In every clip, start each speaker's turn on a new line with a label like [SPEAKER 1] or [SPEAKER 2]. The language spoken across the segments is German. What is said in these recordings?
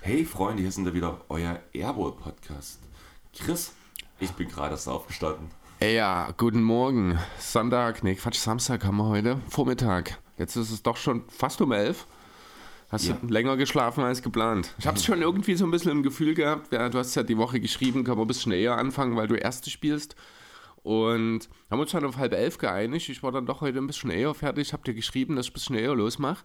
[SPEAKER 1] Hey Freunde, hier sind wir wieder, euer Airwall-Podcast. Chris, ich bin gerade erst aufgestanden.
[SPEAKER 2] Ja, guten Morgen. Sonntag, nee, Quatsch, Samstag haben wir heute. Vormittag. Jetzt ist es doch schon fast um elf. Hast
[SPEAKER 1] Ja.
[SPEAKER 2] du länger geschlafen als geplant? Ich habe es schon irgendwie so ein bisschen im Gefühl gehabt. Du hast ja die Woche geschrieben, können wir ein bisschen eher anfangen, weil du Erste spielst. Und haben uns dann auf halb elf geeinigt. Ich war dann doch heute ein bisschen eher fertig. Hab dir geschrieben, dass ich ein bisschen eher losmache.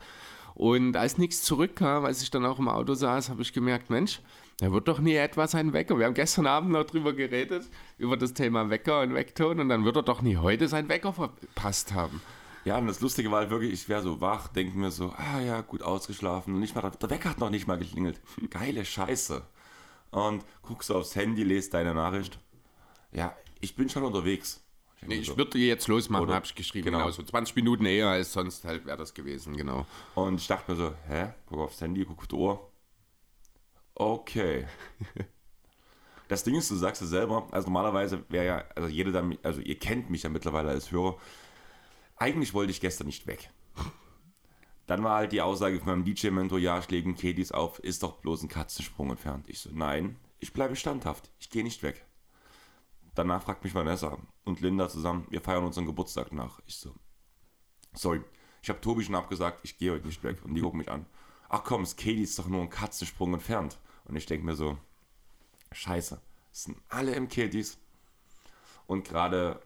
[SPEAKER 2] Und als nichts zurückkam, als ich dann auch im Auto saß, habe ich gemerkt, Mensch, da wird doch nie etwas ein Wecker. Wir haben gestern Abend noch drüber geredet, über das Thema Wecker und Weckton. Und dann wird er doch nie heute sein Wecker verpasst haben.
[SPEAKER 1] Ja, und das Lustige war halt wirklich, ich wäre so wach, denke mir so, ah ja, gut ausgeschlafen. Und nicht mal, der Wecker hat noch nicht mal geklingelt. Geile Scheiße. Und guckst du aufs Handy, lest deine Nachricht. Ja, ich bin schon unterwegs. denk
[SPEAKER 2] Nee,
[SPEAKER 1] mir
[SPEAKER 2] ich
[SPEAKER 1] so.
[SPEAKER 2] würde jetzt losmachen, habe ich geschrieben.
[SPEAKER 1] genau.
[SPEAKER 2] Genau. so 20 Minuten eher als sonst halt wäre das gewesen, genau.
[SPEAKER 1] Und ich dachte mir so, hä? Guck aufs Handy, guck auf die Uhr. Okay. Das Ding ist, du sagst es selber, also normalerweise wäre ja, also jeder, also ihr kennt mich ja mittlerweile als Hörer. Eigentlich wollte ich gestern nicht weg. Dann war halt die Aussage von meinem DJ-Mentor, ja, schlägen Kedis auf, ist doch bloß ein Katzensprung entfernt. Ich so, nein, ich bleibe standhaft, ich gehe nicht weg. Danach fragt mich Vanessa und Linda zusammen, wir feiern unseren Geburtstag nach. Ich so, sorry, ich habe Tobi schon abgesagt, ich gehe heute nicht weg. Und die gucken mich an. Ach komm, Katie ist doch nur ein Katzensprung entfernt. Und ich denke mir so, scheiße, es sind alle im Kiddies. Und gerade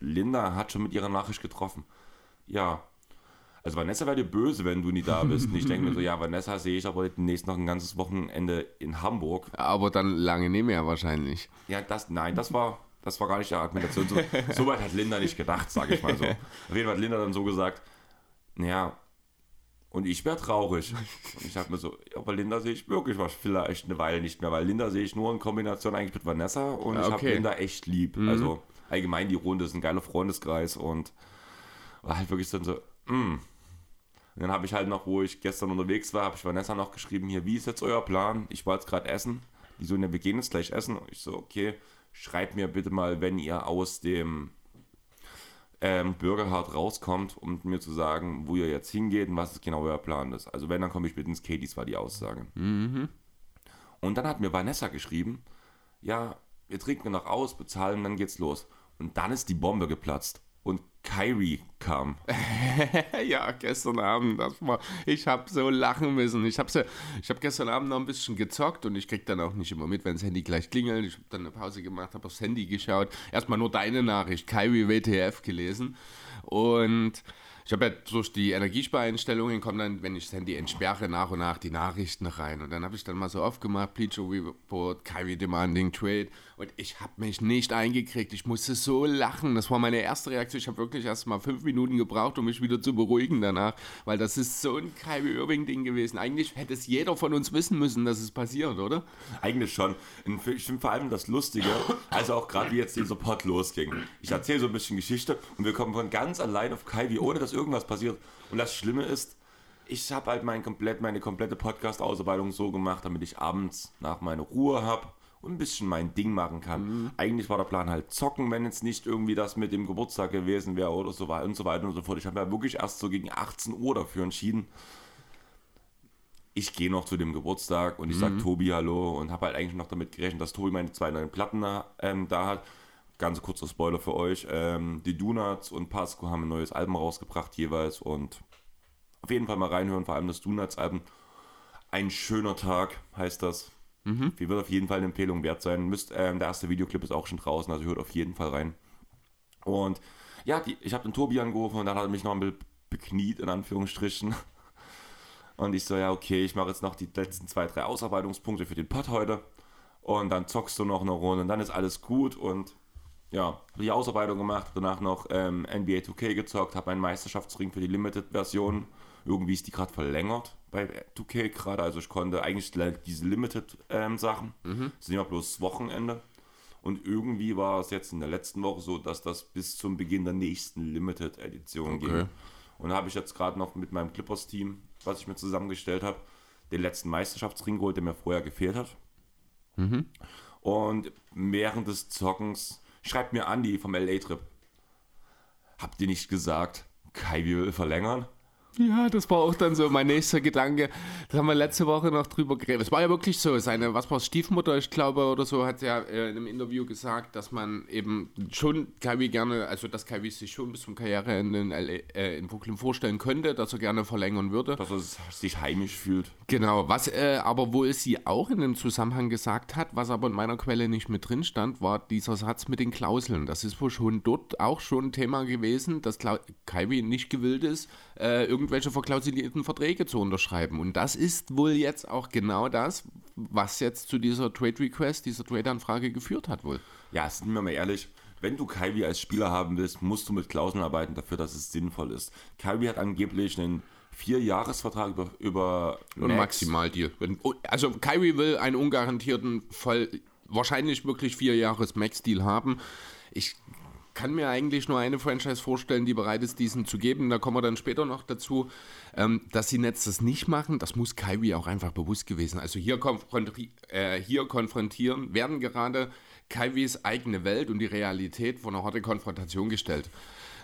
[SPEAKER 1] Linda hat schon mit ihrer Nachricht getroffen. Ja, also Vanessa wäre dir böse, wenn du nie da bist. Und ich denke mir so, ja, Vanessa sehe ich aber demnächst noch ein ganzes Wochenende in Hamburg.
[SPEAKER 2] Aber dann lange nicht mehr wahrscheinlich.
[SPEAKER 1] Ja, das, nein, das war, das war gar nicht die Argumentation. So, so weit hat Linda nicht gedacht, sage ich mal so. Auf jeden Fall hat Linda dann so gesagt, ja, und ich wäre traurig. Und ich dachte mir so, ja, aber Linda sehe ich wirklich was, vielleicht eine Weile nicht mehr, weil Linda sehe ich nur in Kombination eigentlich mit Vanessa und
[SPEAKER 2] Ja,
[SPEAKER 1] ich habe
[SPEAKER 2] okay.
[SPEAKER 1] Linda echt lieb. Also allgemein die Runde ist ein geiler Freundeskreis und war halt wirklich dann so, mm. Und dann habe ich halt noch, wo ich gestern unterwegs war, habe ich Vanessa noch geschrieben, hier, wie ist jetzt euer Plan? Ich war jetzt gerade essen. Die so, ne, wir gehen jetzt gleich essen. Und ich so, okay, schreibt mir bitte mal, wenn ihr aus dem ähm, Bürgerhard rauskommt, um mir zu sagen, wo ihr jetzt hingeht und was ist genau euer Plan ist. Also wenn, dann komme ich mit ins Katie's, war die Aussage. Und dann hat mir Vanessa geschrieben, ja, wir trinken noch aus, bezahlen, dann geht's los. Und dann ist die Bombe geplatzt. Und Kyrie kam.
[SPEAKER 2] ja, gestern Abend, das war, ich habe so lachen müssen. Ich habe ich hab gestern Abend noch ein bisschen gezockt und ich krieg dann auch nicht immer mit, wenn das Handy gleich klingelt. Ich habe dann eine Pause gemacht, habe aufs Handy geschaut. Erstmal nur deine Nachricht, Kyrie WTF gelesen. Und ich habe ja durch die Energiespareinstellungen kommen dann, wenn ich das Handy entsperre, nach und nach die Nachrichten rein. Und dann habe ich dann mal so aufgemacht, Bleacher Report, Kyrie Demanding Trade. Und ich habe mich nicht eingekriegt. Ich musste so lachen. Das war meine erste Reaktion. Ich habe wirklich erst mal fünf Minuten gebraucht, um mich wieder zu beruhigen danach. Weil das ist so ein Kyrie Irving-Ding gewesen. Eigentlich hätte es jeder von uns wissen müssen, dass es passiert, oder?
[SPEAKER 1] Eigentlich schon. Ich finde vor allem das Lustige, also auch gerade wie jetzt dieser Pod losging. Ich erzähle so ein bisschen Geschichte und wir kommen von ganz allein auf Kyrie, ohne dass irgendwas passiert. Und das Schlimme ist, ich habe halt mein komplett, meine komplette Podcast-Ausarbeitung so gemacht, damit ich abends nach meine Ruhe habe und ein bisschen mein Ding machen kann. Eigentlich war der Plan halt zocken, wenn jetzt nicht irgendwie das mit dem Geburtstag gewesen wäre oder so weiter und so weiter und so fort. Ich habe ja wirklich erst so gegen 18 Uhr dafür entschieden, ich gehe noch zu dem Geburtstag und ich sag Tobi Hallo und habe halt eigentlich noch damit gerechnet, dass Tobi meine zwei neuen Platten ähm, da hat. Ganz kurzer Spoiler für euch. Ähm, die Donuts und Pasco haben ein neues Album rausgebracht jeweils und auf jeden Fall mal reinhören, vor allem das Donuts-Album. Ein schöner Tag heißt das. Wie wird auf jeden Fall eine Empfehlung wert sein. Müsst, ähm, der erste Videoclip ist auch schon draußen, also hört auf jeden Fall rein. Und ja, die, ich habe den Tobi angerufen und dann hat er mich noch ein bisschen bekniet, in Anführungsstrichen. Und ich so, ja, okay, ich mache jetzt noch die letzten zwei, drei Ausarbeitungspunkte für den Pod heute. Und dann zockst du noch eine Runde und dann ist alles gut. Und ja, die Ausarbeitung gemacht, danach noch ähm, NBA 2K gezockt, habe einen Meisterschaftsring für die Limited-Version. Irgendwie ist die gerade verlängert bei 2K gerade. Also ich konnte eigentlich diese Limited-Sachen, ähm, sind ja bloß das Wochenende. Und irgendwie war es jetzt in der letzten Woche so, dass das bis zum Beginn der nächsten Limited-Edition
[SPEAKER 2] Okay.
[SPEAKER 1] ging. Und habe ich jetzt gerade noch mit meinem Clippers-Team, was ich mir zusammengestellt habe, den letzten Meisterschaftsring geholt, der mir vorher gefehlt hat. Und während des Zockens schreibt mir Andi vom LA-Trip. Habt ihr nicht gesagt, Kai will verlängern?
[SPEAKER 2] Ja, das war auch dann so mein nächster Gedanke. Das haben wir letzte Woche noch drüber geredet. Es war ja wirklich so. Seine, was war Stiefmutter, ich glaube, oder so, hat ja äh, in einem Interview gesagt, dass man eben schon Kyrie gerne, also dass Kyrie sich schon bis zum Karriereende in, äh, in Brooklyn vorstellen könnte, dass er gerne verlängern würde.
[SPEAKER 1] Dass er sich heimisch fühlt.
[SPEAKER 2] Genau, was äh, aber wohl sie auch in dem Zusammenhang gesagt hat, was aber in meiner Quelle nicht mit drin stand, war dieser Satz mit den Klauseln. Das ist wohl schon dort auch schon ein Thema gewesen, dass Kyrie nicht gewillt ist, äh, irgendwelche verklausulierten Verträge zu unterschreiben. Und das ist wohl jetzt auch genau das, was jetzt zu dieser Trade Request, dieser Trade-Anfrage geführt hat wohl.
[SPEAKER 1] Ja, sind wir mal ehrlich. Wenn du Kyrie als Spieler haben willst, musst du mit Klauseln arbeiten dafür, dass es sinnvoll ist. Kyrie hat angeblich einen Vier-Jahres-Vertrag über, über
[SPEAKER 2] Und maximal Deal. Also Kyrie will einen ungarantierten Fall, wahrscheinlich wirklich vier Jahres Max-Deal haben. Ich kann mir eigentlich nur eine Franchise vorstellen, die bereit ist, diesen zu geben. Da kommen wir dann später noch dazu. Ähm, dass die Nets das nicht machen, das muss Kyrie auch einfach bewusst gewesen. Also hier, konfronti äh, hier konfrontieren, werden gerade Kyries eigene Welt und die Realität vor eine harte Konfrontation gestellt.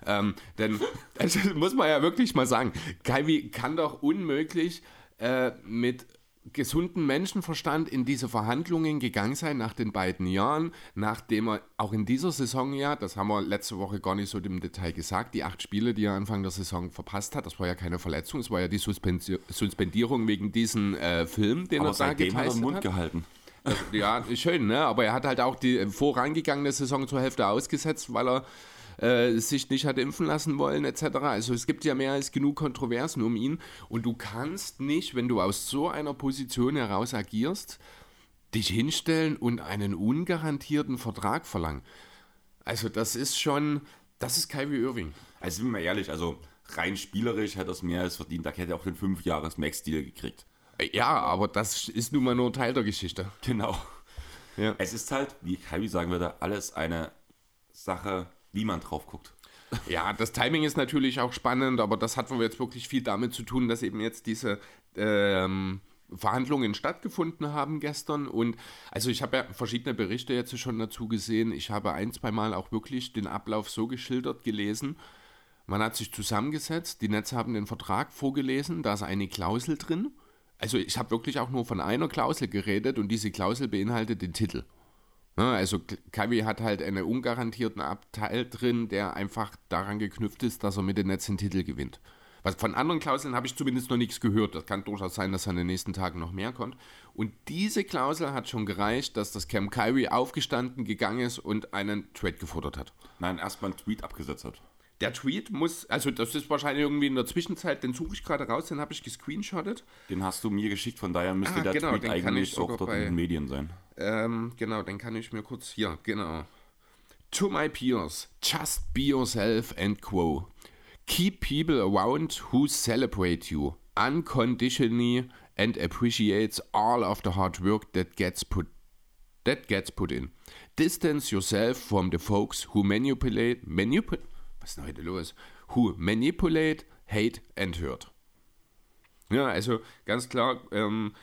[SPEAKER 2] Ähm, denn, das muss man ja wirklich mal sagen, Kyrie kann doch unmöglich äh, mit gesunden Menschenverstand in diese Verhandlungen gegangen sein nach den beiden Jahren, nachdem er auch in dieser Saison ja, das haben wir letzte Woche gar nicht so im Detail gesagt, die acht Spiele, die er Anfang der Saison verpasst hat, das war ja keine Verletzung, es war ja die Suspendi Suspendierung wegen diesem äh, Film, den
[SPEAKER 1] Aber
[SPEAKER 2] er da
[SPEAKER 1] seitdem hat er den Mund
[SPEAKER 2] hat.
[SPEAKER 1] gehalten.
[SPEAKER 2] Das, ja, schön, ne? Aber er hat halt auch die vorangegangene Saison zur Hälfte ausgesetzt, weil er äh, sich nicht hat impfen lassen wollen, etc. Also es gibt ja mehr als genug Kontroversen um ihn. Und du kannst nicht, wenn du aus so einer Position heraus agierst, dich hinstellen und einen ungarantierten Vertrag verlangen. Also das ist schon, das ist Kyrie Irving.
[SPEAKER 1] Also sind wir mal ehrlich, also rein spielerisch hätte er es mehr als verdient. Da hätte er auch den 5-Jahres-Max-Deal gekriegt.
[SPEAKER 2] Ja, aber das ist nun mal nur Teil der Geschichte.
[SPEAKER 1] Genau.
[SPEAKER 2] Ja.
[SPEAKER 1] Es ist halt, wie Kyrie sagen würde, alles eine Sache, wie man drauf guckt.
[SPEAKER 2] Ja, das Timing ist natürlich auch spannend, aber das hat jetzt wirklich viel damit zu tun, dass eben jetzt diese ähm, Verhandlungen stattgefunden haben gestern. Und also ich habe ja verschiedene Berichte jetzt schon dazu gesehen. Ich habe ein, zwei Mal auch wirklich den Ablauf so geschildert gelesen. Man hat sich zusammengesetzt, die Netze haben den Vertrag vorgelesen, da ist eine Klausel drin. Also ich habe wirklich auch nur von einer Klausel geredet und diese Klausel beinhaltet den Titel. Ja, also Kavi hat halt einen ungarantierten Abteil drin, der einfach daran geknüpft ist, dass er mit den Netz den Titel gewinnt. Was von anderen Klauseln habe ich zumindest noch nichts gehört. Das kann durchaus sein, dass in den nächsten Tagen noch mehr kommt. Und diese Klausel hat schon gereicht, dass das Cam Kyrie aufgestanden gegangen ist und einen Trade gefordert hat.
[SPEAKER 1] Nein, erstmal einen Tweet abgesetzt hat.
[SPEAKER 2] Der Tweet muss, also das ist wahrscheinlich irgendwie in der Zwischenzeit, den suche ich gerade raus, den habe ich gescreenshottet.
[SPEAKER 1] Den hast du mir geschickt, von daher müsste
[SPEAKER 2] Ah,
[SPEAKER 1] der
[SPEAKER 2] genau,
[SPEAKER 1] Tweet eigentlich
[SPEAKER 2] ich
[SPEAKER 1] auch dort in den Medien sein.
[SPEAKER 2] Ähm, genau, den kann ich mir kurz hier, genau. To my peers, just be yourself and quo. Keep people around who celebrate you unconditionally and appreciates all of the hard work that gets put that gets put in. Distance yourself from the folks who manipulate manipulate was ist denn heute los? Who manipulate, hate and hurt. Ja, also ganz klar, ähm,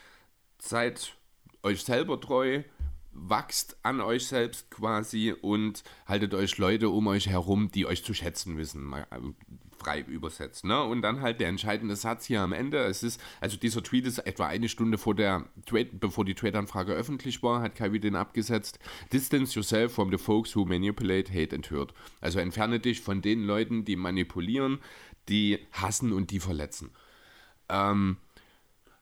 [SPEAKER 2] seid euch selber treu, wachst an euch selbst quasi und haltet euch Leute um euch herum, die euch zu schätzen wissen, ähm, frei übersetzt. Ne? Und dann halt der entscheidende Satz hier am Ende. Es ist, also dieser Tweet ist etwa eine Stunde vor der Trade, bevor die Trade-Anfrage öffentlich war, hat Kyrie den abgesetzt. Distance yourself from the folks who manipulate, hate and hurt. Also entferne dich von den Leuten, die manipulieren, die hassen und die verletzen. Ähm,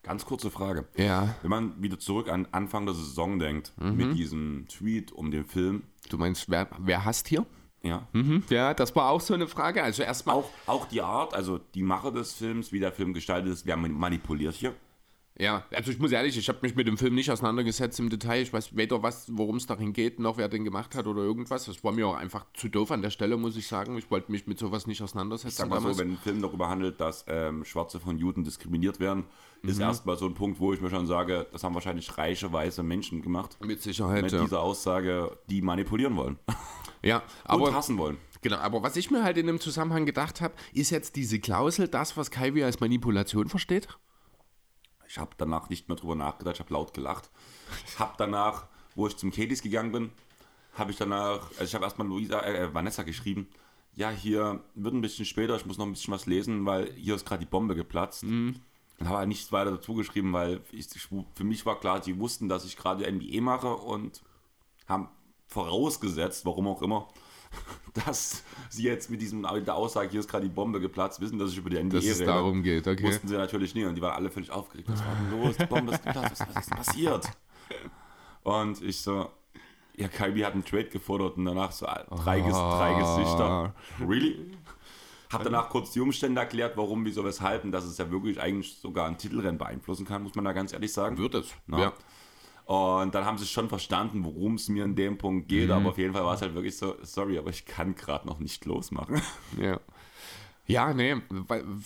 [SPEAKER 1] Ganz kurze Frage.
[SPEAKER 2] ja.
[SPEAKER 1] Wenn man wieder zurück an Anfang der Saison denkt,
[SPEAKER 2] Mhm.
[SPEAKER 1] mit diesem Tweet um den Film,
[SPEAKER 2] Du meinst, wer, wer hasst hier?
[SPEAKER 1] ja,
[SPEAKER 2] Mhm. Ja, das war auch so eine Frage. Also erstmal.
[SPEAKER 1] auch, auch die Art, also die Mache des Films, wie der Film gestaltet ist, wer manipuliert hier.
[SPEAKER 2] Ja, also ich muss ehrlich, ich habe mich mit dem Film nicht auseinandergesetzt im Detail. Ich weiß weder, was, worum es darin geht, noch wer den gemacht hat oder irgendwas. Das war mir auch einfach zu doof an der Stelle, muss ich sagen. Ich wollte mich mit sowas nicht auseinandersetzen.
[SPEAKER 1] Sag mal so,
[SPEAKER 2] damals.
[SPEAKER 1] wenn ein Film darüber handelt, dass ähm, Schwarze von Juden diskriminiert werden,
[SPEAKER 2] Mhm.
[SPEAKER 1] ist erstmal so ein Punkt, wo ich mir schon sage, das haben wahrscheinlich reiche, weiße Menschen gemacht.
[SPEAKER 2] mit Sicherheit.
[SPEAKER 1] Mit
[SPEAKER 2] Ja,
[SPEAKER 1] dieser Aussage, die manipulieren wollen.
[SPEAKER 2] ja
[SPEAKER 1] Und
[SPEAKER 2] aber,
[SPEAKER 1] hassen wollen.
[SPEAKER 2] genau, aber was ich mir halt in dem Zusammenhang gedacht habe, ist jetzt diese Klausel das, was Kyrie als Manipulation versteht?
[SPEAKER 1] Ich habe danach nicht mehr drüber nachgedacht, ich habe laut gelacht. Habe danach wo ich zum Katie's gegangen bin, habe ich danach, also ich habe erstmal Luisa, äh, Vanessa geschrieben, ja, hier wird ein bisschen später, ich muss noch ein bisschen was lesen, weil hier ist gerade die Bombe geplatzt.
[SPEAKER 2] Mhm.
[SPEAKER 1] Und habe halt nichts weiter dazu geschrieben, weil ich, für mich war klar, sie wussten, dass ich gerade NBA mache und haben vorausgesetzt, warum auch immer, dass sie jetzt mit diesem mit der Aussage, hier ist gerade die Bombe geplatzt, wissen, dass ich über die NBA
[SPEAKER 2] Dass es
[SPEAKER 1] rede.
[SPEAKER 2] darum geht, okay.
[SPEAKER 1] Wussten sie natürlich nie und die waren alle völlig aufgeregt. Was war denn los? Die Bombe ist geplatzt, was, was ist denn passiert? Und ich so, ja, Kyrie hat einen Trade gefordert und danach so drei, Ges
[SPEAKER 2] Ah.
[SPEAKER 1] drei Gesichter. Really? Hab danach kurz die Umstände erklärt, warum, wieso, weshalb und dass es ja wirklich eigentlich sogar ein Titelrennen beeinflussen kann, muss man da ganz ehrlich sagen.
[SPEAKER 2] Wird es.
[SPEAKER 1] Ja.
[SPEAKER 2] Ja.
[SPEAKER 1] Und dann haben sie schon verstanden, worum es mir in dem Punkt geht, aber auf jeden Fall war es halt wirklich so, sorry, aber ich kann gerade noch nicht losmachen.
[SPEAKER 2] Ja. Ja, nee.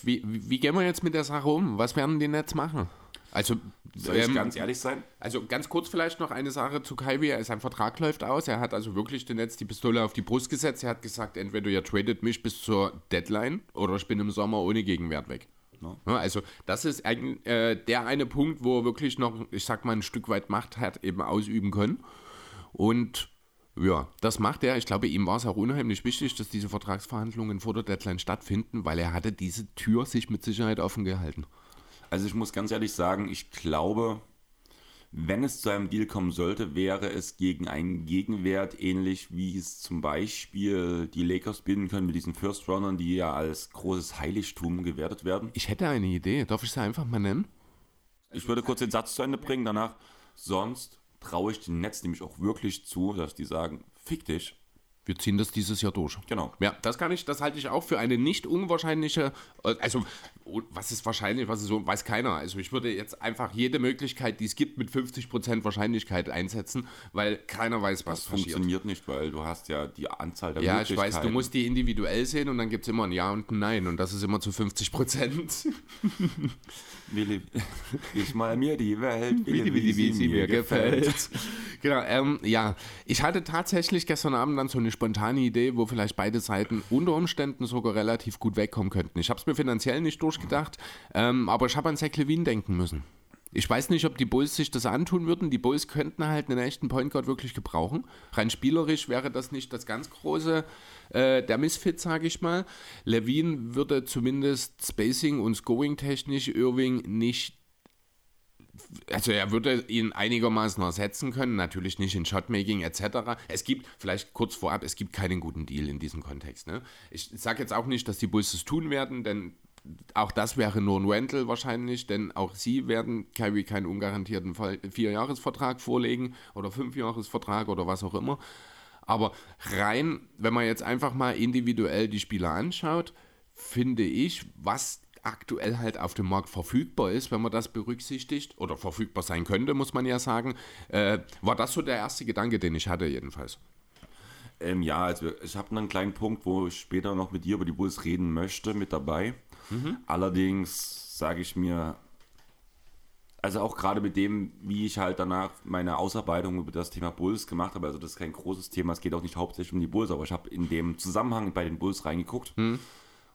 [SPEAKER 2] Wie, wie, wie gehen wir jetzt mit der Sache um? Was werden die Nets machen? Also,
[SPEAKER 1] Soll ich
[SPEAKER 2] ähm,
[SPEAKER 1] ganz ehrlich sein?
[SPEAKER 2] also ganz kurz vielleicht noch eine Sache zu Kyrie. Sein Vertrag läuft aus. Er hat also wirklich den Netz die Pistole auf die Brust gesetzt. Er hat gesagt, entweder ihr tradet mich bis zur Deadline oder ich bin im Sommer ohne Gegenwert weg.
[SPEAKER 1] Ja,
[SPEAKER 2] also das ist ein, äh, der eine Punkt, wo er wirklich noch, ich sag mal, ein Stück weit Macht hat eben ausüben können. Und ja, das macht er. Ich glaube, ihm war es auch unheimlich wichtig, dass diese Vertragsverhandlungen vor der Deadline stattfinden, weil er hatte diese Tür sich mit Sicherheit offen gehalten.
[SPEAKER 1] Also ich muss ganz ehrlich sagen, ich glaube, wenn es zu einem Deal kommen sollte, wäre es gegen einen Gegenwert ähnlich wie es zum Beispiel die Lakers bilden können mit diesen First Runnern, die ja als großes Heiligtum gewertet werden.
[SPEAKER 2] Ich hätte eine Idee. Darf ich sie einfach mal nennen?
[SPEAKER 1] Ich würde kurz den Satz zu Ende bringen, danach. Sonst traue ich den Netz nämlich auch wirklich zu, dass die sagen, fick dich.
[SPEAKER 2] Wir ziehen das dieses Jahr durch.
[SPEAKER 1] Genau.
[SPEAKER 2] Ja, das kann ich, das halte ich auch für eine nicht unwahrscheinliche, äh, also was ist wahrscheinlich, was ist so, weiß keiner. Also ich würde jetzt einfach jede Möglichkeit, die es gibt, mit 50% Wahrscheinlichkeit einsetzen, weil keiner weiß, was
[SPEAKER 1] Das
[SPEAKER 2] passiert.
[SPEAKER 1] funktioniert nicht, weil du hast ja die Anzahl der
[SPEAKER 2] Ja, ich
[SPEAKER 1] Möglichkeiten.
[SPEAKER 2] weiß, du musst die individuell sehen und dann gibt es immer ein Ja und ein Nein und das ist immer zu 50 Prozent.
[SPEAKER 1] Willi, ich mal mir die Welt, Willi, wie, sie mir gefällt.
[SPEAKER 2] genau, ähm, ja. Ich hatte tatsächlich gestern Abend dann so eine spontane Idee, wo vielleicht beide Seiten unter Umständen sogar relativ gut wegkommen könnten. Ich habe es mir finanziell nicht durchgedacht, ähm, aber ich habe an Zach Levine denken müssen. Ich weiß nicht, ob die Bulls sich das antun würden. Die Bulls könnten halt einen echten Point Guard wirklich gebrauchen. Rein spielerisch wäre das nicht das ganz große, äh, der Misfit, sage ich mal. Levine würde zumindest Spacing und Scoring technisch Irving nicht also er würde ihn einigermaßen ersetzen können, natürlich nicht in Shotmaking etc. Es gibt, vielleicht kurz vorab, es gibt keinen guten Deal in diesem Kontext. Ne? Ich sage jetzt auch nicht, dass die Bulls es tun werden, denn auch das wäre nur ein Rental wahrscheinlich, denn auch sie werden Kyrie keinen ungarantierten Vierjahresvertrag vorlegen oder Fünfjahresvertrag oder was auch immer. Aber rein, wenn man jetzt einfach mal individuell die Spieler anschaut, finde ich, was aktuell halt auf dem Markt verfügbar ist, wenn man das berücksichtigt, oder verfügbar sein könnte, muss man ja sagen, äh, war das so der erste Gedanke, den ich hatte jedenfalls.
[SPEAKER 1] Ähm, ja, also ich habe einen kleinen Punkt, wo ich später noch mit dir über die Bulls reden möchte, mit dabei. Allerdings sage ich mir, also auch gerade mit dem, wie ich halt danach meine Ausarbeitung über das Thema Bulls gemacht habe, also das ist kein großes Thema, es geht auch nicht hauptsächlich um die Bulls, aber ich habe in dem Zusammenhang bei den Bulls reingeguckt.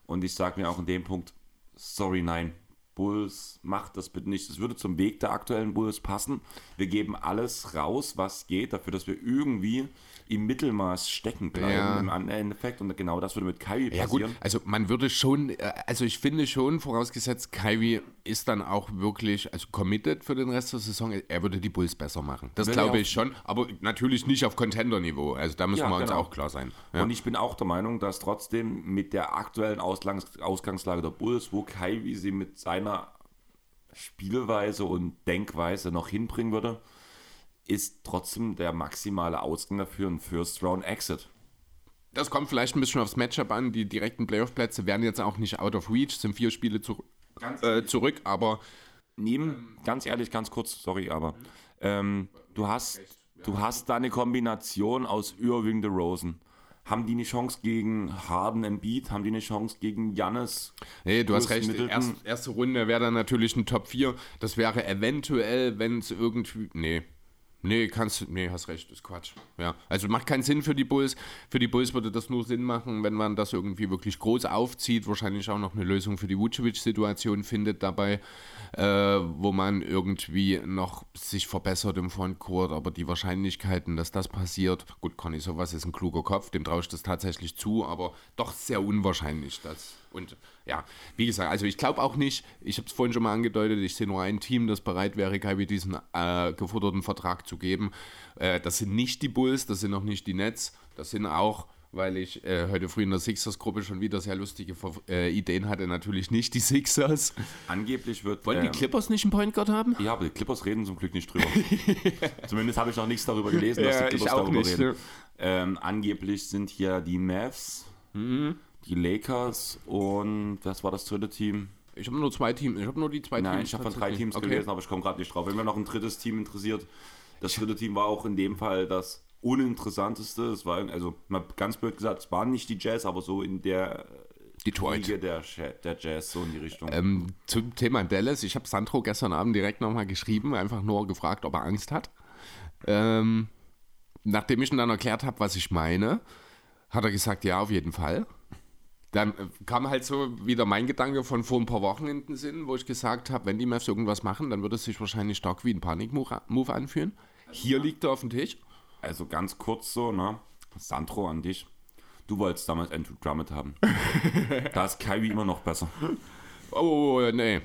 [SPEAKER 1] Und ich sage mir auch in dem Punkt, sorry, nein, Bulls, macht das bitte nicht. Es würde zum Weg der aktuellen Bulls passen. Wir geben alles raus, was geht, dafür, dass wir irgendwie im Mittelmaß stecken bleiben
[SPEAKER 2] Ja.
[SPEAKER 1] im Endeffekt. Und genau das würde mit Kyrie
[SPEAKER 2] Ja gut,
[SPEAKER 1] passieren.
[SPEAKER 2] also man würde schon, äh, also ich finde schon, vorausgesetzt, Kyrie ist dann auch wirklich, also committed für den Rest der Saison, er würde die Bulls besser machen. Das glaube ich schon, aber natürlich nicht auf Contender-Niveau, also da müssen
[SPEAKER 1] Ja,
[SPEAKER 2] wir uns
[SPEAKER 1] genau.
[SPEAKER 2] auch klar sein. Ja.
[SPEAKER 1] Und ich bin auch der Meinung, dass trotzdem mit der aktuellen Ausgangs Ausgangslage der Bulls, wo Kyrie sie mit seiner Spielweise und Denkweise noch hinbringen würde, ist trotzdem der maximale Ausgang dafür ein First-Round-Exit.
[SPEAKER 2] Das kommt vielleicht ein bisschen aufs Matchup an. Die direkten Playoff-Plätze werden jetzt auch nicht out of reach, sind vier Spiele zu, äh, zurück, aber
[SPEAKER 1] Neben, ganz ehrlich, ganz kurz, sorry, aber ähm, du hast, du hast da eine Kombination aus Irving de Rosen. Haben die eine Chance gegen Harden Embiid? Haben die eine Chance gegen Jannis?
[SPEAKER 2] nee, du hast recht. Erst, erste Runde wäre dann natürlich ein Top 4. Das wäre eventuell, wenn es irgendwie. Nee. Nee, kannst nee, hast recht, ist Quatsch. Ja, also macht keinen Sinn für die Bulls. Für die Bulls würde das nur Sinn machen, wenn man das irgendwie wirklich groß aufzieht, wahrscheinlich auch noch eine Lösung für die Vucevic-Situation findet dabei, äh, wo man irgendwie noch sich verbessert im Frontcourt, aber die Wahrscheinlichkeiten, dass das passiert, gut, Conny, sowas ist ein kluger Kopf, dem traue ich das tatsächlich zu, aber doch sehr unwahrscheinlich, dass und ja, wie gesagt, also ich glaube auch nicht, ich habe es vorhin schon mal angedeutet, ich sehe nur ein Team, das bereit wäre, Kai diesen äh, geforderten Vertrag zu geben. Äh, das sind nicht die Bulls, das sind auch nicht die Nets, das sind auch weil ich äh, heute früh in der Sixers-Gruppe schon wieder sehr lustige äh, Ideen hatte. Natürlich nicht die Sixers.
[SPEAKER 1] Angeblich wird.
[SPEAKER 2] Wollen ähm, die Clippers nicht einen Point Guard haben?
[SPEAKER 1] Ja, aber die Clippers reden zum Glück nicht drüber. Zumindest habe ich noch nichts darüber gelesen, dass ja, die Clippers darüber nicht, reden. Ähm, angeblich sind hier die Mavs. Mhm die Lakers und was war das dritte Team?
[SPEAKER 2] Ich habe nur zwei Teams. Ich habe nur die zwei
[SPEAKER 1] Nein, Teams. Nein, ich habe von drei Teams okay. gelesen, aber ich komme gerade nicht drauf. Wenn mir noch ein drittes Team interessiert, das dritte Team war auch in dem Fall das uninteressanteste. Es war, also mal ganz blöd gesagt, es waren nicht die Jazz, aber so in der
[SPEAKER 2] Detroit.
[SPEAKER 1] Liga der, der Jazz, so in die Richtung.
[SPEAKER 2] Ähm, zum Thema Dallas, ich habe Sandro gestern Abend direkt nochmal geschrieben, einfach nur gefragt, ob er Angst hat. Ähm, nachdem ich ihm dann erklärt habe, was ich meine, hat er gesagt, ja, auf jeden Fall dann äh, kam halt so wieder mein Gedanke von vor ein paar Wochen in den Sinn, wo ich gesagt habe, wenn die Mavs irgendwas machen, dann würde es sich wahrscheinlich stark wie ein Panik-Move anfühlen. Hier liegt er auf dem Tisch.
[SPEAKER 1] Also ganz kurz so, ne? Sandro an dich. Du wolltest damals Andrew Drummond haben. da ist Kyrie immer noch besser.
[SPEAKER 2] Oh, nee.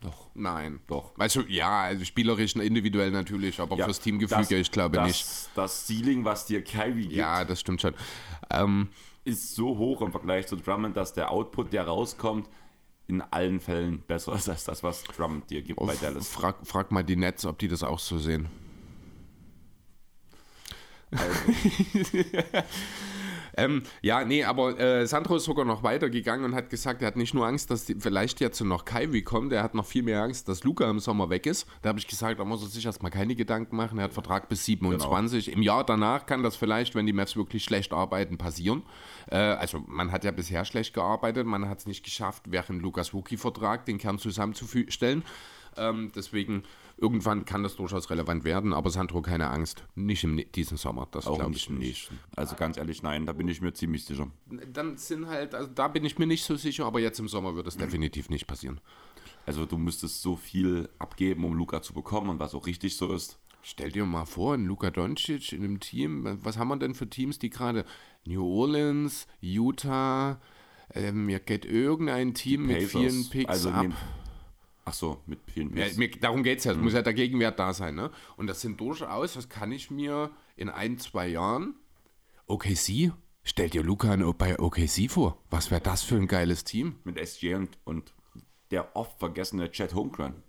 [SPEAKER 2] Doch. Nein. Doch. Also, ja, also spielerisch und individuell natürlich, aber ja, fürs Teamgefüge, das, ich glaube
[SPEAKER 1] das,
[SPEAKER 2] nicht.
[SPEAKER 1] Das Ceiling, was dir Kyrie gibt.
[SPEAKER 2] Ja, das stimmt schon. Ähm,
[SPEAKER 1] ist so hoch im Vergleich zu Drummond, dass der Output, der rauskommt, in allen Fällen besser ist als das, was Drummond dir gibt oh, bei Dallas.
[SPEAKER 2] Frag, frag mal die Nets, ob die das auch so sehen. Also. Ähm, ja, nee, aber äh, Sandro ist sogar noch weitergegangen und hat gesagt, er hat nicht nur Angst, dass die, vielleicht jetzt noch Kyrie kommt, er hat noch viel mehr Angst, dass Luca im Sommer weg ist. Da habe ich gesagt, da muss er sich erstmal keine Gedanken machen. Er hat Vertrag bis 27. Genau. Im Jahr danach kann das vielleicht, wenn die Mavs wirklich schlecht arbeiten, passieren. Äh, also man hat ja bisher schlecht gearbeitet, man hat es nicht geschafft, während Lukas Wookie-Vertrag den Kern zusammenzustellen. Ähm, deswegen irgendwann kann das durchaus relevant werden, aber Sandro, keine Angst, nicht in diesem Sommer.
[SPEAKER 1] Das glaube ich nicht. Also ganz ehrlich, nein, da bin ich mir ziemlich sicher.
[SPEAKER 2] Dann sind halt, also da bin ich mir nicht so sicher, aber jetzt im Sommer wird es definitiv nicht passieren.
[SPEAKER 1] Also du müsstest so viel abgeben, um Luca zu bekommen und was auch richtig so ist.
[SPEAKER 2] Stell dir mal vor, ein Luka Doncic in einem Team, was haben wir denn für Teams, die gerade New Orleans, Utah, mir geht irgendein Team mit vielen Picks also ab.
[SPEAKER 1] Ach so, mit vielen
[SPEAKER 2] ja, mir, Darum geht es ja. Es mhm. muss ja der Gegenwert da sein. Ne? Und das sind durchaus, das kann ich mir in ein, zwei Jahren. OKC? Stell dir Luca bei OKC vor. Was wäre das für ein geiles Team?
[SPEAKER 1] Mit SG und, und der oft vergessene Chad Holmgren.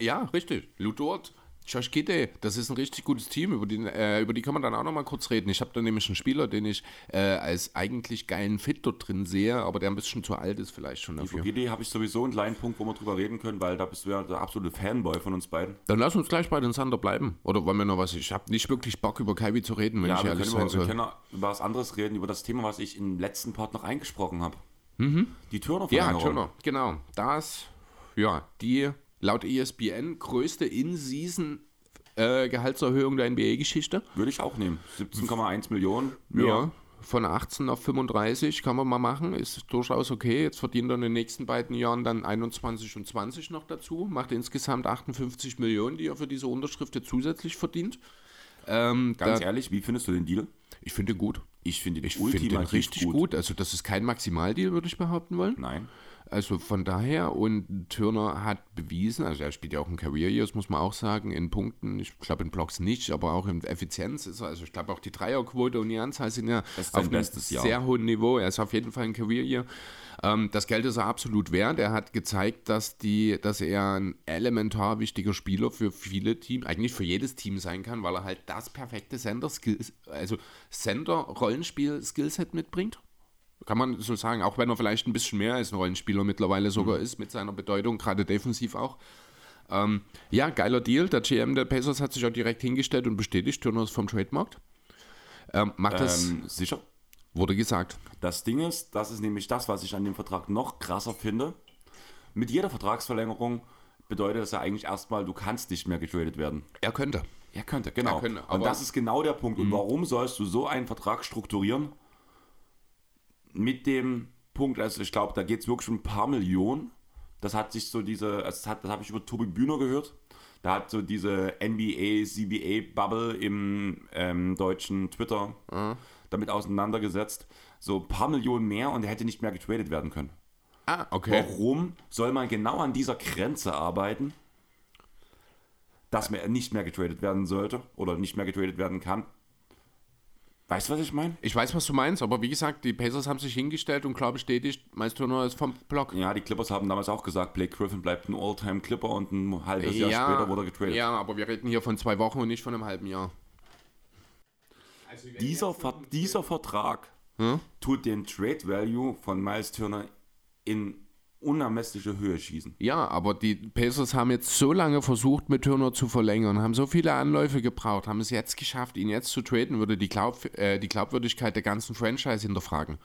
[SPEAKER 2] Ja, richtig. Ludort Josh Gitte, das ist ein richtig gutes Team, über die, äh, über die kann man dann auch noch mal kurz reden. Ich habe da nämlich einen Spieler, den ich äh, als eigentlich geilen Fit dort drin sehe, aber der ein bisschen zu alt ist vielleicht schon
[SPEAKER 1] dafür. Über Gitte habe ich sowieso einen kleinen Punkt, wo wir drüber reden können, weil da bist du ja der absolute Fanboy von uns beiden.
[SPEAKER 2] Dann lass uns gleich bei den Sander bleiben. Oder wollen wir noch was? Ich habe nicht wirklich Bock, über Kaiwi zu reden, wenn ja, ich ehrlich sein
[SPEAKER 1] soll. Wir können über was anderes reden, über das Thema, was ich im letzten Part noch eingesprochen habe. Mhm. Die Turner-Verlängerung.
[SPEAKER 2] Ja, Turner, genau. Das, ja, die laut ESPN größte In-Season äh, Gehaltserhöhung der NBA-Geschichte.
[SPEAKER 1] Würde ich auch nehmen. 17,1 Millionen.
[SPEAKER 2] Ja. ja. Von 18 auf 35 kann man mal machen, ist durchaus okay. Jetzt verdient er in den nächsten beiden Jahren dann 21 und 20 noch dazu, macht insgesamt 58 Millionen, die er für diese Unterschrift zusätzlich verdient.
[SPEAKER 1] Ähm, Ganz da, ehrlich, wie findest du den Deal?
[SPEAKER 2] Ich finde gut.
[SPEAKER 1] Ich finde
[SPEAKER 2] den, ich find den richtig gut. gut. Also das ist kein Maximaldeal, würde ich behaupten wollen.
[SPEAKER 1] Nein.
[SPEAKER 2] Also von daher, und Turner hat bewiesen, also er spielt ja auch in Career Years, muss man auch sagen, in Punkten, ich glaube in Blocks nicht, aber auch in Effizienz ist er, also ich glaube auch die Dreierquote und die Anzahl sind ja auf einem sehr hohen Niveau. Er ist auf jeden Fall ein Career Year. Ähm, das Geld ist er absolut wert. Er hat gezeigt, dass, die, dass er ein elementar wichtiger Spieler für viele Teams, eigentlich für jedes Team sein kann, weil er halt das perfekte Center-Skills, also Center-Rollenspiel-Skillset mitbringt. Kann man so sagen, auch wenn er vielleicht ein bisschen mehr als ein Rollenspieler mittlerweile sogar mhm. ist, mit seiner Bedeutung, gerade defensiv auch. Ähm, ja, geiler Deal. Der GM der Pacers hat sich auch direkt hingestellt und bestätigt, Turner ist vom Trademarkt. Ähm, macht das
[SPEAKER 1] ähm, sicher?
[SPEAKER 2] Wurde gesagt.
[SPEAKER 1] Das Ding ist, das ist nämlich das, was ich an dem Vertrag noch krasser finde. Mit jeder Vertragsverlängerung bedeutet das ja eigentlich erstmal, du kannst nicht mehr getradet werden.
[SPEAKER 2] Er könnte.
[SPEAKER 1] Er könnte, genau.
[SPEAKER 2] Er könnte,
[SPEAKER 1] und das ist genau der Punkt.
[SPEAKER 2] Mhm.
[SPEAKER 1] Und warum sollst du so einen Vertrag strukturieren mit dem Punkt, also ich glaube, da geht es wirklich um ein paar Millionen. Das hat sich so diese, also das, hat- das habe ich über Tobi Bühner gehört. Da hat so diese NBA, CBA-Bubble im ähm, deutschen Twitter
[SPEAKER 2] Mhm.
[SPEAKER 1] damit auseinandergesetzt. So ein paar Millionen mehr und er hätte nicht mehr getradet werden können.
[SPEAKER 2] Ah, okay.
[SPEAKER 1] Warum soll man genau an dieser Grenze arbeiten, dass man nicht mehr getradet werden sollte oder nicht mehr getradet werden kann? Weißt du, was ich meine?
[SPEAKER 2] Ich weiß, was du meinst, aber wie gesagt, die Pacers haben sich hingestellt und klar bestätigt, Miles Turner ist vom Block.
[SPEAKER 1] Ja, die Clippers haben damals auch gesagt, Blake Griffin bleibt ein All-Time-Clipper und ein halbes Jahr später wurde er getradet.
[SPEAKER 2] ja, aber wir reden hier von zwei Wochen und nicht von einem halben Jahr.
[SPEAKER 1] Dieser, Ver dieser Vertrag tut den Trade-Value von Miles Turner in unermessliche Höhe schießen.
[SPEAKER 2] Ja, aber die Pacers haben jetzt so lange versucht, mit Turner zu verlängern, haben so viele Anläufe gebraucht, haben es jetzt geschafft, ihn jetzt zu traden, würde die, Glaub äh, die Glaubwürdigkeit der ganzen Franchise hinterfragen.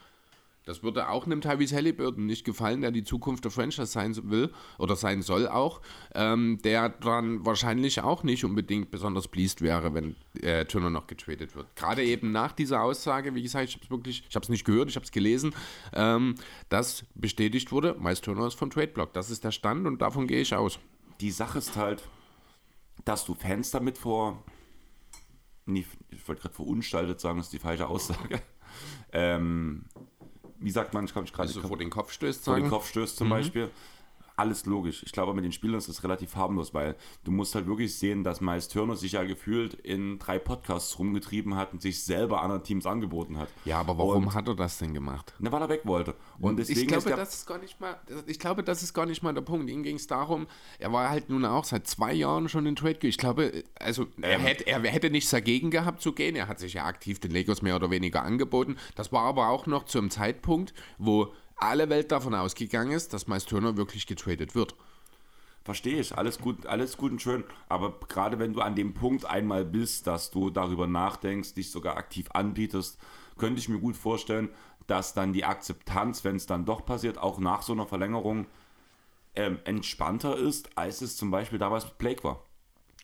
[SPEAKER 2] Das würde auch einem Tyrese Halliburton nicht gefallen, der die Zukunft der Franchise sein will oder sein soll auch, ähm, der dann wahrscheinlich auch nicht unbedingt besonders pleased wäre, wenn äh, Turner noch getradet wird. Gerade eben nach dieser Aussage, wie gesagt, ich habe es wirklich, ich habe es nicht gehört, ich habe es gelesen, ähm, dass bestätigt wurde, Miles Turner ist vom Trade Block. Das ist der Stand und davon gehe ich aus.
[SPEAKER 1] Die Sache ist halt, dass du Fans damit vor, nie, ich wollte gerade verunstaltet sagen, das ist die falsche Aussage. Ähm, wie sagt man, ich komme gerade
[SPEAKER 2] Also vor den Kopf stößt,
[SPEAKER 1] vor den. Kopf stößt zum Beispiel. Alles logisch. Ich glaube, mit den Spielern ist das relativ harmlos, weil du musst halt wirklich sehen, dass Miles Turner sich ja gefühlt in drei Podcasts rumgetrieben hat und sich selber anderen Teams angeboten hat.
[SPEAKER 2] Ja, aber warum
[SPEAKER 1] Und,
[SPEAKER 2] hat er das denn gemacht?
[SPEAKER 1] ne, weil er weg wollte. Und deswegen
[SPEAKER 2] ich glaube,
[SPEAKER 1] ist der,
[SPEAKER 2] das ist gar nicht mal, ich glaube, das ist gar nicht mal der Punkt. Ihm ging es darum, er war halt nun auch seit zwei Jahren schon in Trade. Ich glaube, also er, hätte, er hätte nichts dagegen gehabt zu gehen. Er hat sich ja aktiv den Lakers mehr oder weniger angeboten. Das war aber auch noch zu einem Zeitpunkt, wo alle Welt davon ausgegangen ist, dass Miles Turner wirklich getradet wird.
[SPEAKER 1] Verstehe ich, alles gut, alles gut und schön. Aber gerade wenn du an dem Punkt einmal bist, dass du darüber nachdenkst, dich sogar aktiv anbietest, könnte ich mir gut vorstellen, dass dann die Akzeptanz, wenn es dann doch passiert, auch nach so einer Verlängerung ähm, entspannter ist, als es zum Beispiel damals mit Blake war.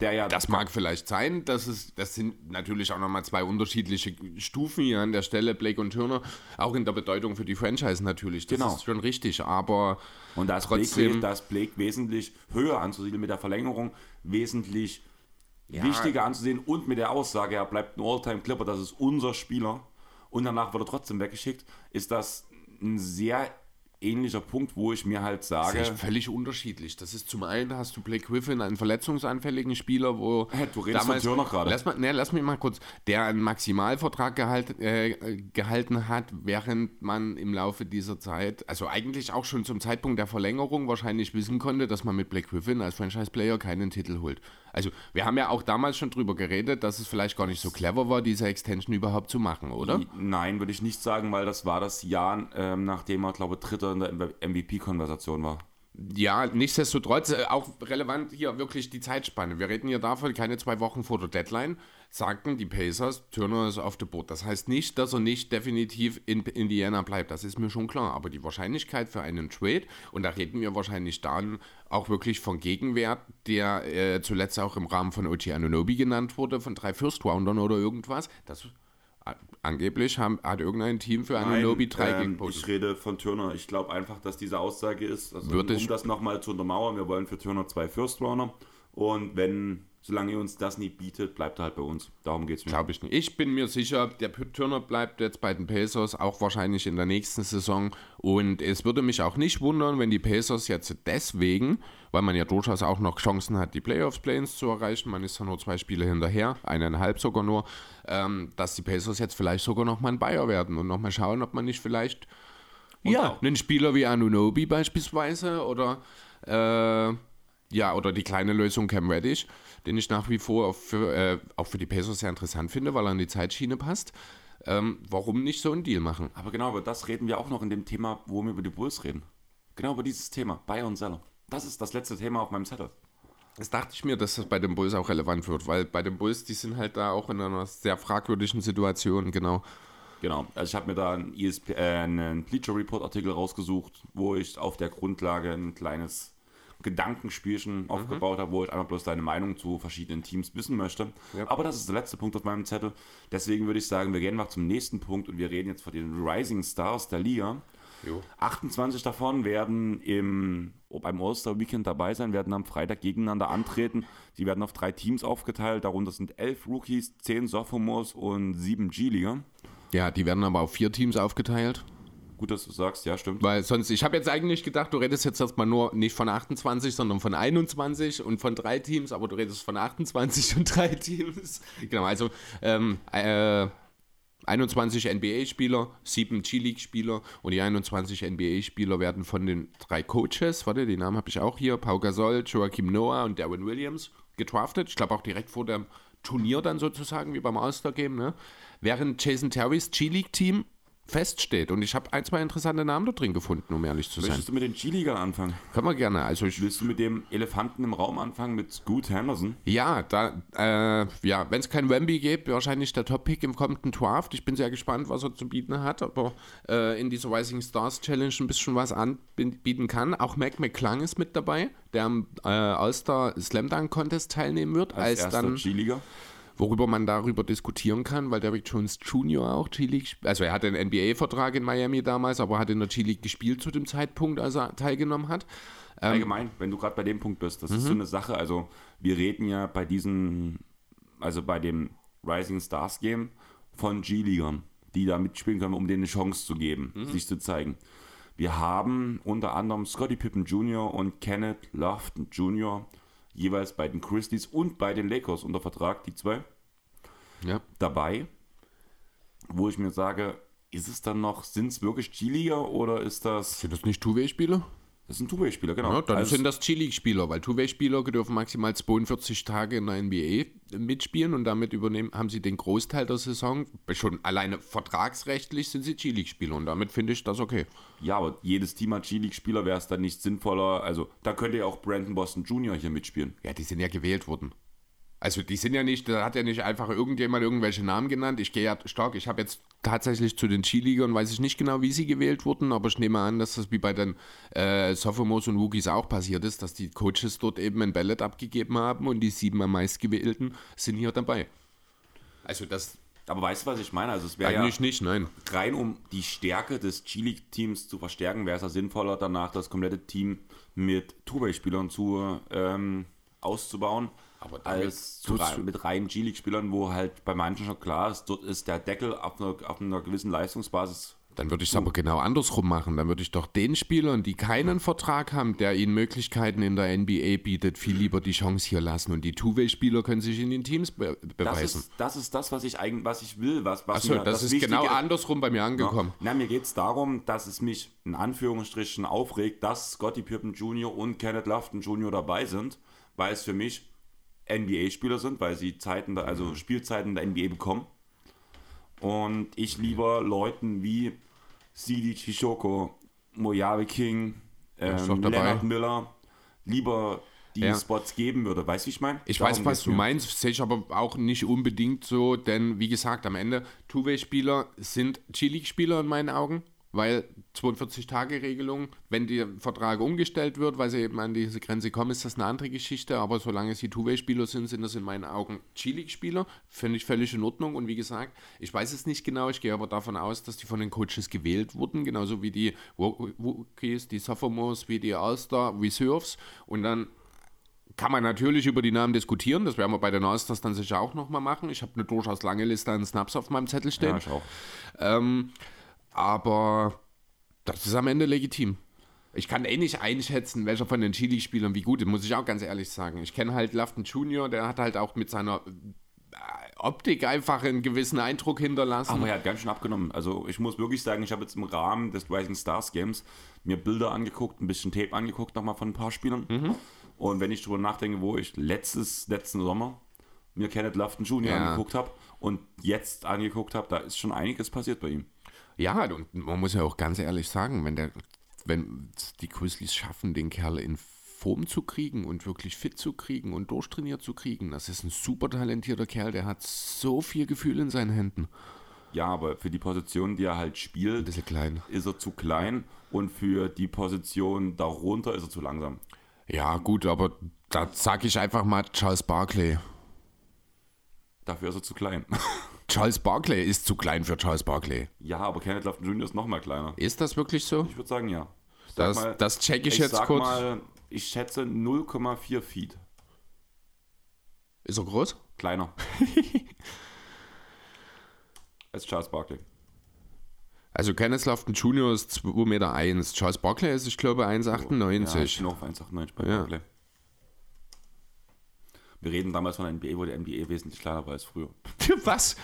[SPEAKER 1] Der ja.
[SPEAKER 2] Das mag vielleicht sein, das, ist, das sind natürlich auch nochmal zwei unterschiedliche Stufen hier an der Stelle, Blake und Turner, auch in der Bedeutung für die Franchise natürlich, das
[SPEAKER 1] Genau.
[SPEAKER 2] ist schon richtig, aber
[SPEAKER 1] Und da ist,
[SPEAKER 2] Trotzdem-
[SPEAKER 1] Blake, da ist Blake wesentlich höher anzusiedeln mit der Verlängerung, wesentlich wichtiger anzusehen und mit der Aussage, er bleibt ein All-Time-Clipper, das ist unser Spieler und danach wird er trotzdem weggeschickt, ist das ein sehr ähnlicher Punkt, wo ich mir halt sage,
[SPEAKER 2] Das ist völlig unterschiedlich. Das ist zum einen hast du Blake Griffin, einen verletzungsanfälligen Spieler, wo
[SPEAKER 1] Hä, du redest von Turner gerade.
[SPEAKER 2] Lass, mal, ne, lass mich mal kurz. Der einen Maximalvertrag gehalt, äh, gehalten hat, während man im Laufe dieser Zeit, also eigentlich auch schon zum Zeitpunkt der Verlängerung wahrscheinlich wissen konnte, dass man mit Blake Griffin als Franchise-Player keinen Titel holt. Also wir haben ja auch damals schon drüber geredet, dass es vielleicht gar nicht so clever war, diese Extension überhaupt zu machen, oder?
[SPEAKER 1] nein, würde ich nicht sagen, weil das war das Jahr, ähm, nachdem er, glaube ich, Dritter in der MVP-Konversation war.
[SPEAKER 2] Ja, nichtsdestotrotz äh, auch relevant hier wirklich die Zeitspanne. Wir reden hier davon, keine zwei Wochen vor der Deadline sagten die Pacers, Turner ist auf der Boot. Das heißt nicht, dass er nicht definitiv in Indiana bleibt, das ist mir schon klar. Aber die Wahrscheinlichkeit für einen Trade, und da reden wir wahrscheinlich dann auch wirklich von Gegenwert, der äh, zuletzt auch im Rahmen von OG Anunobi genannt wurde, von drei First-Roundern oder irgendwas, das äh, angeblich haben, hat irgendein Team für Anunobi drei
[SPEAKER 1] ähm,
[SPEAKER 2] geboten.
[SPEAKER 1] ich rede von Turner. Ich glaube einfach, dass diese Aussage ist, also um das nochmal zu untermauern, wir wollen für Turner zwei First Runner und wenn, solange ihr uns das nie bietet, bleibt er halt bei uns. Darum geht es mir.
[SPEAKER 2] Glaube ich nicht. Ich bin mir sicher, der Turner bleibt jetzt bei den Pacers, auch wahrscheinlich in der nächsten Saison. Und es würde mich auch nicht wundern, wenn die Pacers jetzt deswegen, weil man ja durchaus auch noch Chancen hat, die Playoffs-Plans zu erreichen, man ist ja nur zwei Spiele hinterher, eineinhalb sogar nur, ähm, dass die Pacers jetzt vielleicht sogar nochmal ein Bayer werden und nochmal schauen, ob man nicht vielleicht
[SPEAKER 1] Ja.
[SPEAKER 2] einen Spieler wie Anunobi beispielsweise oder äh, ja, oder die kleine Lösung Cam Reddish, den ich nach wie vor auch für, äh, auch für die Pacers sehr interessant finde, weil er an die Zeitschiene passt. Ähm, warum nicht so einen Deal machen?
[SPEAKER 1] Aber genau über das reden wir auch noch in dem Thema, wo wir über die Bulls reden. Genau über dieses Thema, Buyer und Seller. Das ist das letzte Thema auf meinem Zettel.
[SPEAKER 2] Das dachte ich mir, dass das bei den Bulls auch relevant wird, weil bei den Bulls, die sind halt da auch in einer sehr fragwürdigen Situation, genau.
[SPEAKER 1] Genau, also ich habe mir da einen, ESP, äh, einen Bleacher Report Artikel rausgesucht, wo ich auf der Grundlage ein kleines Gedankenspielchen aufgebaut habe, wo ich einfach bloß deine Meinung zu verschiedenen Teams wissen möchte.
[SPEAKER 2] Ja.
[SPEAKER 1] Aber das ist der letzte Punkt auf meinem Zettel. Deswegen würde ich sagen, wir gehen mal zum nächsten Punkt und wir reden jetzt von den Rising Stars der Liga.
[SPEAKER 2] Jo.
[SPEAKER 1] 28 davon werden im, beim All-Star-Weekend dabei sein, werden am Freitag gegeneinander antreten. Sie werden auf drei Teams aufgeteilt, darunter sind elf Rookies, zehn Sophomores und sieben G-Liga.
[SPEAKER 2] Ja, die werden aber auf vier Teams aufgeteilt.
[SPEAKER 1] Gut, dass du sagst, ja, stimmt.
[SPEAKER 2] Weil sonst, ich habe jetzt eigentlich gedacht, du redest jetzt erstmal nur nicht von 28, sondern von 21 und von drei Teams, aber du redest von 28 und drei Teams. Genau, also ähm, äh, 21 NBA-Spieler, 7 G-League-Spieler und die 21 NBA-Spieler werden von den drei Coaches, warte, die Namen habe ich auch hier, Pau Gasol, Joachim Noah und Darwin Williams gedraftet. Ich glaube auch direkt vor dem Turnier dann sozusagen, wie beim All-Star-Game, ne? Während Jason Terrys G-League-Team feststeht. Und ich habe ein, zwei interessante Namen da drin gefunden, um ehrlich zu sein.
[SPEAKER 1] Möchtest du mit den G-Liga anfangen?
[SPEAKER 2] Können wir gerne. Also ich,
[SPEAKER 1] Willst du mit dem Elefanten im Raum anfangen, mit Scoot Henderson?
[SPEAKER 2] ja, da, äh, ja, wenn es kein Wemby gibt, wahrscheinlich der Top-Pick im kommenden Draft. Ich bin sehr gespannt, was er zu bieten hat, aber äh, in dieser Rising Stars Challenge ein bisschen was anbieten kann. Auch Mac McClung ist mit dabei, der am äh, All-Star Slam Dunk Contest teilnehmen wird, als,
[SPEAKER 1] erster
[SPEAKER 2] dann
[SPEAKER 1] G-Liga?
[SPEAKER 2] Worüber man darüber diskutieren kann, weil Derrick Jones Jr. auch G-League, also er hatte einen NBA-Vertrag in Miami damals, aber hat in der G-League gespielt zu dem Zeitpunkt, als er teilgenommen hat.
[SPEAKER 1] Allgemein, wenn du gerade bei dem Punkt bist, das ist so eine Sache, also wir reden ja bei diesen, also bei dem Rising Stars Game von G-Ligern, die da mitspielen können, um denen eine Chance zu geben, sich zu zeigen. Wir haben unter anderem Scottie Pippen Jr. und Kenneth Lofton Jr. jeweils bei den Christies und bei den Lakers unter Vertrag, die zwei
[SPEAKER 2] Ja.
[SPEAKER 1] dabei, wo ich mir sage, ist es dann noch, sind es wirklich G-Liga oder ist das,
[SPEAKER 2] Sind das nicht Two-Way-Spieler?
[SPEAKER 1] Das sind Two-Way-Spieler, genau.
[SPEAKER 2] Ja, dann
[SPEAKER 1] Also-
[SPEAKER 2] sind das G-League-Spieler, weil Two-Way-Spieler dürfen maximal 42 Tage in der NBA mitspielen und damit übernehmen, haben sie den Großteil der Saison. Schon alleine vertragsrechtlich sind sie G-League-Spieler und damit finde ich das okay.
[SPEAKER 1] Ja, aber jedes Team hat G-League-Spieler, wäre es dann nicht sinnvoller. Also, da könnte ja auch Brandon Boston Jr. hier mitspielen.
[SPEAKER 2] Ja, die sind ja gewählt worden. Also die sind ja nicht, da hat ja nicht einfach irgendjemand irgendwelche Namen genannt. Ich gehe ja stark, ich habe jetzt tatsächlich zu den Skiligern, weiß ich nicht genau, wie sie gewählt wurden, aber ich nehme an, dass das wie bei den äh, Sophomores und Rookies auch passiert ist, dass die Coaches dort eben ein Ballot abgegeben haben und die sieben am meistgewählten sind hier dabei. Also das
[SPEAKER 1] Aber weißt du, was ich meine? Also, es wäre ja
[SPEAKER 2] eigentlich nicht, nein.
[SPEAKER 1] rein, um die Stärke des G-League-Teams zu verstärken, wäre es ja sinnvoller, danach das komplette Team mit Two-Way-Spielern zu, ähm, auszubauen.
[SPEAKER 2] Aber
[SPEAKER 1] als zu, mit reinen G-League-Spielern, wo halt bei manchen schon klar ist, dort ist der Deckel auf einer, auf einer gewissen Leistungsbasis
[SPEAKER 2] Dann würde ich es aber genau andersrum machen. Dann würde ich doch den Spielern, die keinen Vertrag haben, der ihnen Möglichkeiten in der NBA bietet, viel lieber die Chance hier lassen. Und die Two-Way-Spieler können sich in den Teams be
[SPEAKER 1] das
[SPEAKER 2] beweisen.
[SPEAKER 1] ist, das ist das, was ich eigentlich, was ich will, was, was
[SPEAKER 2] Achso,
[SPEAKER 1] mir
[SPEAKER 2] das, ist
[SPEAKER 1] Wichtige
[SPEAKER 2] genau andersrum bei mir angekommen.
[SPEAKER 1] Na, mir geht es darum, dass es mich in Anführungsstrichen aufregt, dass Scottie Pippen Jr. und Kenneth Lofton Jr. dabei sind, weil es für mich NBA-Spieler sind, weil sie Zeiten, also Spielzeiten der NBA bekommen. Und ich lieber Leuten wie Sidi Chishoko, Mojave King, ähm. Leonard Miller lieber die
[SPEAKER 2] Ja.
[SPEAKER 1] Spots geben würde. Weißt du, wie ich meine?
[SPEAKER 2] Ich
[SPEAKER 1] Darum
[SPEAKER 2] weiß, was du
[SPEAKER 1] mir.
[SPEAKER 2] meinst, sehe ich aber auch nicht unbedingt so, denn wie gesagt, am Ende, Two-Way-Spieler sind G-League-Spieler in meinen Augen, weil 42-Tage-Regelung, wenn der Vertrag umgestellt wird, weil sie eben an diese Grenze kommen, ist das eine andere Geschichte, aber solange sie Two-Way-Spieler sind, sind das in meinen Augen G-League-Spieler, finde ich völlig in Ordnung und wie gesagt, ich weiß es nicht genau, ich gehe aber davon aus, dass die von den Coaches gewählt wurden, genauso wie die Wo- Rookies, die Sophomores, wie die All-Star Reserves und dann kann man natürlich über die Namen diskutieren. Das werden wir bei den All-Stars dann sicher auch nochmal machen. Ich habe eine durchaus lange Liste an Snaps auf meinem Zettel stehen.
[SPEAKER 1] Ja, ich auch.
[SPEAKER 2] Ähm, aber das ist am Ende legitim. Ich kann eh nicht einschätzen, welcher von den Chili-Spielern wie gut ist, muss ich auch ganz ehrlich sagen. Ich kenne halt Lafton Jr., der hat halt auch mit seiner äh, Optik einfach einen gewissen Eindruck hinterlassen.
[SPEAKER 1] Aber er hat ganz schön abgenommen. Also ich muss wirklich sagen, ich habe jetzt im Rahmen des Rising Stars Games mir Bilder angeguckt, ein bisschen Tape angeguckt nochmal von ein paar Spielern.
[SPEAKER 2] Mhm.
[SPEAKER 1] Und wenn ich drüber nachdenke, wo ich letztes, letzten Sommer mir Kenneth Lofton Jr.
[SPEAKER 2] Ja.
[SPEAKER 1] angeguckt habe und jetzt angeguckt habe, da ist schon einiges passiert bei ihm.
[SPEAKER 2] Ja, und man muss ja auch ganz ehrlich sagen, wenn, der, wenn die Grizzlies schaffen, den Kerl in Form zu kriegen und wirklich fit zu kriegen und durchtrainiert zu kriegen, das ist ein super talentierter Kerl, der hat so viel Gefühl in seinen Händen.
[SPEAKER 1] Ja, aber für die Position, die er halt spielt,
[SPEAKER 2] bisschen klein.
[SPEAKER 1] ist er zu klein und für die Position darunter ist er zu langsam.
[SPEAKER 2] Ja, gut, aber da sage ich einfach mal Charles Barkley.
[SPEAKER 1] Dafür ist er zu klein.
[SPEAKER 2] Charles Barkley ist zu klein für Charles Barkley.
[SPEAKER 1] ja, aber Kenneth Lofton Jr. ist noch mal kleiner.
[SPEAKER 2] Ist das wirklich so?
[SPEAKER 1] Ich würde sagen, ja. Ich
[SPEAKER 2] Das,
[SPEAKER 1] mal-
[SPEAKER 2] das check ich,
[SPEAKER 1] ich
[SPEAKER 2] jetzt kurz.
[SPEAKER 1] mal, ich schätze 0,4 Feet.
[SPEAKER 2] Ist er groß?
[SPEAKER 1] Kleiner. Als Charles Barkley.
[SPEAKER 2] Also Kenneth Lofton Jr. ist 2,1 Meter. Eins. Charles Barkley ist, ich glaube,
[SPEAKER 1] Ja, ich
[SPEAKER 2] 1,98.
[SPEAKER 1] bin auch auf 1,98 bei
[SPEAKER 2] Ja.
[SPEAKER 1] Barkley. Wir reden damals von der NBA, wo die NBA wesentlich kleiner war als früher.
[SPEAKER 2] Was?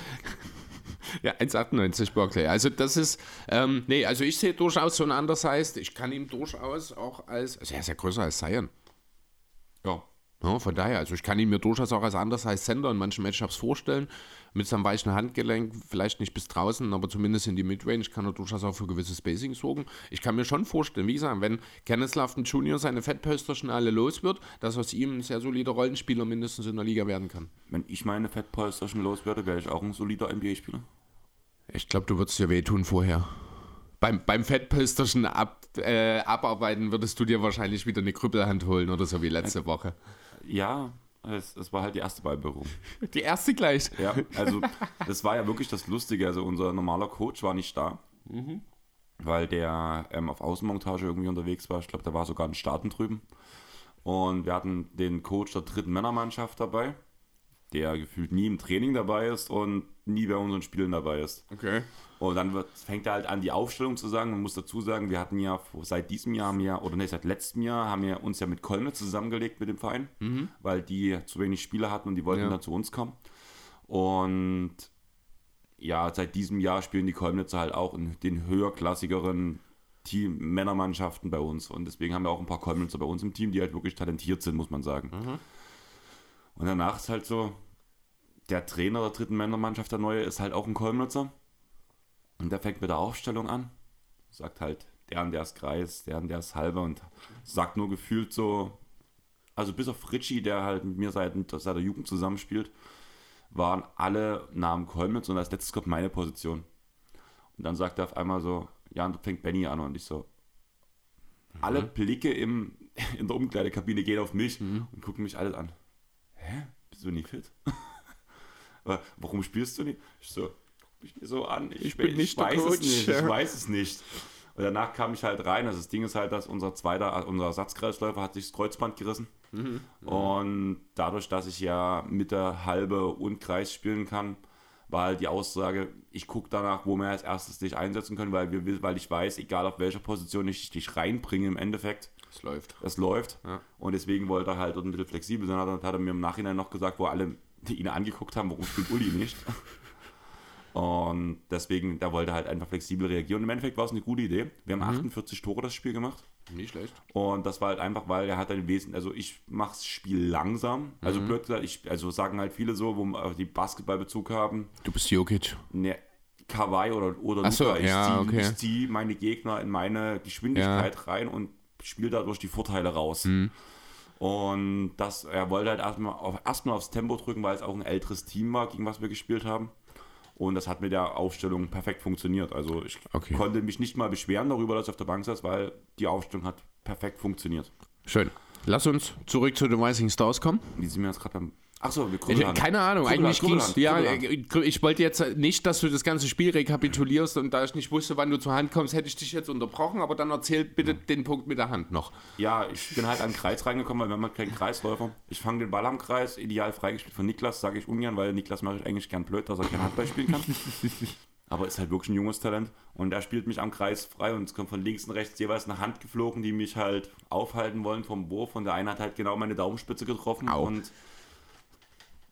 [SPEAKER 2] Ja, 1,98 Barkley. Also das ist, ähm, nee, also ich sehe durchaus so ein Undersized. Ich kann ihm durchaus auch als, also er ist ja größer als Zion.
[SPEAKER 1] Ja.
[SPEAKER 2] Ja, von daher, also ich kann ihn mir durchaus auch als Undersized Center in manchen Matchups vorstellen. Mit seinem weichen Handgelenk, vielleicht nicht bis draußen, aber zumindest in die Midrange kann er durchaus auch für gewisse Spacing sorgen. Ich kann mir schon vorstellen, wie gesagt, wenn Kenneth Lofton Jr. seine Fettpösterchen alle los wird, dass aus ihm ein sehr solider Rollenspieler mindestens in der Liga werden kann.
[SPEAKER 1] Wenn ich meine Fettpolster schon los werde, wäre ich auch ein solider NBA-Spieler.
[SPEAKER 2] Ich glaube, du würdest dir wehtun vorher. Beim, beim Fettpösterchen ab, äh, abarbeiten würdest du dir wahrscheinlich wieder eine Krüppelhand holen oder so wie letzte Woche.
[SPEAKER 1] Ja, es, es war halt die erste Ballberührung.
[SPEAKER 2] Die erste gleich.
[SPEAKER 1] Ja, also das war ja wirklich das Lustige. Also unser normaler Coach war nicht da, weil der ähm, auf Außenmontage irgendwie unterwegs war. Ich glaube, der war sogar in Staaten drüben. Und wir hatten den Coach der dritten Männermannschaft dabei, der gefühlt nie im Training dabei ist und nie bei unseren Spielen dabei ist.
[SPEAKER 2] Okay.
[SPEAKER 1] Und dann wird, fängt er halt an, die Aufstellung zu sagen. Man muss dazu sagen, wir hatten ja seit diesem Jahr, haben wir, oder nee, seit letztem Jahr, haben wir uns ja mit Kolme zusammengelegt mit dem Verein, weil die zu wenig Spieler hatten und die wollten
[SPEAKER 2] Ja.
[SPEAKER 1] dann zu uns kommen. Und ja, seit diesem Jahr spielen die Kolmnitzer halt auch in den höherklassigeren Team Männermannschaften bei uns. Und deswegen haben wir auch ein paar Kolmnitzer bei uns im Team, die halt wirklich talentiert sind, muss man sagen. Und danach ist halt so, der Trainer der dritten Männermannschaft, der neue, ist halt auch ein Kolmnitzer. Und der fängt mit der Aufstellung an. Sagt halt, der und der ist Kreis, der und der ist halber und sagt nur gefühlt so, also bis auf Ritchie, der halt mit mir seit, seit der Jugend zusammenspielt, waren alle Namen Kolmitz und als letztes kommt meine Position. Und dann sagt er auf einmal so, ja, und fängt Benny an und ich so, alle Blicke im, in der Umkleidekabine gehen auf mich und gucken mich alle an. Hä? Bist du nicht fit? Aber Warum spielst du nicht? Ich so, guck mich nicht so an. Ich,
[SPEAKER 2] Ich bin nicht der
[SPEAKER 1] weiß es
[SPEAKER 2] Coach,
[SPEAKER 1] nicht. Ich weiß es nicht. Und danach kam ich halt rein. Also das Ding ist halt, dass unser zweiter, unser Ersatzkreisläufer hat sich das Kreuzband gerissen.
[SPEAKER 2] Mhm.
[SPEAKER 1] Und dadurch, dass ich ja Mitte, Halbe und Kreis spielen kann, war halt die Aussage, ich gucke danach, wo wir als erstes dich einsetzen können, weil, wir, weil ich weiß, egal auf welcher Position ich dich reinbringe im Endeffekt,
[SPEAKER 2] Es läuft.
[SPEAKER 1] es läuft.
[SPEAKER 2] Ja.
[SPEAKER 1] Und deswegen wollte er halt ein bisschen flexibel sein. Hat, hat er mir im Nachhinein noch gesagt, wo alle ihn angeguckt haben, warum spielt Uli nicht. Und deswegen, da wollte er halt einfach flexibel reagieren. Und im Endeffekt war es eine gute Idee. Wir haben 48 Tore das Spiel gemacht.
[SPEAKER 2] Nicht schlecht.
[SPEAKER 1] Und das war halt einfach, weil er hat ein Wesen, also ich mache das Spiel langsam. Also blöd gesagt, ich, also sagen halt viele so, wo die Basketballbezug haben,
[SPEAKER 2] Du bist Jokic.
[SPEAKER 1] ne, Kawaii oder, oder
[SPEAKER 2] Ach so,
[SPEAKER 1] Luka, ich
[SPEAKER 2] ja,
[SPEAKER 1] ziehe
[SPEAKER 2] okay.
[SPEAKER 1] zieh meine Gegner in meine Geschwindigkeit rein und spiele dadurch die Vorteile raus.
[SPEAKER 2] Mhm.
[SPEAKER 1] Und das, er wollte halt erstmal auf, erstmal aufs Tempo drücken, weil es auch ein älteres Team war, gegen was wir gespielt haben. Und das hat mit der Aufstellung perfekt funktioniert. Also ich
[SPEAKER 2] Okay.
[SPEAKER 1] konnte mich nicht mal beschweren darüber, dass ich auf der Bank saß, weil die Aufstellung hat perfekt funktioniert.
[SPEAKER 2] Schön. Lass uns zurück zu den Rising Stars kommen.
[SPEAKER 1] Wie sind wir jetzt gerade beim. Achso, wir
[SPEAKER 2] Ich,
[SPEAKER 1] gucken.
[SPEAKER 2] keine Ahnung,
[SPEAKER 1] Krüppelhand,
[SPEAKER 2] eigentlich ging's.
[SPEAKER 1] Krüppelhand,
[SPEAKER 2] Ja, äh, ich wollte jetzt nicht, dass du das ganze Spiel rekapitulierst und da ich nicht wusste, wann du zur Hand kommst, hätte ich dich jetzt unterbrochen, aber dann erzähl bitte den Punkt mit der Hand noch.
[SPEAKER 1] Ja, ich bin halt an den Kreis reingekommen, weil wir haben halt keinen Kreisläufer. Ich fange den Ball am Kreis, ideal freigespielt von Niklas, sage ich ungern, weil Niklas mache ich eigentlich gern blöd, dass er kein Handball spielen kann. Aber ist halt wirklich ein junges Talent. Und er spielt mich am Kreis frei und es kommt von links und rechts jeweils eine Hand geflogen, die mich halt aufhalten wollen vom Wurf. Und der eine hat halt genau meine Daumenspitze getroffen
[SPEAKER 2] Au.
[SPEAKER 1] und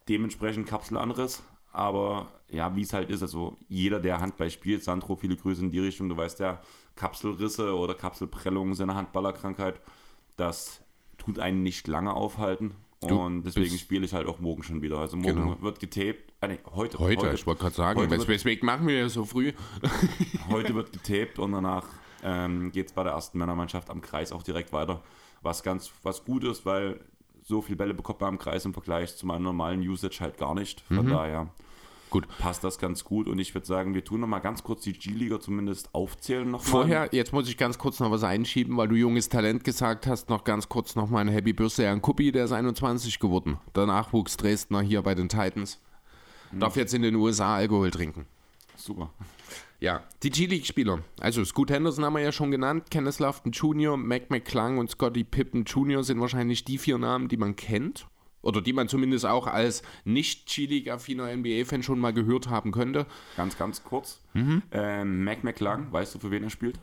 [SPEAKER 1] dementsprechend Kapselanriss. Aber ja, wie es halt ist, also jeder, der Handball spielt, Sandro, viele Grüße in die Richtung, du weißt ja, Kapselrisse oder Kapselprellungen sind eine Handballerkrankheit. Das tut einen nicht lange aufhalten.
[SPEAKER 2] Du
[SPEAKER 1] und deswegen spiele ich halt auch morgen schon wieder. Also morgen
[SPEAKER 2] Genau.
[SPEAKER 1] wird getaped. Ah, nee, heute.
[SPEAKER 2] Heute, ich wollte gerade sagen,
[SPEAKER 1] Heute
[SPEAKER 2] weswegen machen wir ja so früh?
[SPEAKER 1] Heute wird getaped und danach ähm, geht es bei der ersten Männermannschaft am Kreis auch direkt weiter. Was ganz was gut ist, weil so viele Bälle bekommt man am Kreis im Vergleich zu meinem normalen Usage halt gar nicht. Von daher
[SPEAKER 2] Gut.
[SPEAKER 1] passt das ganz gut. Und ich würde sagen, wir tun noch mal ganz kurz die G-Liga zumindest aufzählen noch
[SPEAKER 2] Vorher, jetzt muss ich ganz kurz noch was einschieben, weil du junges Talent gesagt hast, noch ganz kurz noch mal ein Happy Birthday an Kuppi, der ist 21 geworden. Der Nachwuchs Dresdner hier bei den Titans. Darf jetzt in den USA Alkohol trinken.
[SPEAKER 1] Super.
[SPEAKER 2] Ja, die G-League-Spieler. Also Scoot Henderson haben wir ja schon genannt, Kenneth Lofton Jr., Mac McClung und Scotty Pippen Jr. sind wahrscheinlich die vier Namen, die man kennt. Oder die man zumindest auch als nicht G-League-affiner NBA-Fan schon mal gehört haben könnte.
[SPEAKER 1] Ganz, ganz kurz.
[SPEAKER 2] Mhm.
[SPEAKER 1] Ähm, Mac McClung, weißt du, für wen er spielt?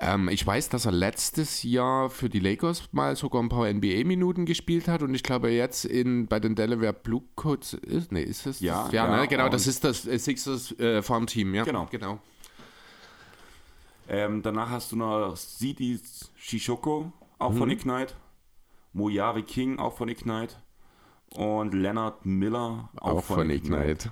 [SPEAKER 2] Ähm, ich weiß, dass er letztes Jahr für die Lakers mal sogar ein paar NBA-Minuten gespielt hat und ich glaube jetzt in, bei den Delaware Blue Coats ist, nee, ist es?
[SPEAKER 1] Ja,
[SPEAKER 2] ja,
[SPEAKER 1] ja,
[SPEAKER 2] ne, genau,
[SPEAKER 1] und-
[SPEAKER 2] das ist das äh, Sixers äh, Farmteam, ja.
[SPEAKER 1] Genau.
[SPEAKER 2] genau.
[SPEAKER 1] Ähm, danach hast du noch Sidi Shishoko, auch
[SPEAKER 2] Mhm.
[SPEAKER 1] von Ignite. Mojave King, auch von Ignite. Und Leonard Miller, auch,
[SPEAKER 2] Auch von Ignite.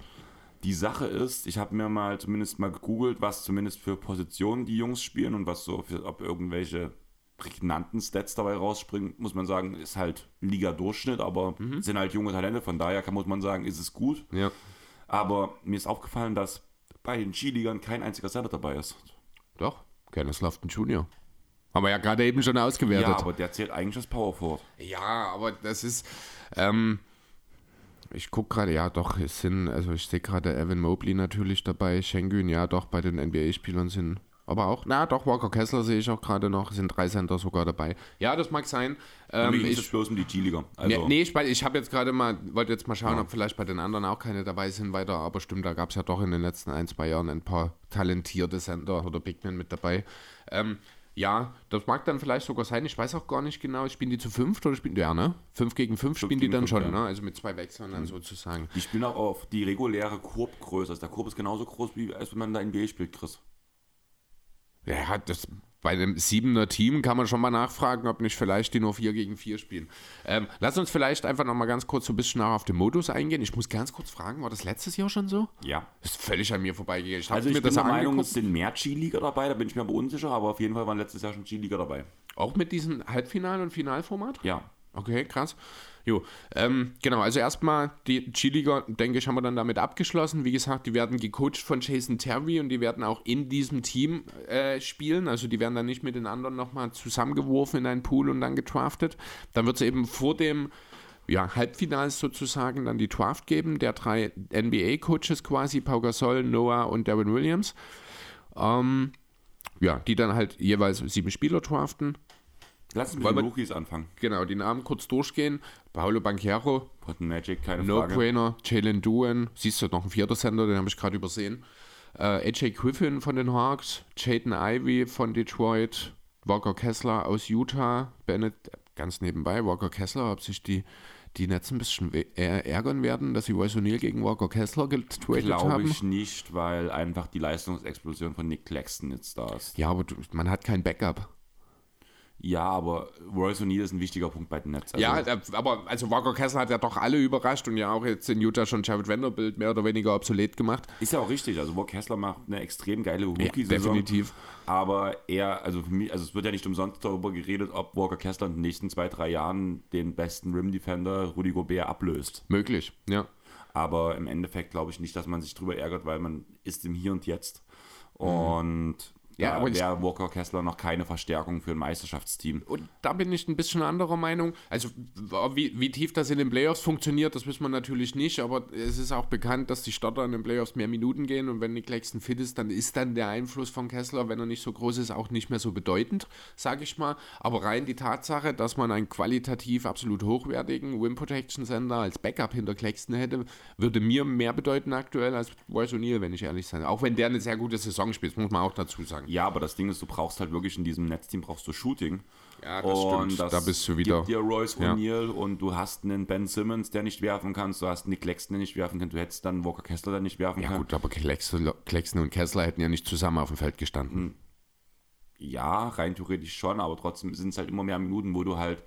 [SPEAKER 1] Die Sache ist, ich habe mir mal zumindest mal gegoogelt, was zumindest für Positionen die Jungs spielen und was so, für, ob irgendwelche prägnanten Stats dabei rausspringen, muss man sagen, ist halt Liga-Durchschnitt, aber
[SPEAKER 2] Mhm.
[SPEAKER 1] sind halt junge Talente, von daher kann, muss man sagen, ist es gut.
[SPEAKER 2] Ja.
[SPEAKER 1] Aber mir ist aufgefallen, dass bei den Skiligern kein einziger Center dabei ist.
[SPEAKER 2] Doch, Kenneth Lofton Jr. Haben wir ja gerade eben schon ausgewertet.
[SPEAKER 1] Ja, aber der zählt eigentlich als Power Forward.
[SPEAKER 2] Ja, aber das ist. Ähm, ich gucke gerade, ja, doch, es sind, also ich sehe gerade Evan Mobley natürlich dabei, Schengen, ja, doch, bei den NBA-Spielern sind. Aber auch, na doch, Walker Kessler sehe ich auch gerade noch, sind drei Center sogar dabei. Ja, das mag sein. Ähm,
[SPEAKER 1] Mir
[SPEAKER 2] ich,
[SPEAKER 1] bloß um die G-Liga. Also,
[SPEAKER 2] nee, nee, ich, ich habe jetzt gerade mal, wollte jetzt mal schauen, ob vielleicht bei den anderen auch keine dabei sind weiter, aber stimmt, da gab es ja doch in den letzten ein, zwei Jahren ein paar talentierte Center oder Bigmen mit dabei. Ähm, ja, das mag dann vielleicht sogar sein, ich weiß auch gar nicht genau, spielen die zu fünft oder spielen die, ja, ne? Fünf gegen fünf spielen die dann
[SPEAKER 1] fünf,
[SPEAKER 2] schon,
[SPEAKER 1] ja. Mhm.
[SPEAKER 2] ne? Also mit zwei Wechseln dann sozusagen.
[SPEAKER 1] Die spielen auch auf die reguläre Kurbgröße. Also der Kurb ist genauso groß, wie als wenn man da NBA spielt, Chris.
[SPEAKER 2] Ja, das, bei einem siebener Team kann man schon mal nachfragen, ob nicht vielleicht die nur 4 gegen 4 spielen. Ähm, lass uns vielleicht einfach noch mal ganz kurz so ein bisschen nach auf den Modus eingehen. Ich muss ganz kurz fragen, war das letztes Jahr schon so?
[SPEAKER 1] Ja.
[SPEAKER 2] Ist völlig an mir vorbeigegangen. Ich
[SPEAKER 1] Also ich
[SPEAKER 2] mir
[SPEAKER 1] bin
[SPEAKER 2] das
[SPEAKER 1] der Meinung, es sind mehr G-Liga dabei, da bin ich mir aber unsicher, aber auf jeden Fall waren letztes Jahr schon G-Liga dabei.
[SPEAKER 2] Auch mit diesem Halbfinal- und Finalformat?
[SPEAKER 1] Ja.
[SPEAKER 2] Okay, krass. Jo, ähm, genau, also erstmal die G-Liga, denke ich, haben wir dann damit abgeschlossen. Wie gesagt, die werden gecoacht von Jason Terry und die werden auch in diesem Team äh, spielen. Also die werden dann nicht mit den anderen nochmal zusammengeworfen in einen Pool und dann getraftet. Dann wird es eben vor dem ja, Halbfinals sozusagen dann die Draft geben, der drei NBA-Coaches quasi, Pau Gasol, Noah und Darren Williams. Ähm, ja, die dann halt jeweils sieben Spieler draften.
[SPEAKER 1] Lass uns mit den Rookies anfangen.
[SPEAKER 2] Genau, die Namen kurz durchgehen. Paolo Banquero,
[SPEAKER 1] Cotton Magic, keine Frage.
[SPEAKER 2] No-Brainer, Jalen Duen, siehst du noch ein vierter Sender, den habe ich gerade übersehen. Äh, AJ Griffin von den Hawks, Jaden Ivey von Detroit, Walker Kessler aus Utah, Bennett, ganz nebenbei, Walker Kessler, ob sich die, die Nets ein bisschen äh, ärgern werden, dass sie Royce O'Neal gegen Walker Kessler getradet
[SPEAKER 1] Glaube
[SPEAKER 2] haben.
[SPEAKER 1] ich nicht, weil einfach die Leistungsexplosion von Nick Claxton jetzt da ist.
[SPEAKER 2] Ja, aber du, man hat kein Backup.
[SPEAKER 1] Ja, aber Royce O'Neal ist ein wichtiger Punkt bei den Nets. Also,
[SPEAKER 2] ja, aber also Walker Kessler hat ja doch alle überrascht und ja auch jetzt in Utah schon Jared Vanderbilt mehr oder weniger obsolet gemacht.
[SPEAKER 1] Ist ja auch richtig. Also, Walker Kessler macht eine extrem geile Rookie-Saison.
[SPEAKER 2] definitiv.
[SPEAKER 1] Aber er, also für mich, also es wird ja nicht umsonst darüber geredet, ob Walker Kessler in den nächsten zwei, drei Jahren den besten Rim-Defender Rudy Gobert ablöst.
[SPEAKER 2] Möglich, ja.
[SPEAKER 1] Aber im Endeffekt glaube ich nicht, dass man sich drüber ärgert, weil man ist im Hier und Jetzt. Und
[SPEAKER 2] Ja, aber
[SPEAKER 1] wäre Walker Kessler noch keine Verstärkung für ein Meisterschaftsteam.
[SPEAKER 2] Und da bin ich ein bisschen anderer Meinung. Also, wie, wie tief das in den Playoffs funktioniert, das wissen wir natürlich nicht, aber es ist auch bekannt, dass die Starter in den Playoffs mehr Minuten gehen und wenn Nick Claxton fit ist, dann ist dann der Einfluss von Kessler, wenn er nicht so groß ist, auch nicht mehr so bedeutend, sage ich mal. Aber rein die Tatsache, dass man einen qualitativ absolut hochwertigen Wim Protection Center als Backup hinter Claxton hätte, würde mir mehr bedeuten aktuell als Royce O'Neal, wenn ich ehrlich sein. Auch wenn der eine sehr gute Saison spielt, muss man auch dazu sagen.
[SPEAKER 1] Ja, aber das Ding ist, du brauchst halt wirklich in diesem Netzteam brauchst du Shooting.
[SPEAKER 2] Ja, das stimmt. Da bist du wieder.
[SPEAKER 1] Gibt dir Royce
[SPEAKER 2] Ja.
[SPEAKER 1] O'Neal und du hast einen Ben Simmons, der nicht werfen kann. Du hast einen Nick Claxton, der nicht werfen kann. Du hättest dann Walker Kessler, der nicht werfen
[SPEAKER 2] Ja
[SPEAKER 1] kann.
[SPEAKER 2] gut, aber Claxton Claxton und Kessler hätten ja nicht zusammen auf dem Feld gestanden.
[SPEAKER 1] Ja, rein theoretisch schon, aber trotzdem sind es halt immer mehr Minuten, wo du halt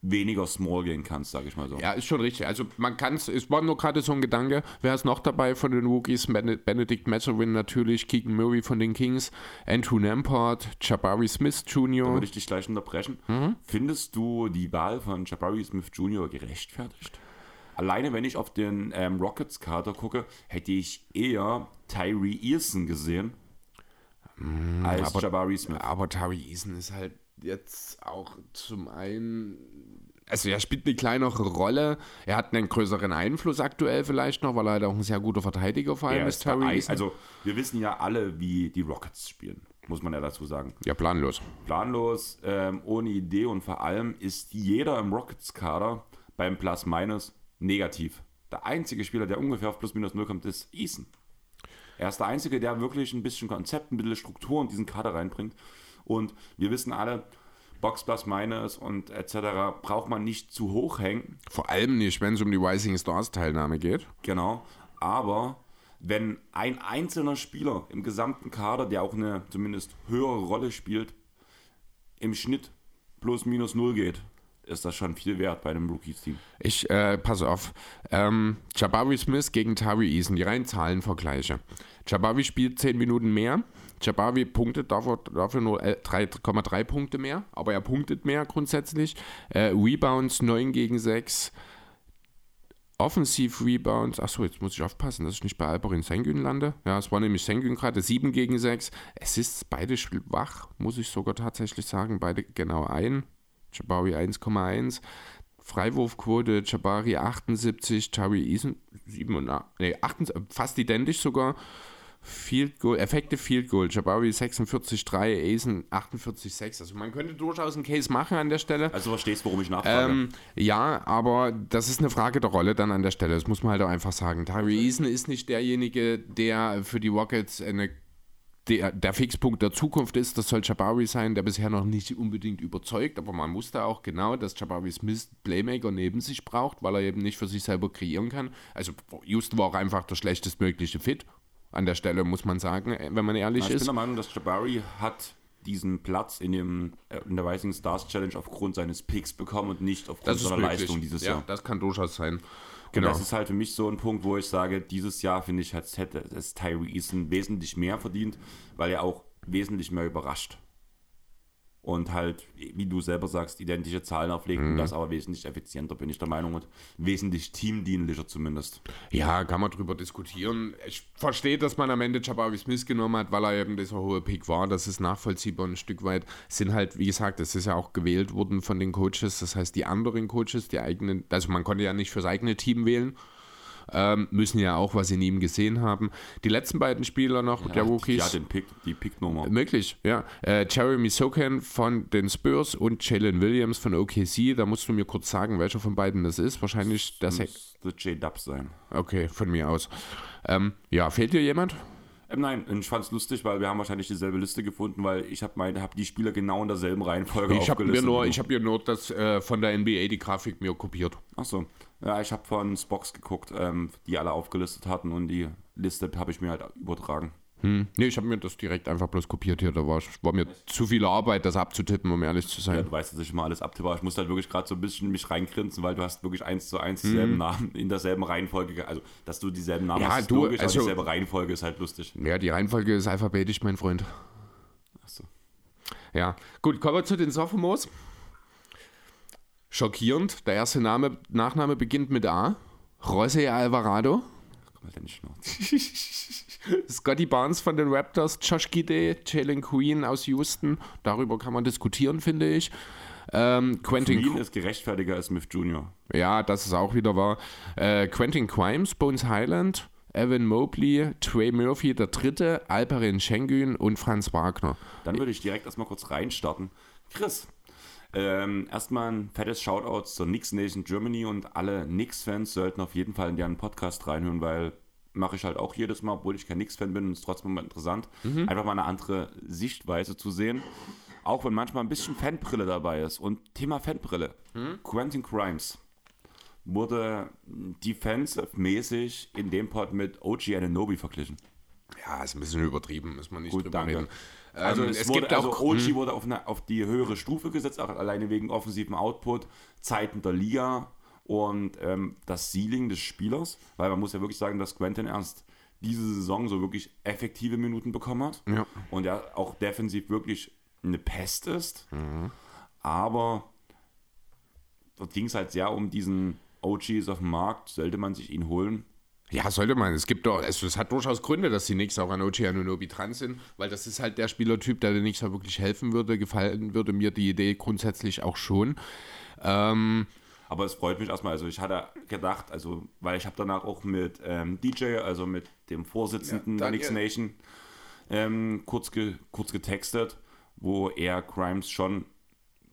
[SPEAKER 1] weniger Small gehen kannst, sag ich mal so.
[SPEAKER 2] Ja, ist schon richtig. Also man kann es, es war nur gerade so ein Gedanke, wer ist noch dabei von den Rookies? Ben- Benedict Mathurin natürlich, Keegan Murray von den Kings, Andrew Nampart, Jabari Smith
[SPEAKER 1] Da
[SPEAKER 2] Jr.
[SPEAKER 1] würde ich dich gleich unterbrechen. Findest du die Wahl von Jabari Smith Jr. gerechtfertigt? alleine wenn ich auf den ähm, Rockets-Kader gucke, hätte ich eher Tyree Eason gesehen als
[SPEAKER 2] Mm, aber-
[SPEAKER 1] Jabari Smith.
[SPEAKER 2] Aber Tari Eason ist halt jetzt auch zum einen. Also er spielt eine kleinere Rolle. Er hat einen größeren Einfluss aktuell vielleicht noch, weil er halt auch ein sehr guter Verteidiger vor allem
[SPEAKER 1] Er
[SPEAKER 2] ist, Tari Eason.
[SPEAKER 1] also wir wissen ja alle, wie die Rockets spielen, muss man ja dazu sagen.
[SPEAKER 2] ja, planlos.
[SPEAKER 1] Planlos, ähm, ohne Idee und vor allem ist jeder im Rockets-Kader beim Plus-Minus negativ. Der einzige Spieler, der ungefähr auf Plus-Minus 0 kommt, ist Eason. Er ist der Einzige, der wirklich ein bisschen Konzept, ein bisschen Struktur in diesen Kader reinbringt. Und wir wissen alle, Box Plus Minus und etc. braucht man nicht zu hoch hängen.
[SPEAKER 2] Vor allem nicht, wenn es um die Rising Stars Teilnahme geht.
[SPEAKER 1] Genau. Aber wenn ein einzelner Spieler im gesamten Kader, der auch eine zumindest höhere Rolle spielt, im Schnitt plus minus null geht, ist das schon viel wert bei einem Rookies-Team.
[SPEAKER 2] Ich, äh, pass auf. Ähm, Jabari Smith gegen Tari Eason, die reinen Zahlenvergleiche. Jabari spielt 10 Minuten mehr. Jabari punktet dafür, dafür nur äh, 3,3 Punkte mehr, aber er punktet mehr grundsätzlich. Äh, Rebounds 9 gegen 6. Offensiv-Rebounds, achso, jetzt muss ich aufpassen, dass ich nicht bei Alperin Sengun lande. Ja, es war nämlich Sengun gerade 7 gegen 6. Es ist beide schwach, muss ich sogar tatsächlich sagen, beide genau ein. Jabari 1,1. Freiwurfquote, Jabari 78, Tari Eason 87, nee, 78, fast identisch sogar. Field Goal, Effekte Field Goal, Jabari 46,3, Eason 48,6. Also man könnte durchaus einen Case machen an der Stelle.
[SPEAKER 1] Also du verstehst, warum ich nachfrage.
[SPEAKER 2] Ähm, ja, aber das ist eine Frage der Rolle dann an der Stelle. Das muss man halt auch einfach sagen. Tyree Eason ist nicht derjenige, der für die Rockets eine, der, der Fixpunkt der Zukunft ist. Das soll Jabari sein, der bisher noch nicht unbedingt überzeugt. Aber man wusste auch genau, dass Jabari Smith Playmaker neben sich braucht, weil er eben nicht für sich selber kreieren kann. Also Houston war auch einfach der schlechtestmögliche Fit. An der Stelle muss man sagen, wenn man ehrlich
[SPEAKER 1] ich bin
[SPEAKER 2] ist.
[SPEAKER 1] der Meinung, dass Jabari hat diesen Platz in, dem, äh, in der Rising Stars Challenge aufgrund seines Picks bekommen und nicht aufgrund seiner
[SPEAKER 2] möglich.
[SPEAKER 1] Leistung dieses
[SPEAKER 2] ja,
[SPEAKER 1] Jahr.
[SPEAKER 2] das kann durchaus sein.
[SPEAKER 1] Und
[SPEAKER 2] Genau.
[SPEAKER 1] das ist halt für mich so ein Punkt, wo ich sage, dieses Jahr finde ich, hätte es Tyree Eason wesentlich mehr verdient, weil er auch wesentlich mehr überrascht. Und halt, wie du selber sagst, identische Zahlen auflegt
[SPEAKER 2] Mhm.
[SPEAKER 1] und das aber wesentlich effizienter, bin ich der Meinung, und wesentlich teamdienlicher zumindest.
[SPEAKER 2] Ja, kann man drüber diskutieren. Ich verstehe, dass man am Ende Jabari Smith genommen hat, weil er eben dieser hohe Pick war. Das ist nachvollziehbar ein Stück weit. Sind halt, wie gesagt, es ist ja auch gewählt worden von den Coaches. Das heißt, die anderen Coaches, die eigenen, also man konnte ja nicht fürs eigene Team wählen, ähm, müssen ja auch was in ihm gesehen haben. Die letzten beiden Spieler noch, der Rookies.
[SPEAKER 1] Ja, den Pick, die Picknummer.
[SPEAKER 2] Möglich, ja. Äh, Jeremy Sokan von den Spurs und Jalen Williams von OKC. Da musst du mir kurz sagen, welcher von beiden das ist. Wahrscheinlich das.
[SPEAKER 1] Müsste J-Dub sein.
[SPEAKER 2] Okay, von mir aus. Ähm, ja, fehlt dir jemand?
[SPEAKER 1] Ähm, nein, ich fand es lustig, weil wir haben wahrscheinlich dieselbe Liste gefunden, weil ich habe habe die Spieler genau in derselben Reihenfolge
[SPEAKER 2] Ich habe mir
[SPEAKER 1] aufgelistet.
[SPEAKER 2] nur, ich habe mir nur das äh, von der NBA die Grafik mir kopiert.
[SPEAKER 1] Achso. Ja, ich habe von Spox geguckt, ähm, die alle aufgelistet hatten und die Liste habe ich mir halt übertragen.
[SPEAKER 2] Hm. Nee, ich habe mir das direkt einfach bloß kopiert hier. Da war, war mir zu viel Arbeit, das abzutippen, um ehrlich zu
[SPEAKER 1] Ja,
[SPEAKER 2] sein.
[SPEAKER 1] du weißt, dass ich immer alles abtippe, aber ich muss halt wirklich gerade so ein bisschen mich reingrinsen, weil du hast wirklich eins zu eins dieselben Namen in derselben Reihenfolge. ge- Also, dass du dieselben Namen
[SPEAKER 2] Ja,
[SPEAKER 1] hast,
[SPEAKER 2] du,
[SPEAKER 1] logisch,
[SPEAKER 2] also-
[SPEAKER 1] aber dieselbe Reihenfolge ist halt lustig.
[SPEAKER 2] Ja, die Reihenfolge ist alphabetisch, mein Freund.
[SPEAKER 1] Achso.
[SPEAKER 2] Ja, gut, kommen wir zu den Sophomores. Schockierend, der erste Name, Nachname beginnt mit A. José Alvarado.
[SPEAKER 1] Komm halt deine Schnauze.
[SPEAKER 2] Scotty Barnes von den Raptors, Josh Gide, Jalen Queen aus Houston. Darüber kann man diskutieren, finde ich. Ähm, Quentin
[SPEAKER 1] Queen ist gerechtfertiger als Smith Jr.
[SPEAKER 2] Ja, das ist auch wieder wahr. Äh, Quentin Crimes, Bones Highland, Evan Mobley, Trey Murphy, der Dritte, Alperin Schengen und Franz Wagner.
[SPEAKER 1] Dann würde ich direkt erstmal kurz reinstarten. Chris, ähm, erstmal ein fettes Shoutout zur Knicks Nation Germany und alle Knicks-Fans sollten auf jeden Fall in deren Podcast reinhören, weil mache ich halt auch jedes Mal, obwohl ich kein Knicks-Fan bin und es ist trotzdem mal interessant, einfach mal eine andere Sichtweise zu sehen. Auch wenn manchmal ein bisschen Fanbrille dabei ist. Und Thema Fanbrille. Quentin Crimes wurde defensive-mäßig in dem Pod mit OG Ananobi verglichen.
[SPEAKER 2] Ja, ist ein bisschen übertrieben, muss man nicht
[SPEAKER 1] Gut,
[SPEAKER 2] drüber
[SPEAKER 1] danke.
[SPEAKER 2] reden.
[SPEAKER 1] Also,
[SPEAKER 2] Ähm,
[SPEAKER 1] es,
[SPEAKER 2] es
[SPEAKER 1] wurde,
[SPEAKER 2] gibt
[SPEAKER 1] also
[SPEAKER 2] auch-
[SPEAKER 1] OG wurde auf, eine, auf die höhere Stufe gesetzt, auch alleine wegen offensivem Output, Zeiten der Liga und ähm, das Ceiling des Spielers, weil man muss ja wirklich sagen, dass Quentin erst diese Saison so wirklich effektive Minuten bekommen hat
[SPEAKER 2] Ja.
[SPEAKER 1] und er auch defensiv wirklich eine Pest ist,
[SPEAKER 2] Mhm.
[SPEAKER 1] aber dort ging es halt sehr um diesen OGs auf dem Markt, sollte man sich ihn holen.
[SPEAKER 2] Ja, sollte man. Es gibt doch, es, es hat durchaus Gründe, dass die Knicks auch an OG Anunobi dran sind, weil das ist halt der Spielertyp, der den Knicks auch wirklich helfen würde. Gefallen würde mir die Idee grundsätzlich auch schon. Ähm,
[SPEAKER 1] Aber es freut mich erstmal. Also ich hatte gedacht, also weil ich habe danach auch mit ähm, DJ, also mit dem Vorsitzenden
[SPEAKER 2] Ja,
[SPEAKER 1] der. Knicks Nation, ähm, kurz, ge kurz getextet, wo er Crimes schon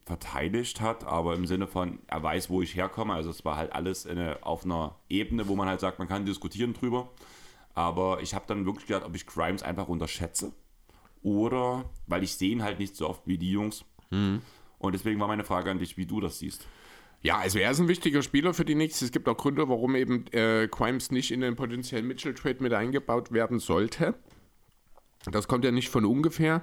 [SPEAKER 1] verteidigt hat, aber im Sinne von, er weiß, wo ich herkomme. Also es war halt alles in eine, auf einer Ebene, wo man halt sagt, man kann diskutieren drüber. Aber ich habe dann wirklich gedacht, ob ich Crimes einfach unterschätze oder, weil ich sehe ihn halt nicht so oft wie die Jungs. Und deswegen war meine Frage an dich, wie du das siehst.
[SPEAKER 2] Ja, also er ist ein wichtiger Spieler für die Knicks. Es gibt auch Gründe, warum eben äh, Crimes nicht in den potenziellen Mitchell-Trade mit eingebaut werden sollte. Das kommt ja nicht von ungefähr.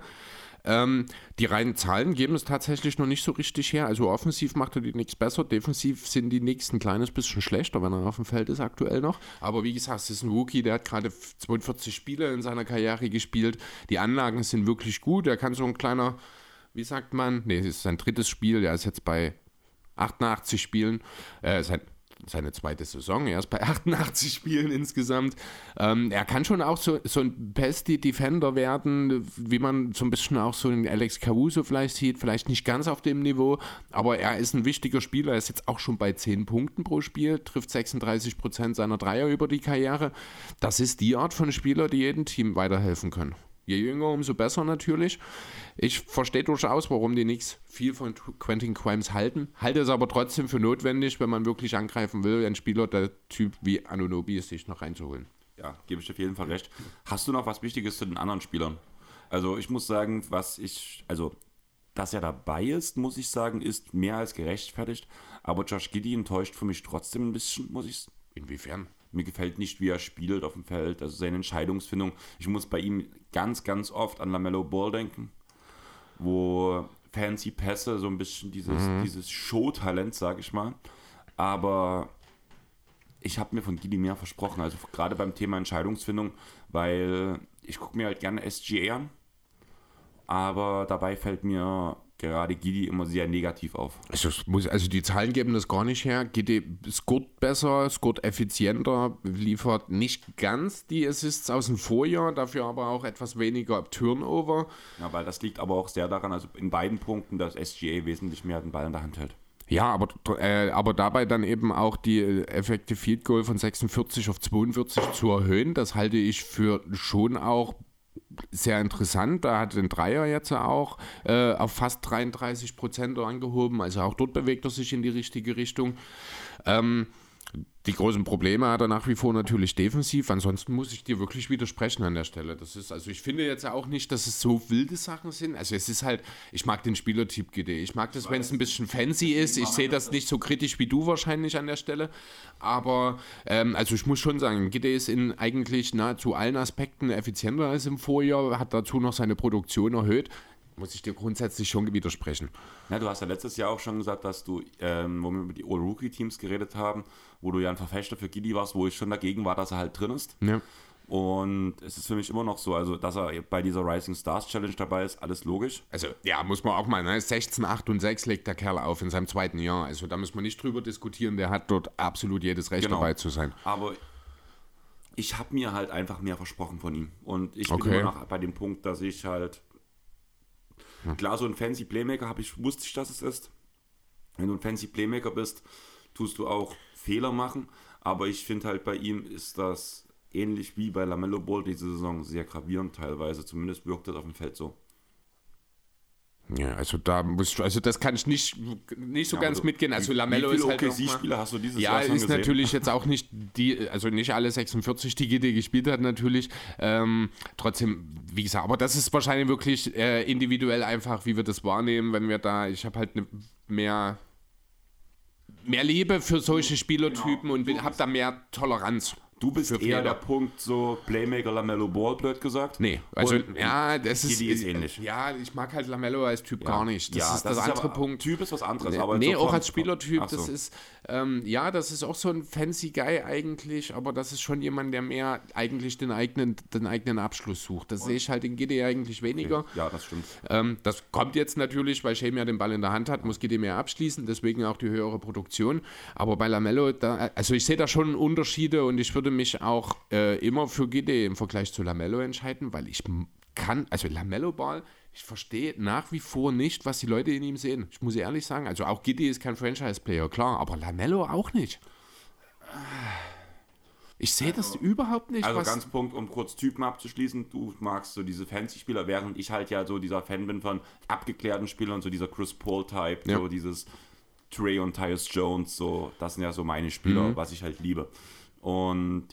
[SPEAKER 2] Ähm, die reinen Zahlen geben es tatsächlich noch nicht so richtig her. Also offensiv macht er die Knicks besser, defensiv sind die Knicks ein kleines bisschen schlechter, wenn er auf dem Feld ist aktuell noch. Aber wie gesagt, es ist ein Rookie, der hat gerade 42 Spiele in seiner Karriere gespielt. Die Anlagen sind wirklich gut. Er kann so ein kleiner, wie sagt man, nee, es ist sein drittes Spiel. Er ist jetzt bei 88 Spielen, äh, sein, seine zweite Saison, er ist bei 88 Spielen insgesamt. Ähm, er kann schon auch so, so ein Pesty-Defender werden, wie man so ein bisschen auch so einen Alex Caruso vielleicht sieht, vielleicht nicht ganz auf dem Niveau, aber er ist ein wichtiger Spieler, er ist jetzt auch schon bei 10 Punkten pro Spiel, trifft 36 Prozent seiner Dreier über die Karriere. Das ist die Art von Spieler, die jedem Team weiterhelfen können. Je jünger, umso besser natürlich. Ich verstehe durchaus, warum die Knicks viel von Quentin Crimes halten. Halte es aber trotzdem für notwendig, wenn man wirklich angreifen will, einen Spieler der Typ wie Anunobi ist, sich noch reinzuholen.
[SPEAKER 1] Ja, gebe ich dir auf jeden Fall recht. Hast du noch was Wichtiges zu den anderen Spielern? Also ich muss sagen, was ich, also dass er dabei ist, muss ich sagen, ist mehr als gerechtfertigt. Aber Josh Giddy enttäuscht für mich trotzdem ein bisschen, muss ich
[SPEAKER 2] Inwiefern?
[SPEAKER 1] Mir gefällt nicht, wie er spielt auf dem Feld, also seine Entscheidungsfindung. Ich muss bei ihm ganz, ganz oft an LaMelo Ball denken, wo fancy Pässe, so ein bisschen dieses, dieses Showtalent, sage ich mal. Aber ich habe mir von Gidi mehr versprochen, also gerade beim Thema Entscheidungsfindung, weil ich gucke mir halt gerne SGA an, aber dabei fällt mir gerade Gidi immer sehr negativ auf.
[SPEAKER 2] Also, muss, also die Zahlen geben das gar nicht her. GD scoret besser, scoret effizienter, liefert nicht ganz die Assists aus dem Vorjahr, dafür aber auch etwas weniger Turnover.
[SPEAKER 1] Ja, weil das liegt aber auch sehr daran, also in beiden Punkten, dass SGA wesentlich mehr den Ball in der Hand hält.
[SPEAKER 2] Ja, aber, äh, aber dabei dann eben auch die Effective Field Goal von 46 auf 42 zu erhöhen, das halte ich für schon auch sehr interessant. Da hat den Dreier jetzt auch äh, auf fast 33 Prozent angehoben. Also auch dort bewegt er sich in die richtige Richtung. Ähm, die großen Probleme hat er nach wie vor natürlich defensiv. Ansonsten muss ich dir wirklich widersprechen an der Stelle. Das ist, also ich finde jetzt auch nicht, dass es so wilde Sachen sind. Also es ist halt, ich mag den Spielertyp GD. Ich mag das, wenn es ein bisschen fancy ist. Ich sehe das nicht so kritisch wie du wahrscheinlich an der Stelle. Aber ähm, also ich muss schon sagen, GD ist in eigentlich nahezu allen Aspekten effizienter als im Vorjahr, hat dazu noch seine Produktion erhöht. Muss ich dir grundsätzlich schon widersprechen.
[SPEAKER 1] Ja, du hast ja letztes Jahr auch schon gesagt, dass du, ähm, wo wir über die All-Rookie-Teams geredet haben, wo du ja ein Verfechter für Giddy warst, wo ich schon dagegen war, dass er halt drin ist.
[SPEAKER 2] Ja.
[SPEAKER 1] Und es ist für mich immer noch so, also dass er bei dieser Rising Stars Challenge dabei ist, alles logisch.
[SPEAKER 2] Also, ja, muss man auch mal, ne? 16, 8 und 6 legt der Kerl auf in seinem zweiten Jahr. Also, da muss man nicht drüber diskutieren. Der hat dort absolut jedes Recht
[SPEAKER 1] Genau.
[SPEAKER 2] dabei zu sein.
[SPEAKER 1] Aber ich habe mir halt einfach mehr versprochen von ihm. Und ich
[SPEAKER 2] Okay.
[SPEAKER 1] bin immer noch bei dem Punkt, dass ich halt. Klar, so ein fancy Playmaker habe ich, wusste ich, dass es ist. Wenn du ein fancy Playmaker bist, tust du auch Fehler machen. Aber ich finde halt bei ihm ist das ähnlich wie bei Lamello Ball diese Saison sehr gravierend teilweise. Zumindest wirkt das auf dem Feld so.
[SPEAKER 2] Ja, also da muss also das kann ich nicht, nicht so
[SPEAKER 1] Ja,
[SPEAKER 2] ganz
[SPEAKER 1] du-
[SPEAKER 2] mitgehen. Also Lamello ist halt
[SPEAKER 1] OKC-Spieler hast du dieses
[SPEAKER 2] ja,
[SPEAKER 1] Jahr schon
[SPEAKER 2] ist
[SPEAKER 1] gesehen?
[SPEAKER 2] natürlich jetzt auch nicht die, also nicht alle 46, die GD gespielt hat natürlich. Ähm, trotzdem, wie gesagt, aber das ist wahrscheinlich wirklich äh, individuell einfach, wie wir das wahrnehmen, wenn wir da, ich habe halt ne, mehr mehr Liebe für solche Spielertypen und habe da mehr Toleranz.
[SPEAKER 1] Du bist eher
[SPEAKER 2] Fehler.
[SPEAKER 1] der Punkt so Playmaker Lamello Ball, blöd gesagt.
[SPEAKER 2] Nee, also
[SPEAKER 1] Und
[SPEAKER 2] ja, das ist,
[SPEAKER 1] ist ähnlich.
[SPEAKER 2] Ja, ich mag halt Lamello als Typ gar nicht. Das
[SPEAKER 1] ja,
[SPEAKER 2] ist das, andere
[SPEAKER 1] aber-
[SPEAKER 2] Punkt.
[SPEAKER 1] Typ ist was anderes.
[SPEAKER 2] Nee,
[SPEAKER 1] aber
[SPEAKER 2] nee auch als Spielertyp,
[SPEAKER 1] so.
[SPEAKER 2] das ist, ähm, ja, das ist auch so ein fancy Guy eigentlich, aber das ist schon jemand, der mehr eigentlich den eigenen, den eigenen Abschluss sucht. Das sehe ich halt in Giddy eigentlich weniger.
[SPEAKER 1] Ja, das stimmt.
[SPEAKER 2] Ähm, das kommt jetzt natürlich, weil Shea ja den Ball in der Hand hat, muss Giddy mehr abschließen, deswegen auch die höhere Produktion. Aber bei Lamello, da, also ich sehe da schon Unterschiede und ich würde mich auch äh, immer für Giddy im Vergleich zu Lamello entscheiden, weil ich kann, also Lamello Ball, ich verstehe nach wie vor nicht, was die Leute in ihm sehen. Ich muss ehrlich sagen, also auch Giddy ist kein Franchise-Player, klar, aber Lamello auch nicht. Ich sehe das überhaupt nicht.
[SPEAKER 1] Also ganz Punkt, um kurz Typen abzuschließen. Du magst so diese Fancy-Spieler, während ich halt ja so dieser Fan bin von abgeklärten Spielern, so dieser Chris Paul-Type,
[SPEAKER 2] Ja.
[SPEAKER 1] so dieses Trey und Tyus Jones, so, das sind ja so meine Spieler,
[SPEAKER 2] Mhm.
[SPEAKER 1] was ich halt liebe. Und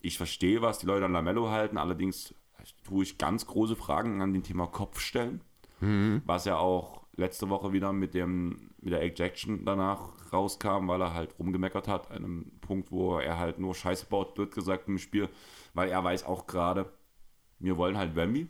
[SPEAKER 1] ich verstehe, was die Leute an Lamello halten, allerdings tue ich ganz große Fragen an dem Thema Kopf stellen,
[SPEAKER 2] Mhm.
[SPEAKER 1] was ja auch letzte Woche wieder mit dem mit der Ejection danach rauskam, weil er halt rumgemeckert hat, an einem Punkt, wo er halt nur Scheiße baut, wird gesagt im Spiel, weil er weiß auch gerade, wir wollen halt Wemby.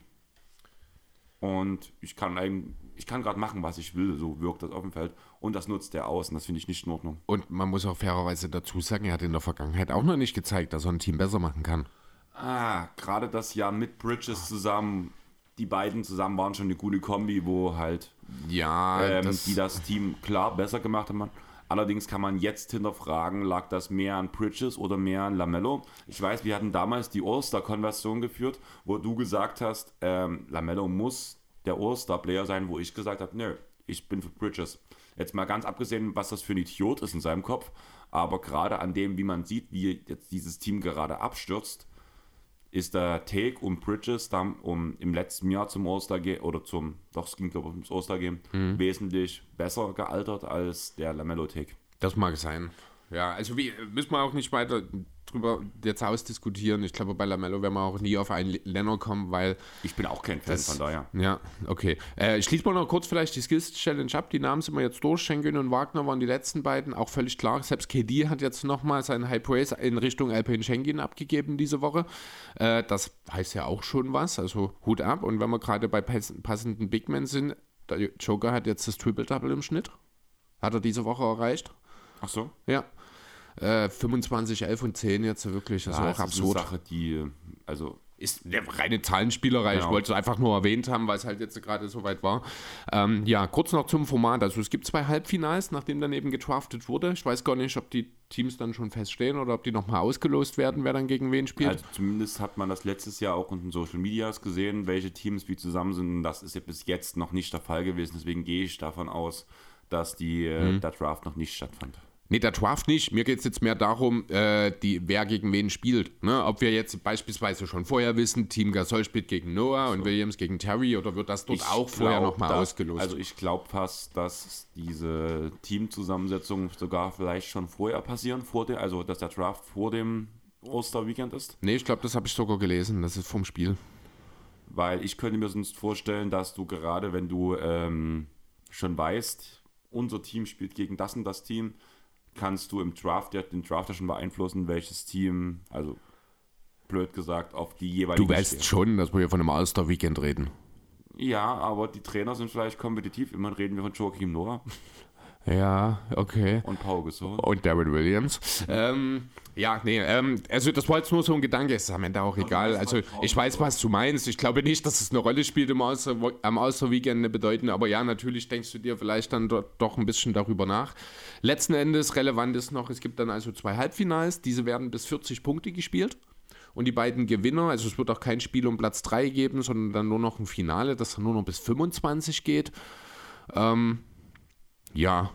[SPEAKER 1] Und ich kann eigentlich, ich kann gerade machen, was ich will, so wirkt das auf dem Feld und das nutzt er aus und das finde ich nicht in Ordnung.
[SPEAKER 2] und man muss auch fairerweise dazu sagen, er hat in der Vergangenheit auch noch nicht gezeigt, dass er ein Team besser machen kann.
[SPEAKER 1] Ah, gerade das Jahr mit Bridges zusammen, die beiden zusammen waren schon eine gute Kombi, wo halt
[SPEAKER 2] Ja,
[SPEAKER 1] ähm,
[SPEAKER 2] das,
[SPEAKER 1] die das Team klar besser gemacht haben. Allerdings kann man jetzt hinterfragen, lag das mehr an Bridges oder mehr an Lamello? Ich weiß, wir hatten damals die All-Star-Konversion geführt, wo du gesagt hast, ähm, Lamello muss der All-Star-Player sein, wo ich gesagt habe, nö, ich bin für Bridges. Jetzt mal ganz abgesehen, was das für ein Idiot ist in seinem Kopf, aber gerade an dem, wie man sieht, wie jetzt dieses Team gerade abstürzt, ist der Take um Bridges dann um im letzten Jahr zum All-Star Game oder zum, doch es ging glaube ich ums All-Star Game, wesentlich besser gealtert als der Lamello Take.
[SPEAKER 2] das mag sein. Ja, also wie, müssen wir auch nicht weiter drüber jetzt ausdiskutieren. Ich glaube, bei Lamello werden wir auch nie auf einen Lenner kommen, weil
[SPEAKER 1] Ich bin auch kein Fan von daher.
[SPEAKER 2] Ja, okay. Äh, ich schließe mal noch kurz vielleicht die Skills-Challenge ab. Die Namen sind wir jetzt durch. Schengen und Wagner waren die letzten beiden, auch völlig klar. Selbst KD hat jetzt nochmal seinen High Praise in Richtung Alpine Schengen abgegeben diese Woche. Äh, das heißt ja auch schon was, also Hut ab. Und wenn wir gerade bei pass passenden Big Men sind, der Joker hat jetzt das Triple-Double im Schnitt. Hat er diese Woche erreicht.
[SPEAKER 1] Ach so?
[SPEAKER 2] Ja. Äh, 25, 11 und 10 jetzt wirklich. Das
[SPEAKER 1] Ja,
[SPEAKER 2] ist auch
[SPEAKER 1] es ist
[SPEAKER 2] absurd.
[SPEAKER 1] eine Sache, die, also
[SPEAKER 2] ist eine reine Zahlenspielerei. Ich
[SPEAKER 1] Genau.
[SPEAKER 2] wollte es einfach nur erwähnt haben, weil es halt jetzt gerade so weit war. Ähm, ja, kurz noch zum Format. Also es gibt zwei Halbfinals, nachdem dann eben gedraftet wurde. Ich weiß gar nicht, ob die Teams dann schon feststehen oder ob die nochmal ausgelost werden, wer dann gegen wen spielt.
[SPEAKER 1] Also zumindest hat man das letztes Jahr auch in den Social Medias gesehen, welche Teams wie zusammen sind. Das ist ja bis jetzt noch nicht der Fall gewesen. Deswegen gehe ich davon aus, dass die,
[SPEAKER 2] Mhm.
[SPEAKER 1] äh, der Draft noch nicht stattfand.
[SPEAKER 2] Nee, der Draft nicht. Mir geht es jetzt mehr darum, äh, die, wer gegen wen spielt. Ne? Ob wir jetzt beispielsweise schon vorher wissen, Team Gasol spielt gegen Noah und Williams gegen Terry oder wird das dort auch vorher nochmal ausgelost?
[SPEAKER 1] Also ich glaube fast, dass diese Teamzusammensetzung sogar vielleicht schon vorher passieren, vor der, also dass der Draft vor dem Osterweekend ist.
[SPEAKER 2] nee, ich glaube, das habe ich sogar gelesen. Das ist vom Spiel.
[SPEAKER 1] Weil ich könnte mir sonst vorstellen, dass du gerade, wenn du ähm, schon weißt, unser Team spielt gegen das und das Team, kannst du im Draft ja den Draft ja schon beeinflussen, welches Team, also blöd gesagt, auf die jeweiligen
[SPEAKER 2] Du weißt
[SPEAKER 1] steht.
[SPEAKER 2] schon, dass wir hier von einem All-Star-Weekend reden.
[SPEAKER 1] Ja, aber die Trainer sind vielleicht kompetitiv. Immerhin reden wir von Joachim Noah
[SPEAKER 2] Ja, okay.
[SPEAKER 1] und Paul Gasol.
[SPEAKER 2] Und Darren Williams. Ähm, ja, nee, ähm, also das war jetzt nur so ein Gedanke, ist am Ende auch egal. Also ich weiß, was du meinst. Ich glaube nicht, dass es eine Rolle spielt im Außer, am Außerweekend eine bedeutende, aber ja, natürlich denkst du dir vielleicht dann do, doch ein bisschen darüber nach. Letzten Endes relevant ist noch, es gibt dann also zwei Halbfinals, diese werden bis 40 Punkte gespielt. Und die beiden Gewinner, also es wird auch kein Spiel um Platz 3 geben, sondern dann nur noch ein Finale, das dann nur noch bis 25 geht. Ähm, ja,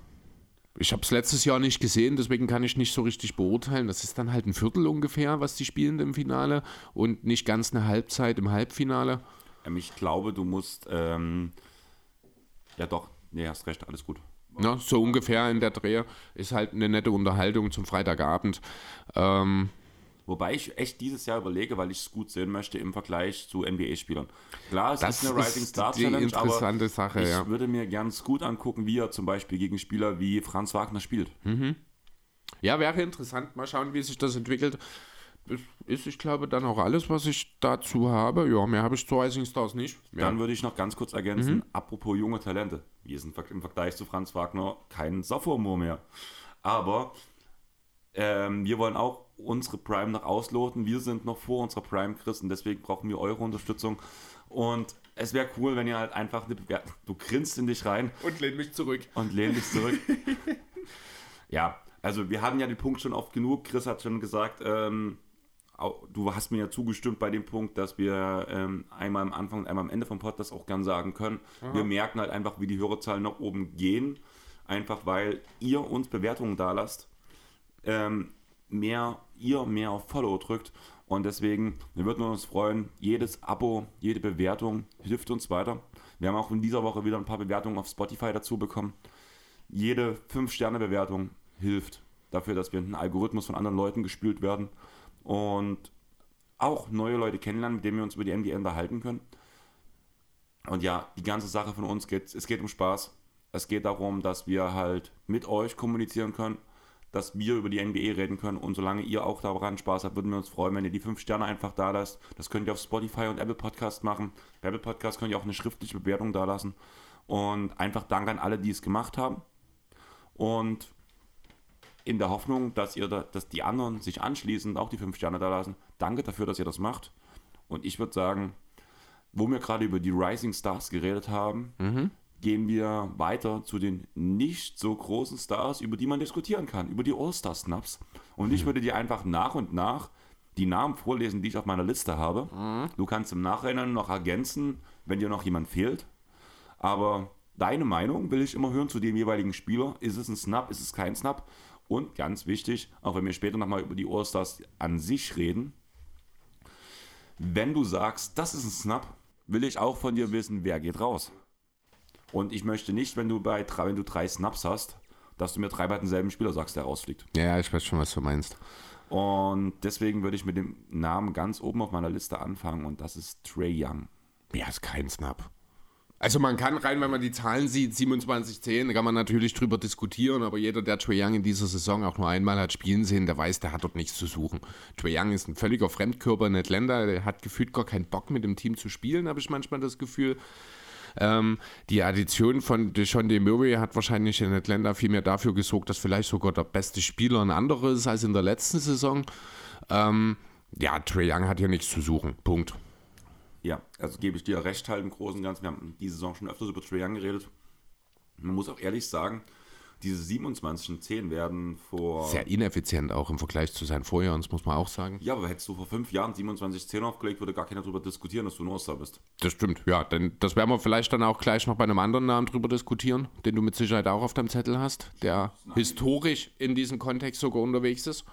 [SPEAKER 2] ich habe es letztes Jahr nicht gesehen, deswegen kann ich nicht so richtig beurteilen. Das ist dann halt ein Viertel ungefähr, was die spielen im Finale und nicht ganz eine Halbzeit im Halbfinale.
[SPEAKER 1] Ähm, ich glaube, du musst, ähm, ja doch, nee, hast recht, alles gut.
[SPEAKER 2] Ne, so ungefähr in der Dreh ist halt eine nette Unterhaltung zum Freitagabend. Ähm,
[SPEAKER 1] Wobei ich echt dieses Jahr überlege, weil ich es gut sehen möchte im Vergleich zu NBA-Spielern. Klar, es
[SPEAKER 2] Das
[SPEAKER 1] ist eine Rising Star Challenge,
[SPEAKER 2] interessante
[SPEAKER 1] aber
[SPEAKER 2] Sache,
[SPEAKER 1] ich
[SPEAKER 2] ja.
[SPEAKER 1] würde mir ganz gut angucken, wie er zum Beispiel gegen Spieler wie Franz Wagner spielt.
[SPEAKER 2] ja, wäre interessant. Mal schauen, wie sich das entwickelt. das ist, ich glaube, dann auch alles, was ich dazu habe. Ja, mehr habe ich zu Rising Stars nicht. Ja.
[SPEAKER 1] Dann würde ich noch ganz kurz ergänzen, apropos junge Talente. Wir sind im Vergleich zu Franz Wagner kein Sophomore mehr. Aber ähm, wir wollen auch unsere Prime noch ausloten. Wir sind noch vor unserer Prime, Chris, und deswegen brauchen wir eure Unterstützung. Und es wäre cool, wenn ihr halt einfach eine Bewertung. Du grinst in dich rein
[SPEAKER 2] Und lehn mich zurück.
[SPEAKER 1] und lehn dich zurück. ja, also wir hatten ja den Punkt schon oft genug. Chris hat schon gesagt, ähm, du hast mir ja zugestimmt bei dem Punkt, dass wir ähm, einmal am Anfang und einmal am Ende vom Podcast auch gern sagen können. Wir merken halt einfach, wie die Hörerzahlen nach oben gehen. Einfach weil ihr uns Bewertungen da lasst. Ähm, mehr, ihr mehr auf Follow drückt. Und deswegen, wir würden uns freuen, jedes Abo, jede Bewertung hilft uns weiter. Wir haben auch in dieser Woche wieder ein paar Bewertungen auf Spotify dazu bekommen. Jede 5-Sterne-Bewertung hilft dafür, dass wir in den Algorithmus von anderen Leuten gespült werden und auch neue Leute kennenlernen, mit denen wir uns über die NBA unterhalten können. Und ja, die ganze Sache von uns geht, es geht um Spaß. Es geht darum, dass wir halt mit euch kommunizieren können, dass wir über die NBA reden können. Und solange ihr auch daran Spaß habt, würden wir uns freuen, wenn ihr die 5 Sterne einfach da lasst. Das könnt ihr auf Spotify und Apple Podcast machen. Bei Apple Podcast könnt ihr auch eine schriftliche Bewertung da lassen. Und einfach Dank an alle, die es gemacht haben. Und in der Hoffnung, dass ihr da, dass die anderen sich anschließen und auch die 5 Sterne da lassen. Danke dafür, dass ihr das macht. Und ich würde sagen, wo wir gerade über die Rising Stars geredet haben, gehen wir weiter zu den nicht so großen Stars, über die man diskutieren kann, über die All-Star-Snaps. Und ich würde dir einfach nach und nach die Namen vorlesen, die ich auf meiner Liste habe. Du kannst im Nachhinein noch ergänzen, wenn dir noch jemand fehlt. Aber deine Meinung will ich immer hören zu dem jeweiligen Spieler. Ist es ein Snap, ist es kein Snap? Und ganz wichtig, auch wenn wir später nochmal über die All-Stars an sich reden, wenn du sagst, das ist ein Snap, will ich auch von dir wissen, wer geht raus. Und ich möchte nicht, wenn du bei drei, wenn du drei Snaps hast, dass du mir dreimal denselben Spieler sagst, der rausfliegt.
[SPEAKER 2] Ja, ich weiß schon, was du meinst.
[SPEAKER 1] Und deswegen würde ich mit dem Namen ganz oben auf meiner Liste anfangen und das ist Trey Young.
[SPEAKER 2] Ja, ist kein Snap. Also man kann rein, wenn man die Zahlen sieht, 27-10, da kann man natürlich drüber diskutieren, aber jeder, der Trae Young in dieser Saison auch nur einmal hat spielen sehen, der weiß, der hat dort nichts zu suchen. Trae Young ist ein völliger Fremdkörper in Atlanta, der hat gefühlt gar keinen Bock mit dem Team zu spielen, habe ich manchmal das Gefühl. Ähm, die Addition von Deshaun Murray hat wahrscheinlich in Atlanta viel mehr dafür gesorgt, dass vielleicht sogar der beste Spieler ein anderer ist als in der letzten Saison. Ähm, ja, Trae Young hat hier nichts zu suchen. Punkt.
[SPEAKER 1] Ja, also gebe ich dir recht halt im Großen und Ganzen. Wir haben diese Saison schon öfters über Trae Young geredet. Man muss auch ehrlich sagen, diese 27 und 10 werden vor...
[SPEAKER 2] Sehr ineffizient auch im Vergleich zu seinen Vorjahren, das muss man auch sagen.
[SPEAKER 1] Ja, aber hättest du vor fünf Jahren 27 10 aufgelegt, würde gar keiner darüber diskutieren, dass du ein All-Star bist.
[SPEAKER 2] Das stimmt, ja, denn das werden wir vielleicht dann auch gleich noch bei einem anderen Namen drüber diskutieren, den du mit Sicherheit auch auf deinem Zettel hast, der historisch in diesem Kontext sogar unterwegs ist.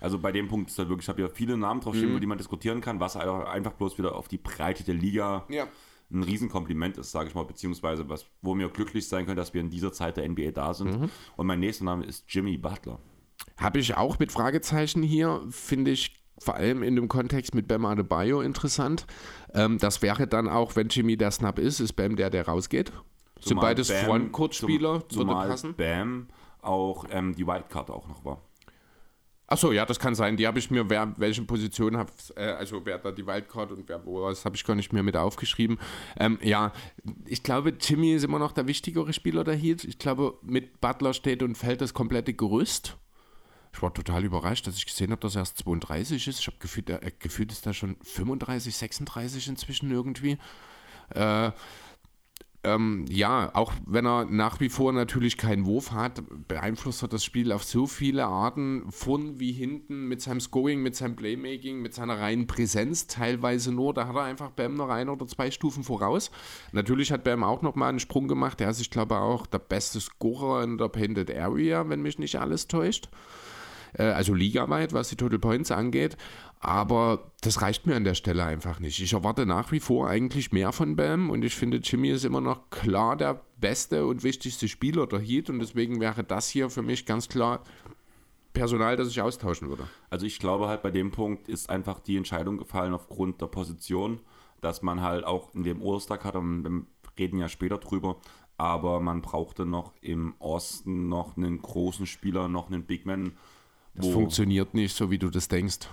[SPEAKER 1] Also bei dem Punkt ist halt wirklich, ich habe ja viele Namen draufstehen, über die man diskutieren kann, was einfach bloß wieder auf die Breite der Liga
[SPEAKER 2] Ja.
[SPEAKER 1] Ein Riesenkompliment ist, sage ich mal, beziehungsweise was, wo wir glücklich sein können, dass wir in dieser Zeit der NBA da sind. Und mein nächster Name ist Jimmy Butler.
[SPEAKER 2] Habe ich auch mit Fragezeichen hier, finde ich vor allem in dem Kontext mit Bam Adebayo interessant. Ähm, das wäre dann auch, wenn Jimmy der Snap ist, ist Bam der, der rausgeht. Sind
[SPEAKER 1] Zumal
[SPEAKER 2] beides
[SPEAKER 1] Bam-
[SPEAKER 2] Frontcourt-Spieler,
[SPEAKER 1] zum-
[SPEAKER 2] würde passen.
[SPEAKER 1] Bam auch ähm, die Wildcard auch noch war.
[SPEAKER 2] Achso, ja, das kann sein. Die habe ich mir, wer welche Position hat, äh, also wer da die Wildcard und wer wo, das habe ich gar nicht mehr mit aufgeschrieben. Ähm, ja, ich glaube, Jimmy ist immer noch der wichtigere Spieler der Heat. Ich glaube, mit Butler steht und fällt das komplette Gerüst. Ich war total überrascht, dass ich gesehen habe, dass er erst 32 ist. Ich habe gefühlt, er, gefühlt ist er schon 35, 36 inzwischen irgendwie. Äh, ähm, ja, auch wenn er nach wie vor natürlich keinen Wurf hat, beeinflusst er das Spiel auf so viele Arten, von wie hinten, mit seinem Scoring, mit seinem Playmaking, mit seiner reinen Präsenz teilweise nur. Da hat er einfach Bam noch ein oder zwei Stufen voraus. Natürlich hat Bam auch nochmal einen Sprung gemacht. Er ist, ich glaube, auch der beste Scorer in der Painted Area, wenn mich nicht alles täuscht äh, also ligaweit, was die Total Points angeht. Aber das reicht mir an der Stelle einfach nicht. Ich erwarte nach wie vor eigentlich mehr von Bam und ich finde, Jimmy ist immer noch klar der beste und wichtigste Spieler der Heat und deswegen wäre das hier für mich ganz klar Personal, das ich austauschen würde.
[SPEAKER 1] Also ich glaube halt bei dem Punkt ist einfach die Entscheidung gefallen aufgrund der Position, dass man halt auch in dem All-Star hat, und wir reden ja später drüber, aber man brauchte noch im Osten noch einen großen Spieler, noch einen Big Man.
[SPEAKER 2] Das funktioniert nicht so, wie du das denkst.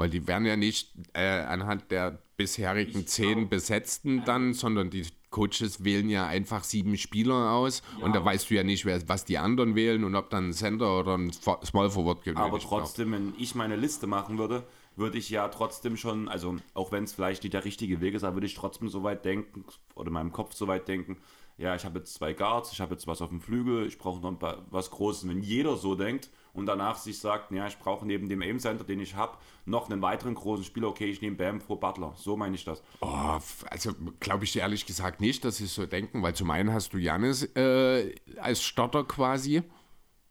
[SPEAKER 2] Weil die werden ja nicht äh, anhand der bisherigen zehn Besetzten dann, sondern die Coaches wählen ja einfach sieben Spieler aus ja. und da weißt du ja nicht, wer, was die anderen wählen und ob dann ein Center oder ein Small Forward
[SPEAKER 1] gibt. Aber trotzdem, wenn ich meine Liste machen würde, würde ich ja trotzdem schon, also auch wenn es vielleicht nicht der richtige Weg ist, aber würde ich trotzdem so weit denken oder in meinem Kopf so weit denken, ja, ich habe jetzt zwei Guards, ich habe jetzt was auf dem Flügel, ich brauche noch ein paar, was Großes. Wenn jeder so denkt und danach sich sagt, ja, ich brauche neben dem Aim Center, den ich habe, noch einen weiteren großen Spieler, okay, ich nehme Bam vor Butler. So meine ich das.
[SPEAKER 2] Oh, also glaube ich ehrlich gesagt nicht, dass sie so denken, weil zum einen hast du Janis äh, als Stotter quasi.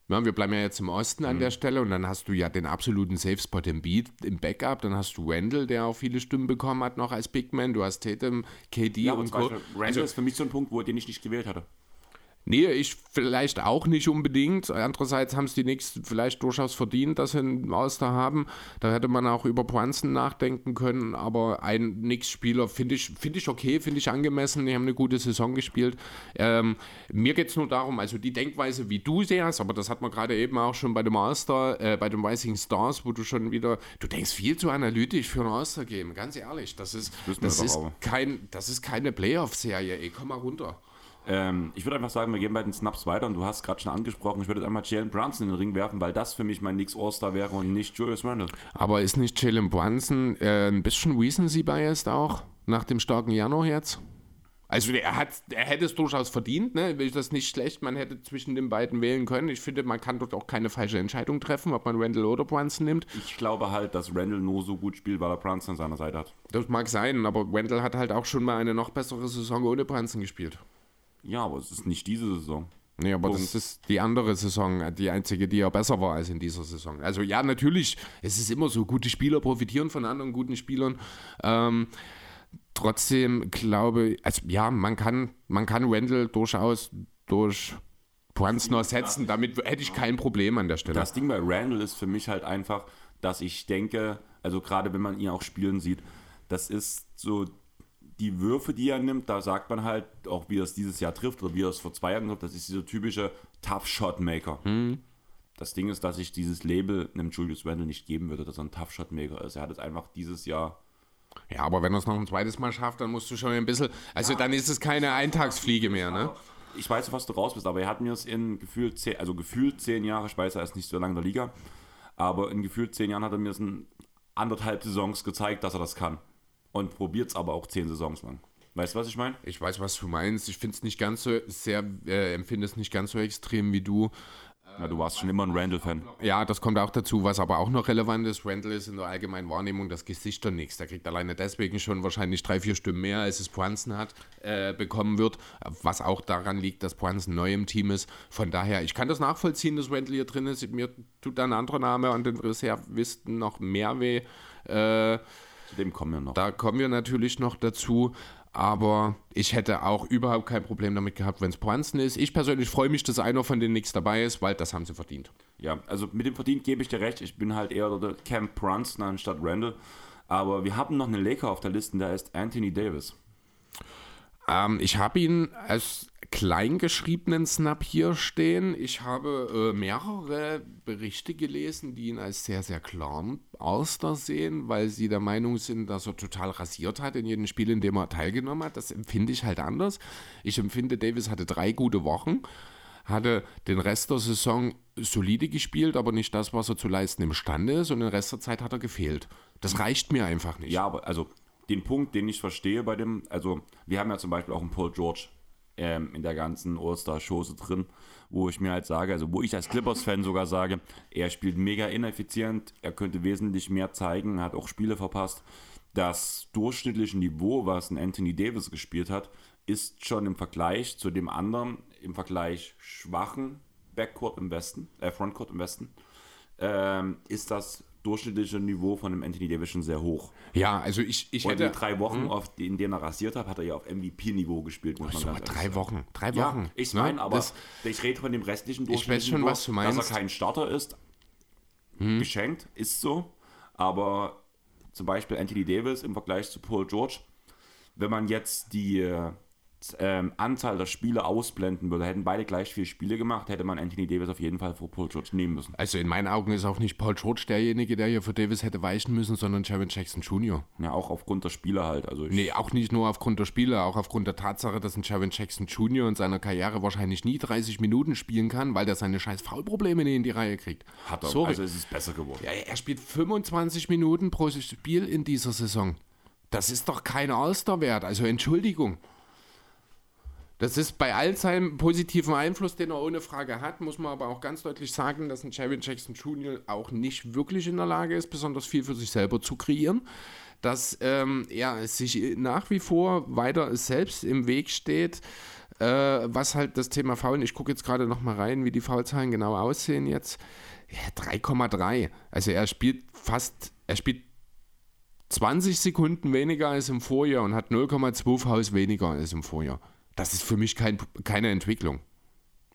[SPEAKER 2] Ja, wir bleiben ja jetzt im Osten an mhm. der Stelle und dann hast du ja den absoluten Safe Spot im Beat, im Backup. Dann hast du Wendell, der auch viele Stimmen bekommen hat, noch als Big Man. Du hast Tatum, KD
[SPEAKER 1] ja, und Co. Randall also, ist für mich so ein Punkt, wo den ich nicht gewählt hatte.
[SPEAKER 2] Nee, ich vielleicht auch nicht unbedingt. Andererseits haben es die Knicks vielleicht durchaus verdient, dass sie einen Auster haben. Da hätte man auch über Brunson nachdenken können, aber ein Knicks-Spieler finde ich, find ich okay, finde ich angemessen. Die haben eine gute Saison gespielt. Ähm, mir geht es nur darum, also die Denkweise, wie du sie hast, aber das hat man gerade eben auch schon bei dem Master, äh, bei den Rising Stars, wo du schon wieder, du denkst viel zu analytisch für ein Auster-Game, ganz ehrlich. Das ist, das, das ist, kein, das ist keine Playoff-Serie, ey, komm mal runter.
[SPEAKER 1] Ähm, ich würde einfach sagen, wir gehen bei den Snaps weiter und du hast gerade schon angesprochen, ich würde einmal Jalen Brunson in den Ring werfen, weil das für mich mein Nix All-Star wäre und nicht Julius Randle.
[SPEAKER 2] Aber ist nicht Jalen Brunson äh, ein bisschen Recency-biased auch, nach dem starken Januar jetzt? Also er, hat, er hätte es durchaus verdient, ne? Ich das nicht schlecht, man hätte zwischen den beiden wählen können. Ich finde, man kann dort auch keine falsche Entscheidung treffen, ob man Randall oder Brunson nimmt.
[SPEAKER 1] Ich glaube halt, dass Randall nur so gut spielt, weil er Brunson an seiner Seite hat.
[SPEAKER 2] Das mag sein, aber Randall hat halt auch schon mal eine noch bessere Saison ohne Brunson gespielt.
[SPEAKER 1] Ja, aber es ist nicht diese Saison.
[SPEAKER 2] Nee, aber Punkt. das ist die andere Saison, die einzige, die ja besser war als in dieser Saison. Also ja, natürlich, es ist immer so, gute Spieler profitieren von anderen guten Spielern. Ähm, trotzdem glaube ich, also ja, man kann, man kann Randall durchaus durch Points noch setzen, damit hätte ich kein Problem an der Stelle.
[SPEAKER 1] Das Ding bei Randall ist für mich halt einfach, dass ich denke, also gerade wenn man ihn auch spielen sieht, das ist so die Würfe, die er nimmt, da sagt man halt, auch wie er es dieses Jahr trifft oder wie er es vor zwei Jahren trifft, das ist dieser typische Tough Shot Maker. Mhm. Das Ding ist, dass ich dieses Label einem Julius Randle nicht geben würde, dass er ein Tough Shot Maker ist. Er hat es einfach dieses Jahr.
[SPEAKER 2] Ja, aber wenn er es noch ein zweites Mal schafft, dann musst du schon ein bisschen. Also ja, dann ist es keine Eintagsfliege mehr, ne?
[SPEAKER 1] Ich weiß, was du raus bist, aber er hat mir es in gefühlt zehn, also gefühlt zehn Jahre, ich weiß, er ist nicht so lange in der Liga, aber in gefühlt zehn Jahren hat er mir es in anderthalb Saisons gezeigt, dass er das kann und probiert es aber auch zehn Saisons lang. Weißt du, was ich meine?
[SPEAKER 2] Ich weiß, was du meinst. Ich finde es nicht ganz so sehr, äh, empfinde es nicht ganz so extrem wie du.
[SPEAKER 1] Ja, du warst schon immer ein Randall-Fan.
[SPEAKER 2] Ja, das kommt auch dazu. Was aber auch noch relevant ist, Randall ist in der allgemeinen Wahrnehmung das Gesicht der Nix. Der kriegt alleine deswegen schon wahrscheinlich drei, vier Stimmen mehr, als es Poinsen hat, äh, bekommen wird. Was auch daran liegt, dass Poinsen neu im Team ist. Von daher, ich kann das nachvollziehen, dass Randall hier drin ist. Mir tut da ein anderer Name an den Reservisten noch mehr weh. Äh,
[SPEAKER 1] zu dem kommen wir noch.
[SPEAKER 2] Da kommen wir natürlich noch dazu. Aber ich hätte auch überhaupt kein Problem damit gehabt, wenn es Brunson ist. Ich persönlich freue mich, dass einer von denen nichts dabei ist, weil das haben sie verdient.
[SPEAKER 1] Ja, also mit dem verdient gebe ich dir recht. Ich bin halt eher der Camp Brunson anstatt Randall. Aber wir haben noch einen Laker auf der Liste, der ist Anthony Davis.
[SPEAKER 2] Ähm, ich habe ihn als kleingeschriebenen Snap hier stehen. Ich habe äh, mehrere Berichte gelesen, die ihn als sehr, sehr klaren Auster sehen, weil sie der Meinung sind, dass er total rasiert hat in jedem Spiel, in dem er teilgenommen hat. Das empfinde ich halt anders. Ich empfinde, Davis hatte drei gute Wochen, hatte den Rest der Saison solide gespielt, aber nicht das, was er zu leisten imstande ist und den Rest der Zeit hat er gefehlt. Das reicht mir einfach nicht.
[SPEAKER 1] Ja, aber also den Punkt, den ich verstehe bei dem, also wir haben ja zum Beispiel auch einen Paul George ähm, in der ganzen All-Star-Chose drin, wo ich mir halt sage, also wo ich als Clippers-Fan sogar sage, er spielt mega ineffizient, er könnte wesentlich mehr zeigen, hat auch Spiele verpasst. Das durchschnittliche Niveau, was ein Anthony Davis gespielt hat, ist schon im Vergleich zu dem anderen, im Vergleich schwachen Backcourt im Westen, äh Frontcourt im Westen, ähm, ist das durchschnittliche Niveau von dem Anthony Davis schon sehr hoch.
[SPEAKER 2] Ja, also ich, ich
[SPEAKER 1] Und hätte... die drei Wochen, hm? auf, in denen er rasiert hat, hat er ja auf MVP-Niveau gespielt.
[SPEAKER 2] Muss man drei sagen. Wochen, drei Wochen. Ja,
[SPEAKER 1] ich meine, ne? aber das, ich rede von dem restlichen
[SPEAKER 2] Durchschnitt. Ich weiß schon, was du meinst.
[SPEAKER 1] Dass er kein Starter ist, hm. geschenkt, ist so. Aber zum Beispiel Anthony Davis im Vergleich zu Paul George, wenn man jetzt die, ähm, Anzahl der Spiele ausblenden würde, hätten beide gleich vier Spiele gemacht, hätte man Anthony Davis auf jeden Fall vor Paul George nehmen müssen.
[SPEAKER 2] Also in meinen Augen ist auch nicht Paul George derjenige, der hier für Davis hätte weichen müssen, sondern Jaron Jackson Jr.
[SPEAKER 1] Ja, auch aufgrund der Spiele halt. Also
[SPEAKER 2] Nee, auch nicht nur aufgrund der Spiele, auch aufgrund der Tatsache, dass ein Jaron Jackson Jr. in seiner Karriere wahrscheinlich nie 30 Minuten spielen kann, weil der seine scheiß Foulprobleme nie in die Reihe kriegt.
[SPEAKER 1] hat er,
[SPEAKER 2] Sorry.
[SPEAKER 1] also es ist besser geworden.
[SPEAKER 2] Ja, er spielt 25 Minuten pro Spiel in dieser Saison. Das ist doch kein All-Star wert. Also Entschuldigung. Das ist bei all seinem positiven Einfluss, den er ohne Frage hat, muss man aber auch ganz deutlich sagen, dass ein Jaron Jackson Jr. auch nicht wirklich in der Lage ist, besonders viel für sich selber zu kreieren. Dass ähm, er sich nach wie vor weiter selbst im Weg steht, äh, was halt das Thema Faulen, ich gucke jetzt gerade noch mal rein, wie die Foulzahlen genau aussehen jetzt. Ja, 3,3. Also er spielt fast, er spielt 20 Sekunden weniger als im Vorjahr und hat 0,2 Fouls weniger als im Vorjahr. Das ist für mich kein, keine Entwicklung.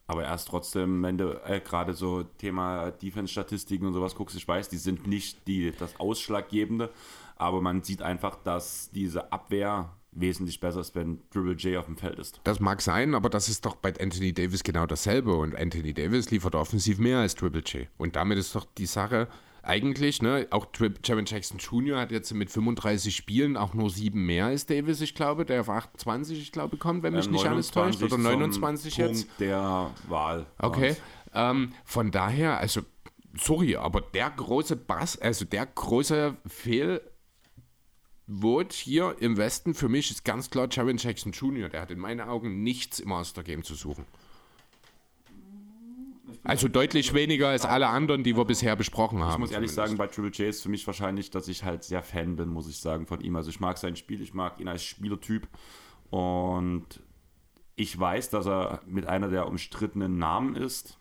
[SPEAKER 1] Aber erst trotzdem, wenn du äh, gerade so Thema Defense-Statistiken und sowas guckst, ich weiß, die sind nicht die, das Ausschlaggebende, aber man sieht einfach, dass diese Abwehr wesentlich besser ist, wenn Dribble J auf dem Feld ist.
[SPEAKER 2] Das mag sein, aber das ist doch bei Anthony Davis genau dasselbe. Und Anthony Davis liefert offensiv mehr als Triple J. Und damit ist doch die Sache eigentlich, ne, auch Jaron Jackson Jr. hat jetzt mit 35 Spielen auch nur sieben mehr als Davis, ich glaube, der auf 28, ich glaube, kommt, wenn mich
[SPEAKER 1] Ähm,
[SPEAKER 2] nicht alles täuscht. Oder
[SPEAKER 1] zum
[SPEAKER 2] 29 jetzt.
[SPEAKER 1] Punkt der Wahl.
[SPEAKER 2] Okay. Ähm, von daher, also, sorry, aber der große Bass, also der große Fehlwort hier im Westen für mich ist ganz klar Jaron Jackson Jr. Der hat in meinen Augen nichts im Master-Game zu suchen. Also deutlich weniger als alle anderen, die wir bisher besprochen haben.
[SPEAKER 1] Ich muss ehrlich
[SPEAKER 2] zumindest.
[SPEAKER 1] sagen, bei Triple J ist für mich wahrscheinlich, dass ich halt sehr Fan bin, muss ich sagen, von ihm. Also ich mag sein Spiel, ich mag ihn als Spielertyp und ich weiß, dass er mit einer der umstrittenen Namen ist.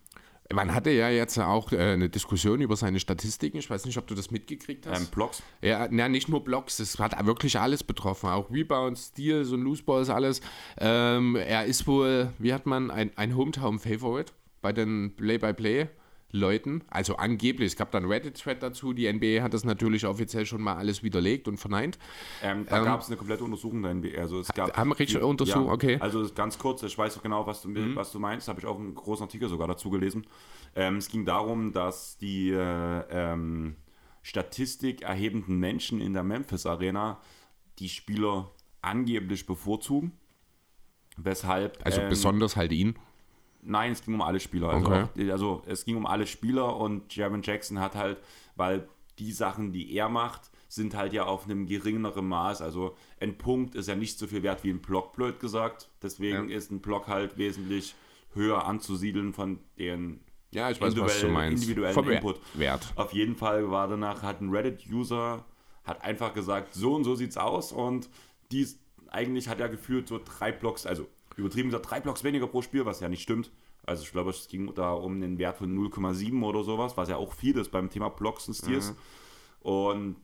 [SPEAKER 2] Man hatte ja jetzt auch äh, eine Diskussion über seine Statistiken. Ich weiß nicht, ob du das mitgekriegt hast.
[SPEAKER 1] Ähm, Blocks.
[SPEAKER 2] Ja, na, nicht nur Blocks, es hat wirklich alles betroffen. Auch Rebounds, Steals und Looseballs, alles. Ähm, er ist wohl, wie hat man, ein, ein Hometown-Favorite bei den Play-by-Play-Leuten. Also angeblich, es gab dann Reddit-Thread dazu. Die NBA hat das natürlich offiziell schon mal alles widerlegt und verneint.
[SPEAKER 1] Ähm, da gab es eine komplette Untersuchung der NBA. Also es gab
[SPEAKER 2] haben richtig Untersuchung? Okay.
[SPEAKER 1] Also ganz kurz, ich weiß auch genau, was du,
[SPEAKER 2] Mhm.
[SPEAKER 1] was du meinst. Habe ich auch einen großen Artikel sogar dazu gelesen. Ähm, es ging darum, dass die äh, ähm, Statistik erhebenden Menschen in der Memphis Arena die Spieler angeblich bevorzugen. Weshalb.
[SPEAKER 2] Also
[SPEAKER 1] ähm,
[SPEAKER 2] besonders halt ihn.
[SPEAKER 1] Nein, es ging um alle Spieler. Also,
[SPEAKER 2] Okay.
[SPEAKER 1] auch, also es ging um alle Spieler und Jaron Jackson hat halt, weil die Sachen, die er macht, sind halt ja auf einem geringeren Maß. Also ein Punkt ist ja nicht so viel wert wie ein Block, blöd gesagt. Deswegen
[SPEAKER 2] Ja.
[SPEAKER 1] ist ein Block halt wesentlich höher anzusiedeln von den
[SPEAKER 2] Ja, ich weiß, was du
[SPEAKER 1] individuellen-
[SPEAKER 2] meinst.
[SPEAKER 1] individuellen
[SPEAKER 2] Vom
[SPEAKER 1] Input.
[SPEAKER 2] Wert.
[SPEAKER 1] Auf jeden Fall war danach, hat ein Reddit-User hat einfach gesagt, so und so sieht's aus und dies eigentlich hat er gefühlt so drei Blocks, also übertrieben gesagt, drei Blocks weniger pro Spiel, was ja nicht stimmt. Also ich glaube, es ging da um den Wert von 0,7 oder sowas, was ja auch viel ist beim Thema Blocks und Steals. Und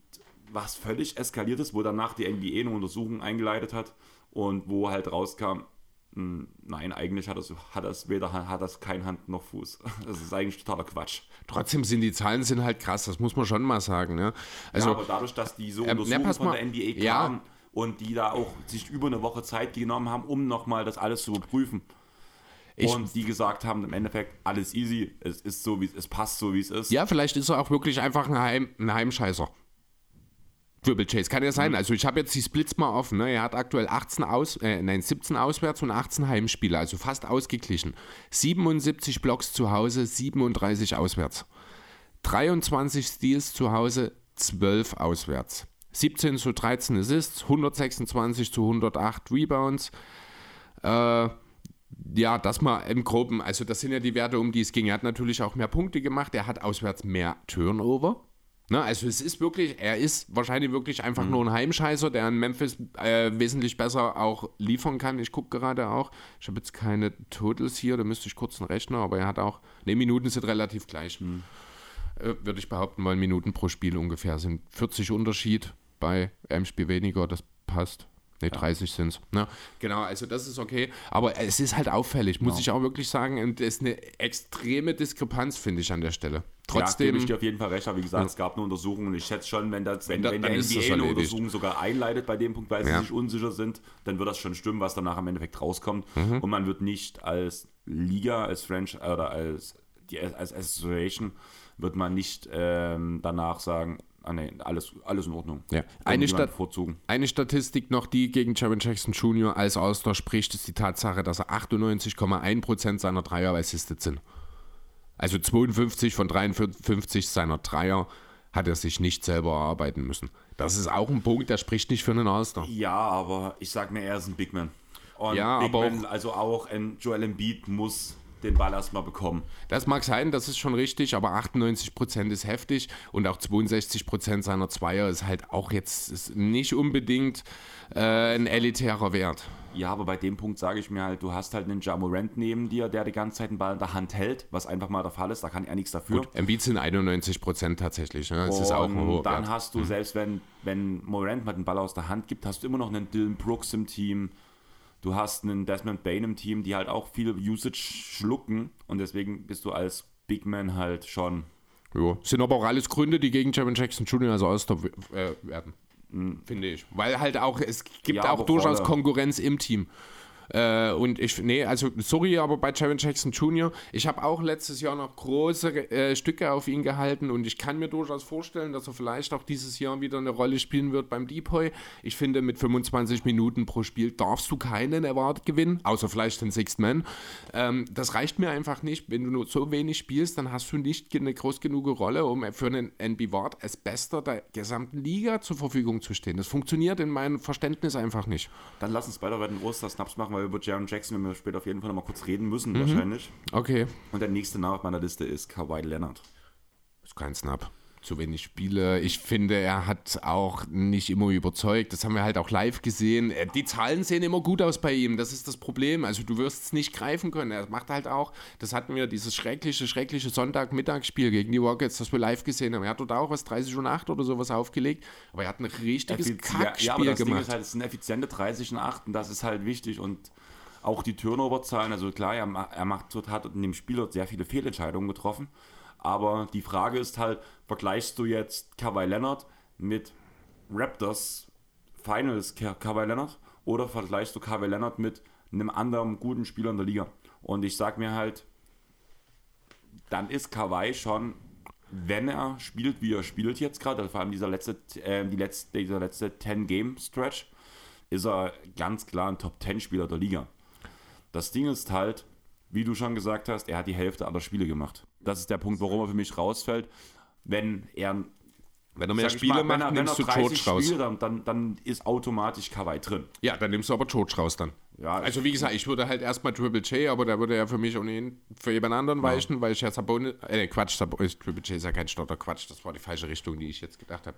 [SPEAKER 1] was völlig eskaliert ist, wo danach die NBA eine Untersuchung eingeleitet hat und wo halt rauskam, mh, nein, eigentlich hat das, hat das weder hat das kein Hand noch Fuß. Das ist eigentlich totaler Quatsch.
[SPEAKER 2] Trotzdem sind die Zahlen sind halt krass, das muss man schon mal sagen. Ne? Also,
[SPEAKER 1] ja, aber dadurch, dass die so
[SPEAKER 2] na,
[SPEAKER 1] Untersuchungen
[SPEAKER 2] pass
[SPEAKER 1] von
[SPEAKER 2] mal.
[SPEAKER 1] der NBA
[SPEAKER 2] Ja.
[SPEAKER 1] Und die da auch sich über eine Woche Zeit genommen haben, um nochmal das alles zu überprüfen.
[SPEAKER 2] Ich-
[SPEAKER 1] und die gesagt haben, im Endeffekt, alles easy, es ist so, wie es, es passt so, wie es ist.
[SPEAKER 2] Ja, vielleicht ist er auch wirklich einfach ein, Heim, ein Heimscheißer. Triple Chase, kann ja sein. Also ich habe jetzt die Splits mal offen. Ne? Er hat aktuell 18 aus, äh, nein, 17 Auswärts und 18 Heimspiele, also fast ausgeglichen. 77 Blocks zu Hause, 37 auswärts. 23 Steals zu Hause, 12 auswärts. 17 zu 13 Assists, 126 zu 108 Rebounds. Äh, ja, das mal im Groben. Also, das sind ja die Werte, um die es ging. Er hat natürlich auch mehr Punkte gemacht. Er hat auswärts mehr Turnover. Ne, also, es ist wirklich, er ist wahrscheinlich wirklich einfach nur ein Heimscheißer, der in Memphis äh, wesentlich besser auch liefern kann. Ich gucke gerade auch. Ich habe jetzt keine Totals hier, da müsste ich kurz einen Rechner, aber er hat auch. Ne, Minuten sind relativ gleich. Äh, Würde ich behaupten, weil Minuten pro Spiel ungefähr sind. 40 Unterschied bei einem Spiel weniger, das passt. Ne, 30 sind es. Ne? Genau, also das ist okay. Aber es ist halt auffällig, muss ich auch wirklich sagen. Und es ist eine extreme Diskrepanz, finde ich, an der Stelle. trotzdem.
[SPEAKER 1] Ja, gebe ich dir auf jeden Fall recht, aber wie gesagt, es gab eine Untersuchung und ich schätze schon, wenn, das, wenn,
[SPEAKER 2] da-
[SPEAKER 1] wenn der NBA eine. Untersuchung sogar einleitet bei dem Punkt, weil sie
[SPEAKER 2] Ja.
[SPEAKER 1] sich unsicher sind, dann wird das schon stimmen, was danach im Endeffekt rauskommt.
[SPEAKER 2] Mhm.
[SPEAKER 1] Und man wird nicht als Liga, als Franchise oder als, die, als Association, wird man nicht ähm, danach sagen, ah nee, alles, alles in Ordnung.
[SPEAKER 2] Ja. Eine
[SPEAKER 1] bevorzugen.
[SPEAKER 2] Eine Statistik noch, die gegen Jaron Jackson Jr. als All-Star spricht, ist die Tatsache, dass er 98,1% seiner Dreier assisted sind. Also 52 von 53 seiner Dreier hat er sich nicht selber erarbeiten müssen. Das ist auch ein Punkt, der spricht nicht für einen All-Star.
[SPEAKER 1] Ja, aber ich sag mir, er ist ein Big Man. Und
[SPEAKER 2] Ja,
[SPEAKER 1] Big
[SPEAKER 2] aber
[SPEAKER 1] Man, also auch ein Joel Embiid muss den Ball erstmal bekommen.
[SPEAKER 2] Das mag sein, das ist schon richtig, aber 98% ist heftig und auch 62% seiner Zweier ist halt auch jetzt nicht unbedingt äh, ein elitärer Wert.
[SPEAKER 1] Ja, aber bei dem Punkt sage ich mir halt, du hast halt einen Jamorant neben dir, der die ganze Zeit den Ball in der Hand hält, was einfach mal der Fall ist, da kann er nichts dafür.
[SPEAKER 2] Embiid sind 91% tatsächlich. Ne? Das ist auch ein
[SPEAKER 1] Und
[SPEAKER 2] hoher
[SPEAKER 1] dann
[SPEAKER 2] Wert.
[SPEAKER 1] hast du, selbst wenn, wenn Morant mal den Ball aus der Hand gibt, hast du immer noch einen Dylan Brooks im Team. Du hast einen Desmond Bain im Team, die halt auch viel Usage schlucken. Und deswegen bist du als Big Man halt schon.
[SPEAKER 2] Jo. Sind aber auch alles Gründe, die gegen Jaron Jackson Jr. als All-Star werden. Finde ich. Weil halt auch, es gibt
[SPEAKER 1] Ja,
[SPEAKER 2] auch durchaus. Konkurrenz im Team. Äh, und ich, nee, also sorry, aber bei Jaron Jackson Jr., ich habe auch letztes Jahr noch große äh, Stücke auf ihn gehalten und ich kann mir durchaus vorstellen, dass er vielleicht auch dieses Jahr wieder eine Rolle spielen wird beim Depoy. Ich finde, mit 25 Minuten pro Spiel darfst du keinen erwartet gewinnen, außer vielleicht den Sixth Man. Ähm, das reicht mir einfach nicht. Wenn du nur so wenig spielst, dann hast du nicht eine groß genug Rolle, um für einen NB Ward als Bester der gesamten Liga zur Verfügung zu stehen. Das funktioniert in meinem Verständnis einfach nicht.
[SPEAKER 1] Dann lass uns beide bei Oster-Snaps machen, weil über Jaron Jackson werden wir später auf jeden Fall nochmal kurz reden müssen,
[SPEAKER 2] Mhm.
[SPEAKER 1] wahrscheinlich.
[SPEAKER 2] Okay.
[SPEAKER 1] Und der nächste Name auf meiner Liste ist Kawhi Leonard.
[SPEAKER 2] Ist kein Snap. Zu wenig Spiele. Ich finde, er hat auch nicht immer überzeugt. Das haben wir halt auch live gesehen. Äh, Die Zahlen sehen immer gut aus bei ihm. Das ist das Problem. Also du wirst es nicht greifen können. Er macht halt auch, das hatten wir, dieses schreckliche, schreckliche Sonntagmittagsspiel gegen die Rockets, das wir live gesehen haben. Er hat dort auch was 30 und 8 oder sowas aufgelegt. Aber er hat ein richtiges
[SPEAKER 1] Effiz-
[SPEAKER 2] Kackspiel
[SPEAKER 1] ja, aber das Ding
[SPEAKER 2] gemacht.
[SPEAKER 1] ist halt, es sind effiziente 30 und 8 und das ist halt wichtig und auch die Turnover-Zahlen, also klar, er, er macht, hat in dem Spiel dort sehr viele Fehlentscheidungen getroffen, aber die Frage ist halt, vergleichst du jetzt Kawhi Leonard mit Raptors Finals Ka- Kawhi Leonard oder vergleichst du Kawhi Leonard mit einem anderen guten Spieler in der Liga? Und ich sag mir halt, dann ist Kawhi schon, wenn er spielt, wie er spielt jetzt gerade, also vor allem dieser letzte, äh, die letzte, dieser letzte 10-Game-Stretch, ist er ganz klar ein Top-10-Spieler der Liga. Das Ding ist halt, wie du schon gesagt hast, er hat die Hälfte aller Spiele gemacht. Das ist der Punkt, warum er für mich rausfällt. Wenn er
[SPEAKER 2] Wenn er mehr Spiele
[SPEAKER 1] mal, wenn
[SPEAKER 2] macht,
[SPEAKER 1] er, wenn
[SPEAKER 2] nimmst
[SPEAKER 1] er
[SPEAKER 2] du
[SPEAKER 1] 30
[SPEAKER 2] raus.
[SPEAKER 1] Spiele, dann, dann, dann ist automatisch Kawhi drin.
[SPEAKER 2] Ja, dann nimmst du aber George raus dann.
[SPEAKER 1] Ja,
[SPEAKER 2] Also wie gesagt, ich würde halt erstmal Triple J, aber der würde ja für mich ohnehin für jemand anderen weichen, weil ich ja Sabonis, äh Quatsch, Sabonis, Triple J ist ja kein Stotter, Quatsch, das war die falsche Richtung, die ich jetzt gedacht habe.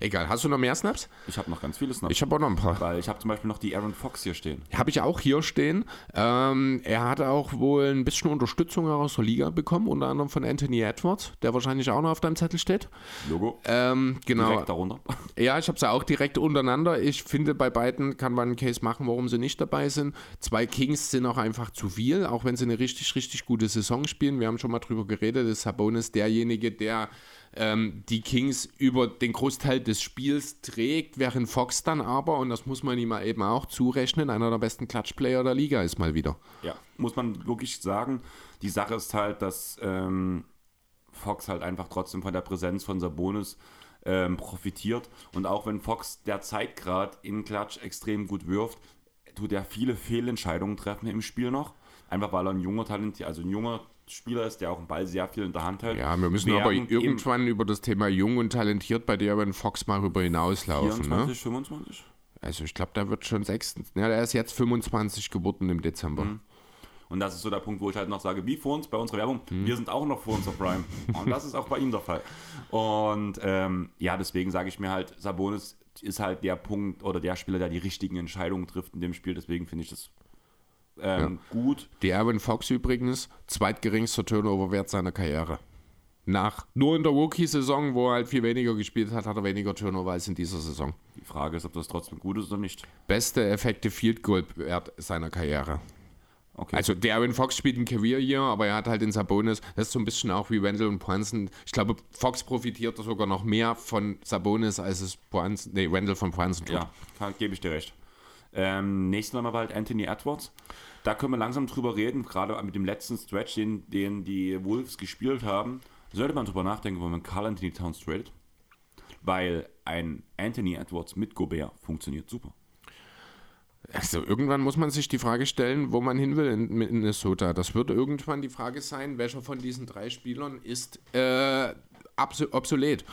[SPEAKER 2] Egal, hast du noch mehr Snaps?
[SPEAKER 1] Ich habe noch ganz viele Snaps.
[SPEAKER 2] Ich habe auch noch ein paar.
[SPEAKER 1] weil ich habe zum Beispiel noch die Aaron Fox hier stehen.
[SPEAKER 2] Habe ich auch hier stehen. Ähm, er hat auch wohl ein bisschen Unterstützung aus der Liga bekommen, unter anderem von Anthony Edwards, der wahrscheinlich auch noch auf deinem Zettel steht.
[SPEAKER 1] Logo.
[SPEAKER 2] Ähm, genau.
[SPEAKER 1] Direkt darunter.
[SPEAKER 2] Ja, ich habe sie auch direkt untereinander. Ich finde, bei beiden kann man einen Case machen, warum sie nicht dabei sind. Zwei Kings sind auch einfach zu viel, auch wenn sie eine richtig, richtig gute Saison spielen. Wir haben schon mal drüber geredet, ist Sabonis derjenige, der ähm, die Kings über den Großteil des Spiels trägt, während Fox dann aber, und das muss man ihm eben auch zurechnen, einer der besten Klatschplayer der Liga ist mal wieder.
[SPEAKER 1] Ja, muss man wirklich sagen. Die Sache ist halt, dass ähm, Fox halt einfach trotzdem von der Präsenz von Sabonis ähm, profitiert. Und auch wenn Fox derzeit gerade in Klatsch extrem gut wirft, tut er viele Fehlentscheidungen treffen im Spiel noch. Einfach weil er ein junger Talent, also ein junger Spieler ist, der auch den Ball sehr viel in der Hand hält.
[SPEAKER 2] Ja, wir müssen aber
[SPEAKER 1] Während eben
[SPEAKER 2] irgendwann über das Thema jung und talentiert bei dir, wenn Fox mal rüber hinauslaufen.
[SPEAKER 1] 24,
[SPEAKER 2] Ne?
[SPEAKER 1] 25?
[SPEAKER 2] Also ich glaube, der wird schon sechs. Ja, der ist jetzt 25 geworden im Dezember.
[SPEAKER 1] Mhm. Und das ist so der Punkt, wo ich halt noch sage, wie vor uns bei unserer Werbung, wir sind auch noch vor unserer Prime. Und das ist auch bei ihm der Fall. Und ähm, ja, deswegen sage ich mir halt, Sabonis ist halt der Punkt oder der Spieler, der die richtigen Entscheidungen trifft in dem Spiel. Deswegen finde ich das ähm, gut.
[SPEAKER 2] Die Erwin Fox übrigens, zweitgeringster Turnover-Wert seiner Karriere. Nach, nur in der Rookie-Saison, wo er halt viel weniger gespielt hat, hat er weniger Turnover als in dieser Saison.
[SPEAKER 1] Die Frage ist, ob das trotzdem gut ist oder nicht.
[SPEAKER 2] Beste Effekte Field Goal Wert seiner Karriere.
[SPEAKER 1] Okay.
[SPEAKER 2] Also Darren Fox spielt ein Career Year, aber er hat halt den Sabonis. Das ist so ein bisschen auch wie Randall und Brunson. Ich glaube, Fox profitiert sogar noch mehr von Sabonis, als es Brunson, nee, Randall von Brunson tut.
[SPEAKER 1] Ja, kann- gebe ich dir recht. Ähm, nächsten Mal bald Anthony Edwards. Da können wir langsam drüber reden, gerade mit dem letzten Stretch, den, den die Wolves gespielt haben. Sollte man drüber nachdenken, wenn man Carl Anthony Towns tradet. Weil ein Anthony Edwards mit Gobert funktioniert super.
[SPEAKER 2] Also irgendwann muss man sich die Frage stellen, wo man hin will in Minnesota. Das wird irgendwann die Frage sein, welcher von diesen drei Spielern ist äh, obsolet.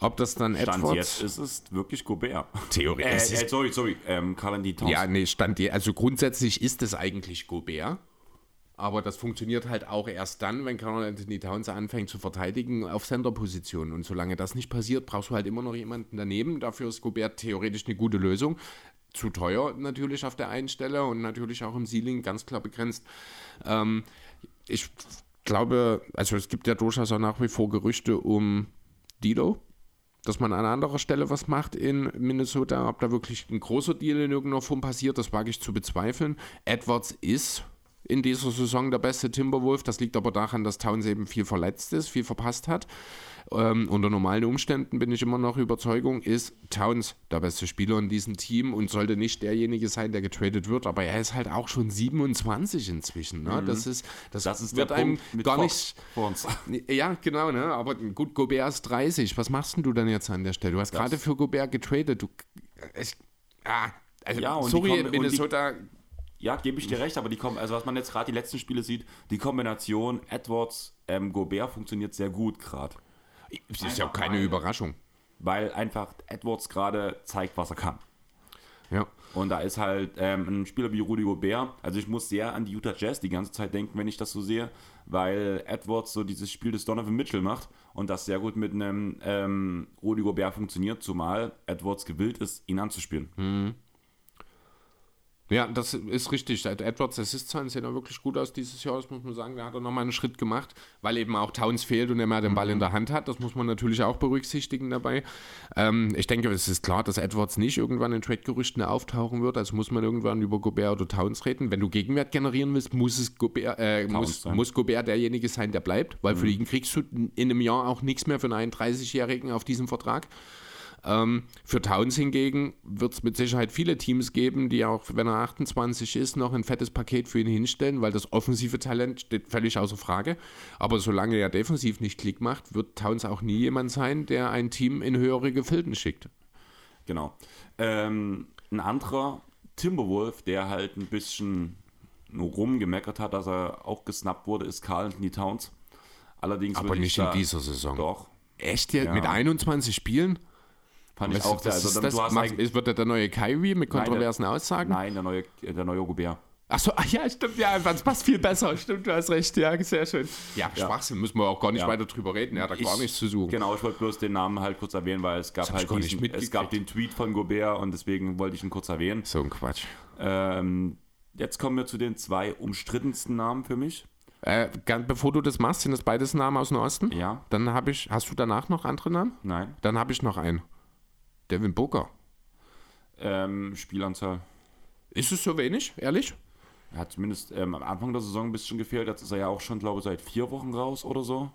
[SPEAKER 2] Ob das dann
[SPEAKER 1] Stand
[SPEAKER 2] Edwards...
[SPEAKER 1] jetzt ist es wirklich Gobert.
[SPEAKER 2] Theorie-
[SPEAKER 1] Äh, äh, sorry, sorry. Ähm, Carl Anthony Towns.
[SPEAKER 2] Ja, nee, stand die. Also grundsätzlich ist es eigentlich Gobert. Aber das funktioniert halt auch erst dann, wenn Carl Anthony Towns anfängt zu verteidigen auf Center-Position. Und solange das nicht passiert, brauchst du halt immer noch jemanden daneben. Dafür ist Gobert theoretisch eine gute Lösung. Zu teuer natürlich auf der einen Stelle und natürlich auch im Ceiling ganz klar begrenzt. Ähm, ich glaube, also es gibt ja durchaus auch nach wie vor Gerüchte um Dido, dass man an anderer Stelle was macht in Minnesota. Ob da wirklich ein großer Deal in irgendeiner Form passiert, das wage ich zu bezweifeln. Edwards ist in dieser Saison der beste Timberwolf. Das liegt aber daran, dass Towns eben viel verletzt ist, viel verpasst hat. Ähm, unter normalen Umständen bin ich immer noch Überzeugung, ist Towns der beste Spieler in diesem Team und sollte nicht derjenige sein, der getradet wird. Aber er ist halt auch schon 27 inzwischen. Ne? Das ist, das,
[SPEAKER 1] Das ist
[SPEAKER 2] wird einem gar
[SPEAKER 1] Fox
[SPEAKER 2] nicht. Ja, genau, ne? Aber gut, Gobert ist 30. Was machst denn du dann jetzt an der Stelle? Du hast gerade für Gobert getradet. Du, ich, ah, also,
[SPEAKER 1] Ja,
[SPEAKER 2] sorry,
[SPEAKER 1] kommen- und die-
[SPEAKER 2] Minnesota.
[SPEAKER 1] Ja, gebe ich dir recht, aber die kommen, also was man jetzt gerade die letzten Spiele sieht, die Kombination Edwards, ähm, Gobert funktioniert sehr gut gerade.
[SPEAKER 2] Das ist ja auch keine Überraschung.
[SPEAKER 1] Weil einfach Edwards gerade zeigt, was er kann.
[SPEAKER 2] Ja.
[SPEAKER 1] Und da ist halt ähm, ein Spieler wie Rudy Gobert, also ich muss sehr an die Utah Jazz die ganze Zeit denken, wenn ich das so sehe, weil Edwards so dieses Spiel des Donovan Mitchell macht und das sehr gut mit einem ähm, Rudy Gobert funktioniert, zumal Edwards gewillt ist, ihn anzuspielen.
[SPEAKER 2] Ja, das ist richtig. Seit Edwards Assist-Zahlen sehen er wirklich gut aus dieses Jahr. Das muss man sagen. Da hat er nochmal einen Schritt gemacht, weil eben auch Towns fehlt und er mehr den Ball in der Hand hat. Das muss man natürlich auch berücksichtigen dabei. Ähm, ich denke, es ist klar, dass Edwards nicht irgendwann in Trade-Gerüchten auftauchen wird. Also muss man irgendwann über Gobert oder Towns reden. Wenn du Gegenwert generieren willst, muss, es Gobert, äh, muss, muss Gobert derjenige sein, der bleibt, weil für ihn kriegst du in einem Jahr auch nichts mehr für einen 31-Jährigen auf diesem Vertrag. Ähm, für Towns hingegen wird es mit Sicherheit viele Teams geben, die auch, wenn er 28 ist, noch ein fettes Paket für ihn hinstellen, weil das offensive Talent steht völlig außer Frage. Aber solange er defensiv nicht Klick macht, wird Towns auch nie jemand sein, der ein Team in höhere Gefilden schickt.
[SPEAKER 1] Genau. Ähm, ein anderer Timberwolf, der halt ein bisschen nur rumgemeckert hat, dass er auch gesnappt wurde, ist Carl Anthony Towns. Allerdings
[SPEAKER 2] Aber nicht in dieser Saison.
[SPEAKER 1] Doch.
[SPEAKER 2] Echt jetzt?
[SPEAKER 1] Ja.
[SPEAKER 2] Mit 21 Spielen?
[SPEAKER 1] Fand ich auch sehr.
[SPEAKER 2] was
[SPEAKER 1] Also,
[SPEAKER 2] das?
[SPEAKER 1] du hast
[SPEAKER 2] ist- wird er der neue Kyrie mit kontroversen Aussagen?
[SPEAKER 1] Nein, der neue, der neue Gobert.
[SPEAKER 2] Achso, ach ja, stimmt, ja, das passt viel besser. Stimmt, du hast recht, ja, sehr schön. Ja,
[SPEAKER 1] Ja.
[SPEAKER 2] Schwachsinn, müssen wir auch gar nicht
[SPEAKER 1] Ja.
[SPEAKER 2] weiter drüber reden. Er hat da gar
[SPEAKER 1] Ich-
[SPEAKER 2] nichts zu suchen.
[SPEAKER 1] Genau, ich wollte bloß den Namen halt kurz erwähnen, weil es gab halt diesen, es gab den Tweet von Gobert und deswegen wollte ich ihn kurz erwähnen.
[SPEAKER 2] So ein Quatsch.
[SPEAKER 1] Ähm, jetzt kommen wir zu den zwei umstrittensten Namen für mich.
[SPEAKER 2] Äh, ganz, bevor du das machst, sind das beides Namen aus dem Osten?
[SPEAKER 1] Ja,
[SPEAKER 2] Dann habe ich, hast du danach noch andere Namen?
[SPEAKER 1] nein.
[SPEAKER 2] Dann habe ich noch einen. Devin Booker.
[SPEAKER 1] Ähm, Spielanzahl.
[SPEAKER 2] Ist es so wenig, ehrlich?
[SPEAKER 1] Er hat zumindest ähm, am Anfang der Saison ein bisschen gefehlt. Jetzt ist er ja auch schon, glaube ich, seit vier Wochen raus oder so.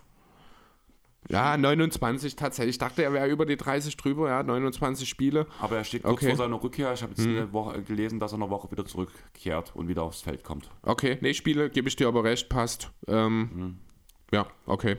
[SPEAKER 2] Ja, 29 tatsächlich. Ich dachte, er wäre über die 30 drüber, ja, 29 Spiele.
[SPEAKER 1] Aber er steht kurz
[SPEAKER 2] Okay.
[SPEAKER 1] Vor seiner Rückkehr. Ich habe jetzt eine Woche gelesen, dass er eine Woche wieder zurückkehrt und wieder aufs Feld kommt.
[SPEAKER 2] Okay, nee, Spiele, gebe ich dir aber recht, passt. Ähm,
[SPEAKER 1] Mhm.
[SPEAKER 2] Ja, okay.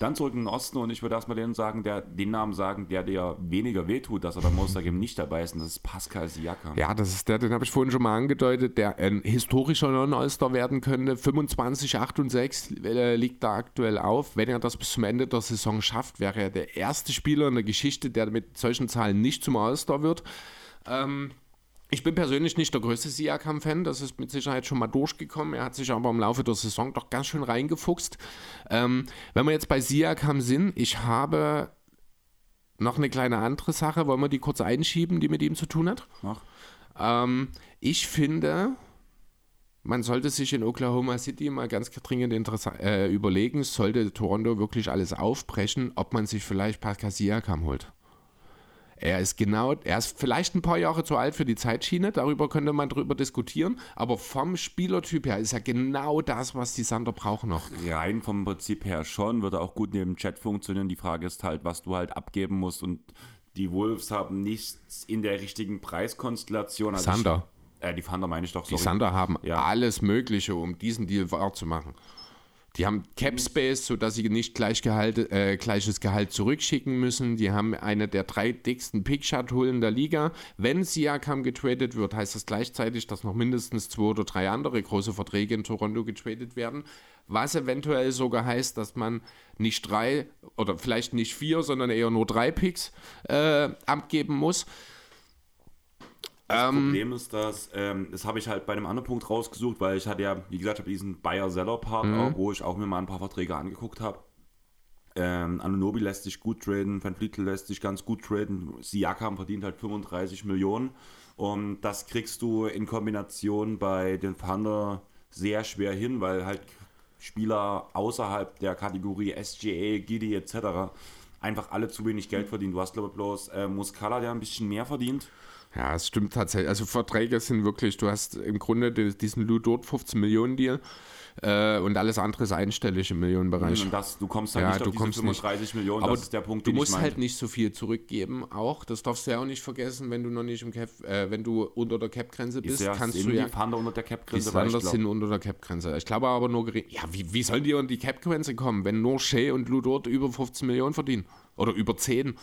[SPEAKER 1] Dann zurück in den Osten und ich würde erstmal den sagen, der den Namen sagen, der dir weniger wehtut, dass er beim Monster Game nicht dabei ist. Und das ist Pascal Siakam.
[SPEAKER 2] Ja, das ist der, den habe ich vorhin schon mal angedeutet, der ein historischer Non-All-Star werden könnte. 25, 8 und 6 äh, liegt da aktuell auf. Wenn er das bis zum Ende der Saison schafft, wäre er der erste Spieler in der Geschichte, der mit solchen Zahlen nicht zum All-Star wird. Ähm, ich bin persönlich nicht der größte Siakam-Fan, das ist mit Sicherheit schon mal durchgekommen. Er hat sich aber im Laufe der Saison doch ganz schön reingefuchst. Ähm, wenn wir jetzt bei Siakam sind, ich habe noch eine kleine andere Sache, wollen wir die kurz einschieben, die mit ihm zu tun hat?
[SPEAKER 1] Mach.
[SPEAKER 2] Ähm, ich finde, man sollte sich in Oklahoma City mal ganz dringend äh, überlegen, sollte Toronto wirklich alles aufbrechen, ob man sich vielleicht Pascal Siakam holt. Er ist genau, er ist vielleicht ein paar Jahre zu alt für die Zeitschiene, darüber könnte man drüber diskutieren, aber vom Spielertyp her ist er genau das, was die Sander brauchen noch.
[SPEAKER 1] Rein vom Prinzip her schon, würde auch gut neben Chat funktionieren. Die Frage ist halt, was du halt abgeben musst und die Wolves haben nichts in der richtigen Preiskonstellation. Also
[SPEAKER 2] Sander.
[SPEAKER 1] Ich, äh, die Thunder meine ich doch.
[SPEAKER 2] Die Sander haben
[SPEAKER 1] Ja.
[SPEAKER 2] alles Mögliche, um diesen Deal wahrzumachen. Die haben Cap Space, sodass sie nicht gleich Gehalt, äh, gleiches Gehalt zurückschicken müssen. Die haben eine der drei dicksten Pick-Shot-Holen der Liga. Wenn Siakam getradet wird, heißt das gleichzeitig, dass noch mindestens zwei oder drei andere große Verträge in Toronto getradet werden. Was eventuell sogar heißt, dass man nicht drei oder vielleicht nicht vier, sondern eher nur drei Picks äh, abgeben muss.
[SPEAKER 1] Das Problem ist, dass, ähm, das habe ich halt bei einem anderen Punkt rausgesucht, weil ich hatte ja, wie gesagt, habe diesen Buyer-Seller-Part auch, wo ich auch mir mal ein paar Verträge angeguckt habe. Ähm, Anunobi lässt sich gut traden, Van Vliet lässt sich ganz gut traden, Siakam verdient halt 35 Millionen und das kriegst du in Kombination bei den Thunder sehr schwer hin, weil halt Spieler außerhalb der Kategorie SGA, Giddy etc. einfach alle zu wenig Geld verdienen. Du hast glaube ich bloß äh, Muscala, der ein bisschen mehr verdient.
[SPEAKER 2] Ja, es stimmt tatsächlich. Also Verträge sind wirklich, du hast im Grunde di- diesen Lou Dort 15 Millionen Deal äh, und alles andere ist einstellig im Millionenbereich.
[SPEAKER 1] Und das, du kommst halt
[SPEAKER 2] Ja,
[SPEAKER 1] nicht
[SPEAKER 2] du
[SPEAKER 1] auf diese
[SPEAKER 2] kommst nicht.
[SPEAKER 1] 35 Millionen,
[SPEAKER 2] Aber
[SPEAKER 1] das ist der Punkt,
[SPEAKER 2] du musst halt nicht so viel zurückgeben, auch. Das darfst du ja auch nicht vergessen, wenn du noch nicht im Cap, äh, wenn du unter der Cap-Grenze bist,
[SPEAKER 1] ist ja,
[SPEAKER 2] kannst du ja.
[SPEAKER 1] die Thunder unter der
[SPEAKER 2] Die
[SPEAKER 1] Cap-Grenze,
[SPEAKER 2] Thunder
[SPEAKER 1] glaub-
[SPEAKER 2] sind unter der Cap-Grenze. Ich glaube aber nur gering. Ja, wie, wie sollen die unter die Cap-Grenze kommen, wenn nur Shea und Lou Dort über 15 Millionen verdienen? Oder über 10?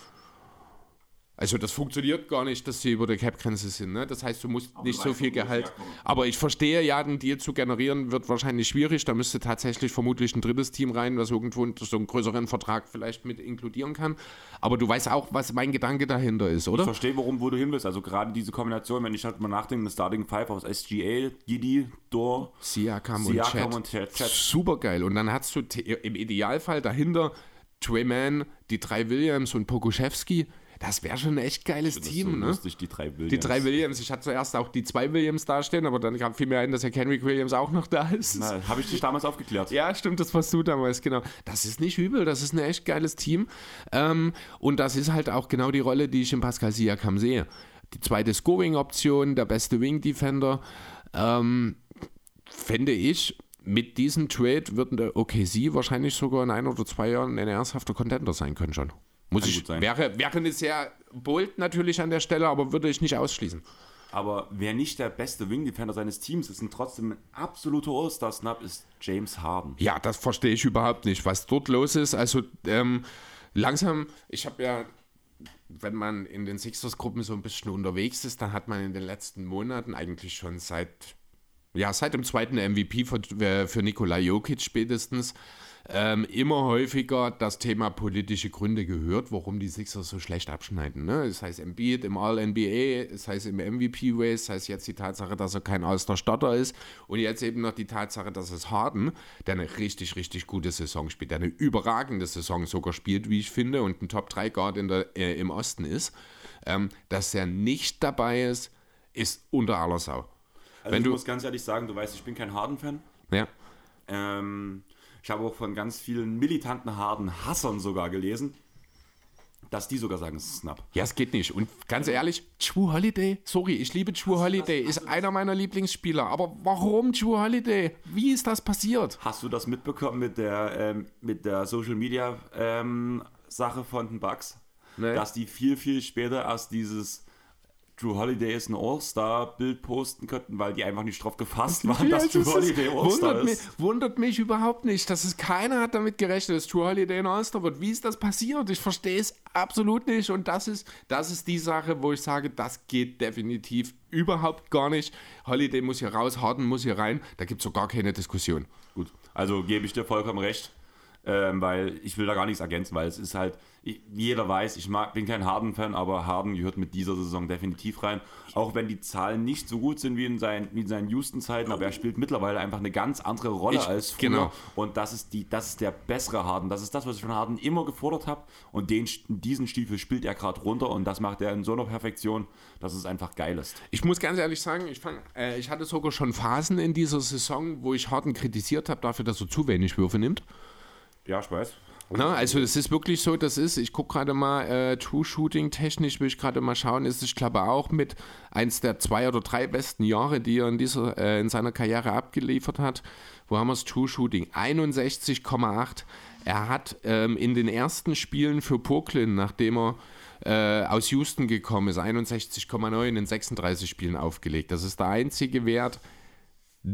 [SPEAKER 2] Also das funktioniert gar nicht, dass sie über der Cap-Grenze sind. Ne? Das heißt, du musst nicht so viel Gehalt. Aber ich verstehe ja, einen Deal zu generieren wird wahrscheinlich schwierig. Da müsste tatsächlich vermutlich ein drittes Team rein, was irgendwo so einen größeren Vertrag vielleicht mit inkludieren kann. Aber du weißt auch, was mein Gedanke dahinter ist,
[SPEAKER 1] Ich
[SPEAKER 2] oder?
[SPEAKER 1] verstehe, worum wo du hin willst. Also gerade diese Kombination, wenn ich halt mal nachdenke, eine Starting Five aus SGA, Giddy, Dor,
[SPEAKER 2] Siakam
[SPEAKER 1] Siakam und Chat. Chat.
[SPEAKER 2] Super geil. Und dann hast du im Idealfall dahinter Trey Mann, die drei Williams und Pokuschewski. Das wäre schon ein echt geiles
[SPEAKER 1] Das
[SPEAKER 2] Team,
[SPEAKER 1] so
[SPEAKER 2] ne?
[SPEAKER 1] lustig, die drei Williams.
[SPEAKER 2] Die drei Williams. Ich hatte zuerst auch die zwei Williams dastehen, aber dann kam viel mehr ein, dass ja Kendrick Williams auch noch da ist.
[SPEAKER 1] Habe ich dich damals aufgeklärt?
[SPEAKER 2] Ja, stimmt, das warst du damals, genau. Das ist nicht übel, das ist ein echt geiles Team. Ähm, und das ist halt auch genau die Rolle, die ich in Pascal Siakam sehe. Die zweite Scoring-Option, der beste Wing-Defender. Ähm, fände ich, mit diesem Trade würden der OKC wahrscheinlich sogar in ein oder zwei Jahren ein ernsthafter Contender sein können schon. Muss
[SPEAKER 1] Kann
[SPEAKER 2] ich, wäre, wäre eine sehr bold natürlich an der Stelle, aber würde ich nicht ausschließen.
[SPEAKER 1] Aber wer nicht der beste Wing-Defender seines Teams ist und trotzdem ein absoluter All-Star-Snap, ist James Harden.
[SPEAKER 2] Ja, das verstehe ich überhaupt nicht, was dort los ist. Also ähm, langsam, ich habe ja, wenn man in den Sixers-Gruppen so ein bisschen unterwegs ist, dann hat man in den letzten Monaten eigentlich schon seit, ja, seit dem zweiten MVP für, äh, für Nikola Jokic spätestens ähm, immer häufiger das Thema politische Gründe gehört, warum die Sixers so schlecht abschneiden. Ne? Das heißt Embiid im All-NBA, das heißt im MVP-Race, das heißt jetzt die Tatsache, dass er kein All-Star-Starter ist und jetzt eben noch die Tatsache, dass es Harden, der eine richtig, richtig gute Saison spielt, der eine überragende Saison sogar spielt, wie ich finde, und ein Top-3-Guard in der, äh, im Osten ist, ähm, dass er nicht dabei ist, ist unter aller Sau.
[SPEAKER 1] Also
[SPEAKER 2] Wenn
[SPEAKER 1] ich
[SPEAKER 2] du-
[SPEAKER 1] muss ganz ehrlich sagen, du weißt, ich bin kein Harden-Fan.
[SPEAKER 2] Ja.
[SPEAKER 1] Ähm, ich habe auch von ganz vielen militanten Harden-Hassern sogar gelesen, dass die sogar sagen, es ist Snap.
[SPEAKER 2] Ja, es geht nicht. Und ganz ehrlich, True Holiday, sorry, ich liebe True Holiday, ist einer meiner Lieblingsspieler. Aber warum True Holiday? Wie ist das passiert?
[SPEAKER 1] Hast du das mitbekommen mit der, ähm, mit der Social Media ähm, Sache von den Bucks?
[SPEAKER 2] Nee.
[SPEAKER 1] Dass die viel, viel später erst dieses Drew Holiday ist ein All-Star-Bild posten könnten, weil die einfach nicht drauf gefasst waren, dass Drew Holiday All-Star
[SPEAKER 2] wundert, mich,
[SPEAKER 1] ist.
[SPEAKER 2] wundert mich überhaupt nicht, dass es keiner hat damit gerechnet, dass True Holiday ein All-Star wird. Wie ist das passiert? Ich verstehe es absolut nicht. Und das ist, das ist die Sache, wo ich sage, das geht definitiv überhaupt gar nicht. Holiday muss hier raus, Harden muss hier rein. Da gibt es so gar keine Diskussion.
[SPEAKER 1] Gut, also gebe ich dir vollkommen recht, ähm, weil ich will da gar nichts ergänzen, weil es ist halt, jeder weiß, ich mag, bin kein Harden-Fan, aber Harden gehört mit dieser Saison definitiv rein. Auch wenn die Zahlen nicht so gut sind wie in seinen, wie in seinen Houston-Zeiten, aber er spielt mittlerweile einfach eine ganz andere Rolle
[SPEAKER 2] Ich-
[SPEAKER 1] als früher.
[SPEAKER 2] genau.
[SPEAKER 1] Und das ist, die, das ist der bessere Harden. Das ist das, was ich von Harden immer gefordert habe. Und den, diesen Stiefel spielt er gerade runter und das macht er in so einer Perfektion, dass es einfach geil ist.
[SPEAKER 2] Ich muss ganz ehrlich sagen, ich, fang, äh, ich hatte sogar schon Phasen in dieser Saison, wo ich Harden kritisiert habe dafür, dass er zu wenig Würfe nimmt.
[SPEAKER 1] Ja, ich weiß.
[SPEAKER 2] Na, also es ist wirklich so, das ist, ich gucke gerade mal, äh, True Shooting technisch will ich gerade mal schauen, ist ich glaube auch mit eins der zwei oder drei besten Jahre, die er in, dieser, äh, in seiner Karriere abgeliefert hat. Wo haben wir das True Shooting? 61,8. Er hat ähm, in den ersten Spielen für Brooklyn, nachdem er äh, aus Houston gekommen ist, 61,9 in 36 Spielen aufgelegt. Das ist der einzige Wert,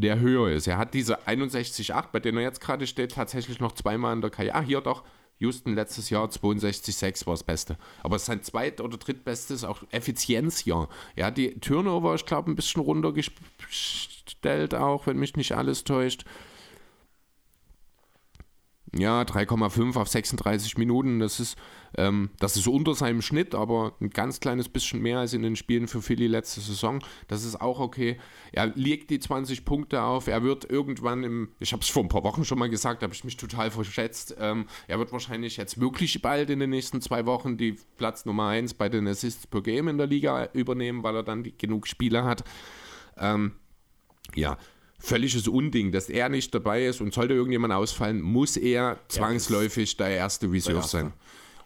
[SPEAKER 2] der höher ist. Er hat diese 61,8, bei dem er jetzt gerade steht, tatsächlich noch zweimal in der Karriere. Ah, hier doch. Houston letztes Jahr 62,6 war das Beste. Aber sein zweit- oder drittbestes auch Effizienzjahr. Er hat die Turnover, ich glaube, ein bisschen runtergestellt auch, wenn mich nicht alles täuscht. Ja, 3,5 auf 36 Minuten. Das ist, ähm, das ist unter seinem Schnitt, aber ein ganz kleines bisschen mehr als in den Spielen für Philly letzte Saison. Das ist auch okay. Er legt die 20 Punkte auf. Er wird irgendwann im, ich habe es vor ein paar Wochen schon mal gesagt, habe ich mich total verschätzt. Ähm, er wird wahrscheinlich jetzt wirklich bald in den nächsten zwei Wochen die Platz Nummer 1 bei den Assists per Game in der Liga übernehmen, weil er dann die, genug Spiele hat. Ähm, ja, völliges Unding, dass er nicht dabei ist und sollte irgendjemand ausfallen, muss er zwangsläufig der erste Reserve sein.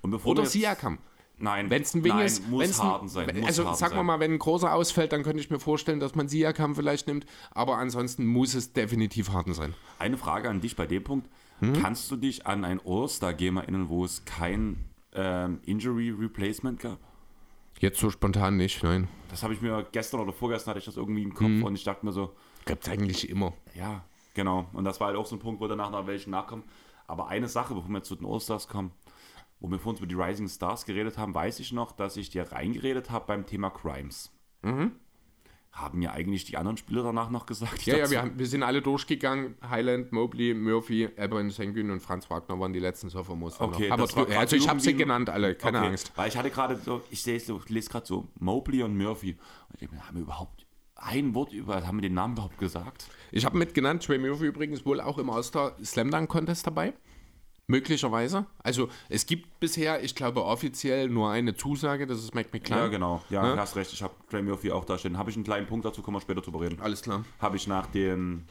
[SPEAKER 1] Und bevor
[SPEAKER 2] Oder Siakam.
[SPEAKER 1] Nein,
[SPEAKER 2] Wenn es ein Wing
[SPEAKER 1] nein,
[SPEAKER 2] ist,
[SPEAKER 1] muss
[SPEAKER 2] wenn's
[SPEAKER 1] Harden sein. Muss
[SPEAKER 2] also sagen wir mal, wenn ein großer ausfällt, dann könnte ich mir vorstellen, dass man Siakam vielleicht nimmt, aber ansonsten muss es definitiv Harden sein.
[SPEAKER 1] Eine Frage an dich bei dem Punkt.
[SPEAKER 2] Mhm.
[SPEAKER 1] Kannst du dich an ein All-Star-Game erinnern, wo es kein ähm, Injury Replacement gab?
[SPEAKER 2] Jetzt so spontan nicht, nein.
[SPEAKER 1] Das habe ich mir gestern oder vorgestern hatte ich das irgendwie im Kopf
[SPEAKER 2] Mhm.
[SPEAKER 1] und ich dachte mir so,
[SPEAKER 2] Gibt es eigentlich immer.
[SPEAKER 1] ja, genau. Und das war halt auch so ein Punkt, wo danach noch welchen nachkommen. Aber eine Sache, bevor wir zu den All-Stars kommen, wo wir vorhin über die Rising Stars geredet haben, weiß ich noch, dass ich dir reingeredet habe beim Thema Crimes. Haben ja eigentlich die anderen Spieler danach noch gesagt?
[SPEAKER 2] Ja, ja, wir, haben, wir sind alle durchgegangen. Highland, Mobley, Murphy, Elberin Sengun und Franz Wagner waren die letzten Sophomores.
[SPEAKER 1] Okay.
[SPEAKER 2] Aber
[SPEAKER 1] war
[SPEAKER 2] also ich habe sie genannt alle, keine
[SPEAKER 1] Okay,
[SPEAKER 2] Angst.
[SPEAKER 1] Weil ich hatte gerade so, ich sehe so, ich lese gerade so Mobley und Murphy. Und ich denke haben wir überhaupt ein Wort über, haben wir den Namen überhaupt gesagt?
[SPEAKER 2] Ich habe mitgenannt, Trey Murphy übrigens wohl auch im All-Star Slam Dunk Contest dabei. Möglicherweise. Also es gibt bisher, ich glaube, offiziell nur eine Zusage, das ist Mac McClung.
[SPEAKER 1] Ja, genau. Ja,
[SPEAKER 2] Ne?
[SPEAKER 1] du hast recht. Ich habe Trey Murphy auch da stehen. Habe ich einen kleinen Punkt dazu, kommen wir später drüber reden.
[SPEAKER 2] Alles klar.
[SPEAKER 1] Habe ich nach den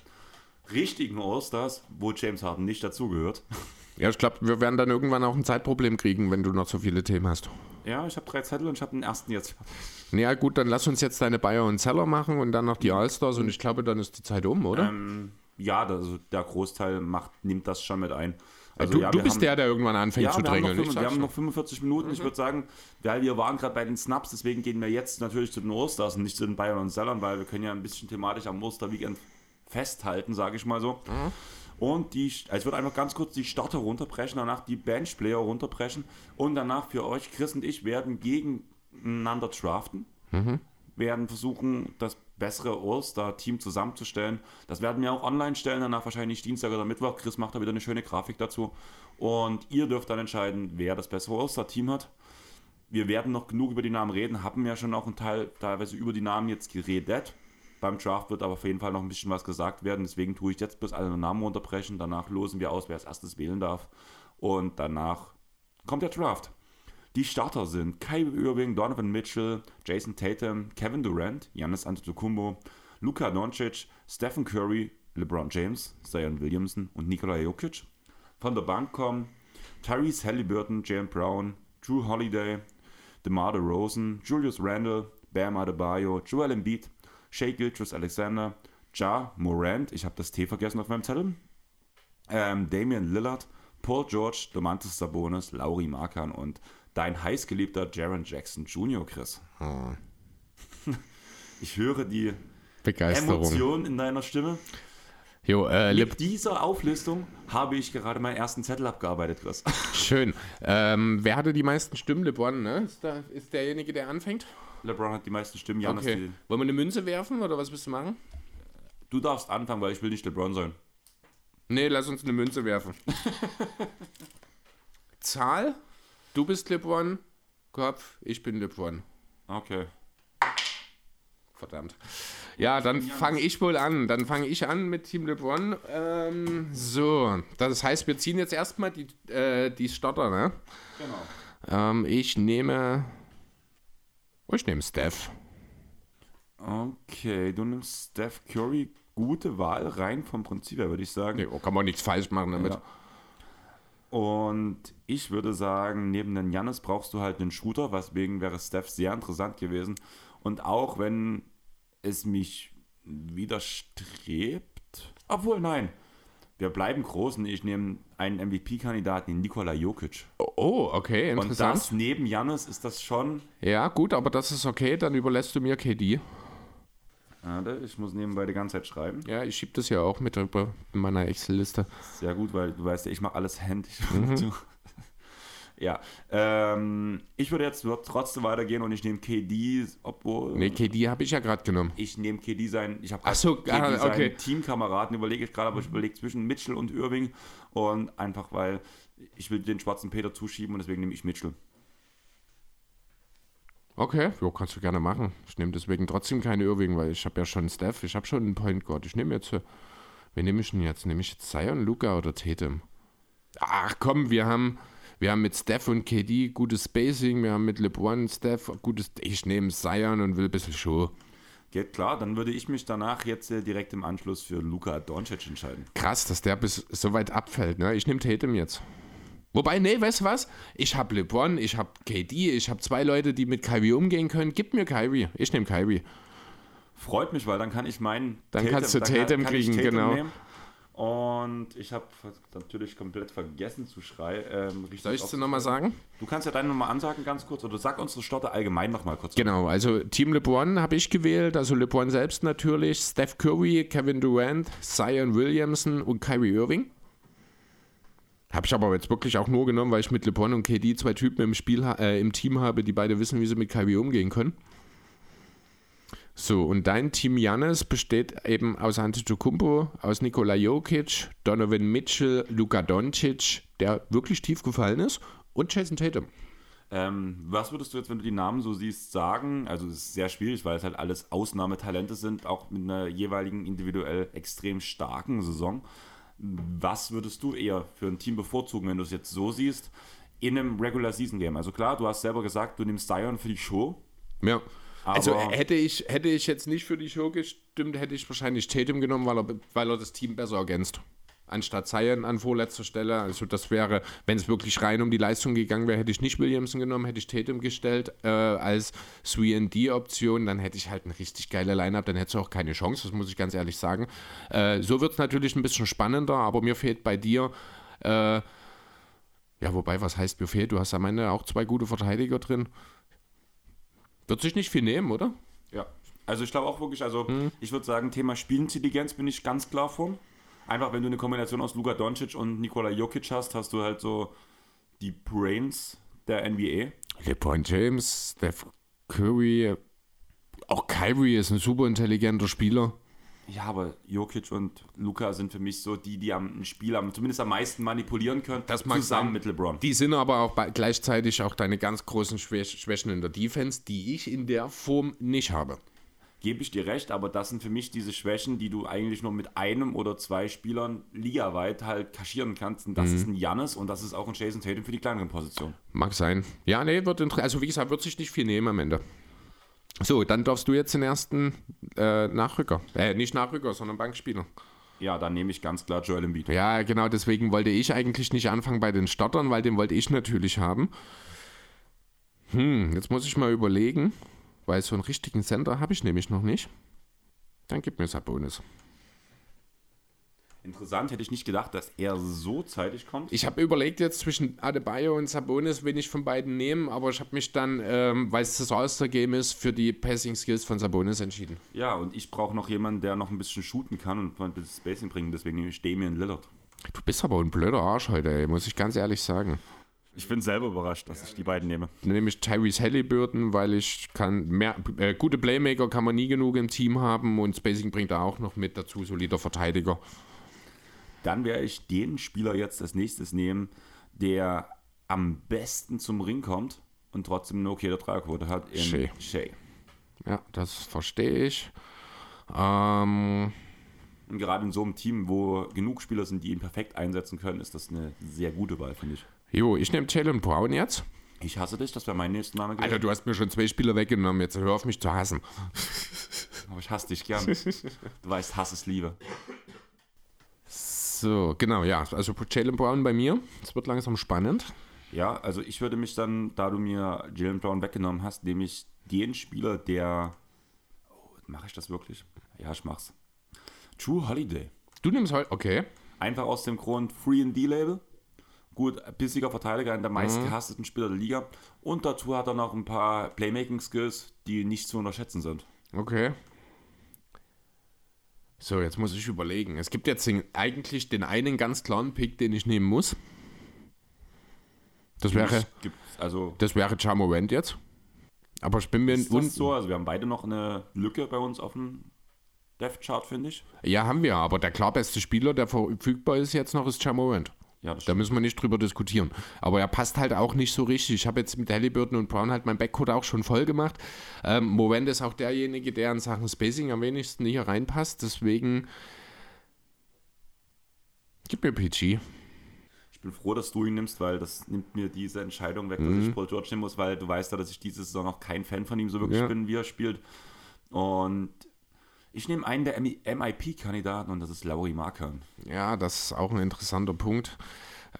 [SPEAKER 1] richtigen All-Stars, wo James Harden nicht dazugehört.
[SPEAKER 2] Ja, ich glaube, wir werden dann irgendwann auch ein Zeitproblem kriegen, wenn du noch so viele Themen hast.
[SPEAKER 1] Ja, ich habe drei Zettel und ich habe den ersten jetzt.
[SPEAKER 2] Ja gut, dann lass uns jetzt deine Bayer und Zeller machen und dann noch die All-Stars und ich glaube, dann ist die Zeit um, oder?
[SPEAKER 1] Ähm, ja, das, also der Großteil macht, nimmt das schon mit ein. Also,
[SPEAKER 2] du
[SPEAKER 1] ja,
[SPEAKER 2] du bist
[SPEAKER 1] haben-
[SPEAKER 2] der, der irgendwann anfängt
[SPEAKER 1] Ja,
[SPEAKER 2] zu
[SPEAKER 1] wir haben, noch,
[SPEAKER 2] drängeln. Ich
[SPEAKER 1] fünf- wir
[SPEAKER 2] sag's
[SPEAKER 1] haben noch 45 Minuten.
[SPEAKER 2] Mhm.
[SPEAKER 1] Ich würde sagen, weil wir waren gerade bei den Snaps, deswegen gehen wir jetzt natürlich zu den All-Stars und nicht zu den Bayern und Sellern, weil wir können ja ein bisschen thematisch am Osterweekend festhalten, sage ich mal so.
[SPEAKER 2] Mhm.
[SPEAKER 1] Und die, also ich würde einfach ganz kurz die Starter runterbrechen, danach die Benchplayer runterbrechen und danach für euch, Chris und ich, werden gegeneinander draften. Werden versuchen, das bessere All-Star-Team zusammenzustellen. Das werden wir auch online stellen, danach wahrscheinlich Dienstag oder Mittwoch. Chris macht da wieder eine schöne Grafik dazu. Und ihr dürft dann entscheiden, wer das bessere All-Star-Team hat. Wir werden noch genug über die Namen reden, haben ja schon auch einen Teil teilweise über die Namen jetzt geredet. Beim Draft wird aber auf jeden Fall noch ein bisschen was gesagt werden, deswegen tue ich jetzt bis alle Namen runterbrechen. Danach losen wir aus, wer als erstes wählen darf. Und danach kommt der Draft. Die Starter sind Kyrie Irving, Donovan Mitchell, Jason Tatum, Kevin Durant, Giannis Antetokounmpo, Luka Doncic, Stephen Curry, LeBron James, Zion Williamson und Nikola Jokic. Von der Bank kommen Tyrese Halliburton, Jalen Brown, Drew Holiday, DeMar DeRozan, Julius Randle, Bam Adebayo, Joel Embiid, Shea Gilchrist Alexander, Ja Morant, ich habe das T vergessen auf meinem Zettel, ähm, Damian Lillard, Paul George, Domantas Sabonis, Lauri Markan und dein heißgeliebter Jaron Jackson Jr., Chris. Ich höre die
[SPEAKER 2] Begeisterung.
[SPEAKER 1] Emotion in deiner Stimme.
[SPEAKER 2] Jo, äh,
[SPEAKER 1] Mit dieser Auflistung habe ich gerade meinen ersten Zettel abgearbeitet, Chris.
[SPEAKER 2] schön. Ähm, wer hatte die meisten Stimmen? LeBron, ne? Ist, da, ist derjenige, der anfängt?
[SPEAKER 1] LeBron hat die meisten Stimmen, Janis
[SPEAKER 2] Okay.
[SPEAKER 1] die.
[SPEAKER 2] Wollen wir eine Münze werfen oder was willst du machen?
[SPEAKER 1] Du darfst anfangen, weil ich will nicht LeBron sein.
[SPEAKER 2] Nee, lass uns eine Münze werfen. Zahl, du bist LeBron, Kopf, ich bin LeBron.
[SPEAKER 1] Okay.
[SPEAKER 2] Verdammt. Ja, dann fange ich wohl an. Dann fange ich an mit Team LeBron. Ähm, so, das heißt, wir ziehen jetzt erstmal die, äh, die Starter, ne?
[SPEAKER 1] Genau.
[SPEAKER 2] Ähm, ich nehme. Oh, ich nehme Steph.
[SPEAKER 1] Okay, du nimmst Steph Curry. Gute Wahl, rein vom Prinzip her, würde ich sagen.
[SPEAKER 2] Nee, oh, kann man nichts falsch machen damit.
[SPEAKER 1] Ja. Und ich würde sagen, neben den Jannis brauchst du halt einen Shooter, weswegen wäre Steph sehr interessant gewesen. Und auch wenn es mich widerstrebt, obwohl nein, wir bleiben groß und ich nehme einen MVP-Kandidaten, den Nikola Jokic.
[SPEAKER 2] Oh, okay,
[SPEAKER 1] Und
[SPEAKER 2] interessant.
[SPEAKER 1] das neben Jannis ist das schon.
[SPEAKER 2] ja, gut, aber das ist okay, dann überlässt du mir KD.
[SPEAKER 1] Warte, ich muss nebenbei die ganze Zeit schreiben.
[SPEAKER 2] Ja, ich schieb das ja auch mit rüber in meiner Excel-Liste.
[SPEAKER 1] Sehr gut, weil du weißt ja, ich mache alles händisch.
[SPEAKER 2] Mhm.
[SPEAKER 1] Ja, ähm, ich würde jetzt trotzdem weitergehen und ich nehme KD, obwohl
[SPEAKER 2] Nee, KD habe ich ja gerade genommen.
[SPEAKER 1] ich nehme KD sein, ich habe
[SPEAKER 2] so,
[SPEAKER 1] KD
[SPEAKER 2] ah,
[SPEAKER 1] seinen
[SPEAKER 2] okay.
[SPEAKER 1] Teamkameraden, überlege ich gerade, aber ich überlege zwischen Mitchell und Irving und einfach weil ich will den schwarzen Peter zuschieben und deswegen nehme ich Mitchell.
[SPEAKER 2] Okay, jo, kannst du gerne machen. Ich nehme deswegen trotzdem keine Irving, weil ich habe ja schon Steph, ich habe schon einen Point Guard. Ich nehme jetzt, äh, wen nehme ich denn jetzt? Nehme ich jetzt Zion, Luca oder Tatum? Ach komm, wir haben, wir haben mit Steph und KD gutes Spacing, wir haben mit LeBron, Steph gutes, ich nehme Zion und will ein bisschen Show.
[SPEAKER 1] Geht klar, dann würde ich mich danach jetzt äh, direkt im Anschluss für Luka Doncic entscheiden.
[SPEAKER 2] Krass, dass der bis so weit abfällt, ne? Ich nehme Tatum jetzt. Wobei, nee, weißt du was? Ich habe LeBron, ich habe KD, ich habe zwei Leute, die mit Kyrie umgehen können. Gib mir Kyrie. Ich nehme Kyrie.
[SPEAKER 1] Freut mich, weil dann kann ich meinen.
[SPEAKER 2] Dann kannst du Tatum
[SPEAKER 1] kann ich
[SPEAKER 2] kriegen, genau.
[SPEAKER 1] nehmen. Und ich habe natürlich komplett vergessen zu schreien. Ähm,
[SPEAKER 2] Soll ich es dir nochmal sagen?
[SPEAKER 1] Du kannst ja deine nochmal ansagen, ganz kurz. Oder sag unsere Stotte allgemein nochmal kurz.
[SPEAKER 2] Genau, also Team LeBron habe ich gewählt, also LeBron selbst natürlich, Steph Curry, Kevin Durant, Zion Williamson und Kyrie Irving. Habe ich aber jetzt wirklich auch nur genommen, weil ich mit LeBron und KD zwei Typen im Spiel äh, im Team habe, die beide wissen, wie sie mit Kyrie umgehen können. So, und dein Team Jannis besteht eben aus Antetokounmpo, aus Nikola Jokic, Donovan Mitchell, Luka Doncic, der wirklich tief gefallen ist, und Jason Tatum.
[SPEAKER 1] Ähm, was würdest du jetzt, wenn du die Namen so siehst, sagen? Also, es ist sehr schwierig, weil es halt alles Ausnahmetalente sind, auch mit einer jeweiligen individuell extrem starken Saison. Was würdest du eher für ein Team bevorzugen, wenn du es jetzt so siehst, in einem Regular Season Game? Also, klar, du hast selber gesagt, du nimmst Zion für die Show.
[SPEAKER 2] Ja. Also hätte ich, hätte ich jetzt nicht für die Show gestimmt, hätte ich wahrscheinlich Tatum genommen, weil er, weil er das Team besser ergänzt. Anstatt Zion an vorletzter Stelle. Also das wäre, wenn es wirklich rein um die Leistung gegangen wäre, hätte ich nicht Williamson genommen, hätte ich Tatum gestellt äh, als 3D-Option, dann hätte ich halt eine richtig geile Line-Up, dann hättest du auch keine Chance, das muss ich ganz ehrlich sagen. Äh, so wird es natürlich ein bisschen spannender, aber mir fehlt bei dir, äh, ja wobei, was heißt mir fehlt? Du hast am Ende auch zwei gute Verteidiger drin. Wird sich nicht viel nehmen, oder?
[SPEAKER 1] Ja. Also, ich glaube auch wirklich, also, ich würde sagen, Thema Spielintelligenz bin ich ganz klar von. Einfach, wenn du eine Kombination aus Luka Doncic und Nikola Jokic hast, hast du halt so die Brains der NBA.
[SPEAKER 2] LeBron James, Steph Curry, auch Kyrie ist ein super intelligenter Spieler.
[SPEAKER 1] Ja, aber Jokic und Luca sind für mich so die, die am Spiel am, zumindest am meisten manipulieren können,
[SPEAKER 2] Das
[SPEAKER 1] zusammen
[SPEAKER 2] sein.
[SPEAKER 1] mit LeBron.
[SPEAKER 2] Die sind aber auch bei, gleichzeitig auch deine ganz großen Schwäch Schwächen in der Defense, die ich in der Form nicht habe.
[SPEAKER 1] Gebe ich dir recht, aber das sind für mich diese Schwächen, die du eigentlich nur mit einem oder zwei Spielern ligaweit halt kaschieren kannst. Und
[SPEAKER 2] Mhm.
[SPEAKER 1] das ist ein Jannis und das ist auch ein Jason Tatum für die kleineren Positionen.
[SPEAKER 2] Mag sein. Ja, nee, wird inter- also wie gesagt, wird sich nicht viel nehmen am Ende. So, dann darfst du jetzt den ersten äh, Nachrücker. Äh, nicht Nachrücker, sondern Bankspieler.
[SPEAKER 1] Ja, dann nehme ich ganz klar Joel Embiid.
[SPEAKER 2] Ja, genau, deswegen wollte ich eigentlich nicht anfangen bei den Startern, weil den wollte ich natürlich haben. Hm, jetzt muss ich mal überlegen, weil so einen richtigen Center habe ich nämlich noch nicht. Dann gib mir Sabonis.
[SPEAKER 1] Interessant, hätte ich nicht gedacht, dass er so zeitig kommt.
[SPEAKER 2] Ich habe überlegt jetzt zwischen Adebayo und Sabonis, wen ich von beiden nehmen, aber ich habe mich dann, ähm, weil es das All-Star-Game ist, für die Passing-Skills von Sabonis entschieden.
[SPEAKER 1] Ja, und ich brauche noch jemanden, der noch ein bisschen shooten kann und ein bisschen Spacing bringen. Deswegen nehme ich Damian Lillard.
[SPEAKER 2] Du bist aber ein blöder Arsch heute, ey, muss ich ganz ehrlich sagen.
[SPEAKER 1] Ich bin selber überrascht, dass ich die beiden nehme.
[SPEAKER 2] Dann nehme ich Tyrese Halliburton, weil ich kann mehr, äh, gute Playmaker kann man nie genug im Team haben und Spacing bringt er auch noch mit dazu, solider Verteidiger.
[SPEAKER 1] Dann werde ich den Spieler jetzt als nächstes nehmen, der am besten zum Ring kommt und trotzdem eine okay Dreierquote hat. In
[SPEAKER 2] Shea.
[SPEAKER 1] Shea.
[SPEAKER 2] Ja, das verstehe ich. Ähm,
[SPEAKER 1] Und gerade in so einem Team, wo genug Spieler sind, die ihn perfekt einsetzen können, ist das eine sehr gute Wahl, finde ich.
[SPEAKER 2] Jo, ich nehme Jalen Brown jetzt.
[SPEAKER 1] Ich hasse dich, das wäre mein nächster Name gewesen.
[SPEAKER 2] Alter, du hast mir schon zwei Spieler weggenommen, jetzt hör auf mich zu hassen.
[SPEAKER 1] Aber ich hasse dich gern. Du weißt, Hass ist Liebe.
[SPEAKER 2] So, genau, ja. Also Jalen Brown bei mir. Es wird langsam spannend.
[SPEAKER 1] Ja, also ich würde mich dann, da du mir Jalen Brown weggenommen hast, nehme ich den Spieler, der. Oh, mache ich das wirklich? Ja, ich mach's. True Holiday.
[SPEAKER 2] Du nimmst heute, okay.
[SPEAKER 1] Einfach aus dem Grund Free and D-Label. Gut, bissiger Verteidiger, einer der meist gehassten Spieler der Liga. Und dazu hat er noch ein paar Playmaking-Skills, die nicht zu unterschätzen sind.
[SPEAKER 2] Okay. So, jetzt muss ich überlegen. Es gibt jetzt eigentlich den einen ganz klaren Pick, den ich nehmen muss. Das wäre,
[SPEAKER 1] also
[SPEAKER 2] das wäre Jamorant jetzt. Aber ich bin mir
[SPEAKER 1] ist das so? Also wir haben beide noch eine Lücke bei uns auf dem Death-Chart, finde ich.
[SPEAKER 2] Ja, haben wir, aber der klar beste Spieler, der verfügbar ist jetzt noch, ist Jamorant.
[SPEAKER 1] Ja,
[SPEAKER 2] Da müssen wir nicht drüber diskutieren. Aber er passt halt auch nicht so richtig. Ich habe jetzt mit Halliburton und Brown halt mein Backcourt auch schon voll gemacht. Ähm, Morant ist auch derjenige, der in Sachen Spacing am wenigsten hier reinpasst. Deswegen gib mir PG.
[SPEAKER 1] Ich bin froh, dass du ihn nimmst, weil das nimmt mir diese Entscheidung weg,
[SPEAKER 2] Mhm.
[SPEAKER 1] dass ich Paul George nehmen muss, weil du weißt ja, dass ich diese Saison noch kein Fan von ihm so wirklich
[SPEAKER 2] Ja.
[SPEAKER 1] bin, wie er spielt. Und ich nehme einen der MIP-Kandidaten und das ist Laurie Markan.
[SPEAKER 2] Ja, das ist auch ein interessanter Punkt.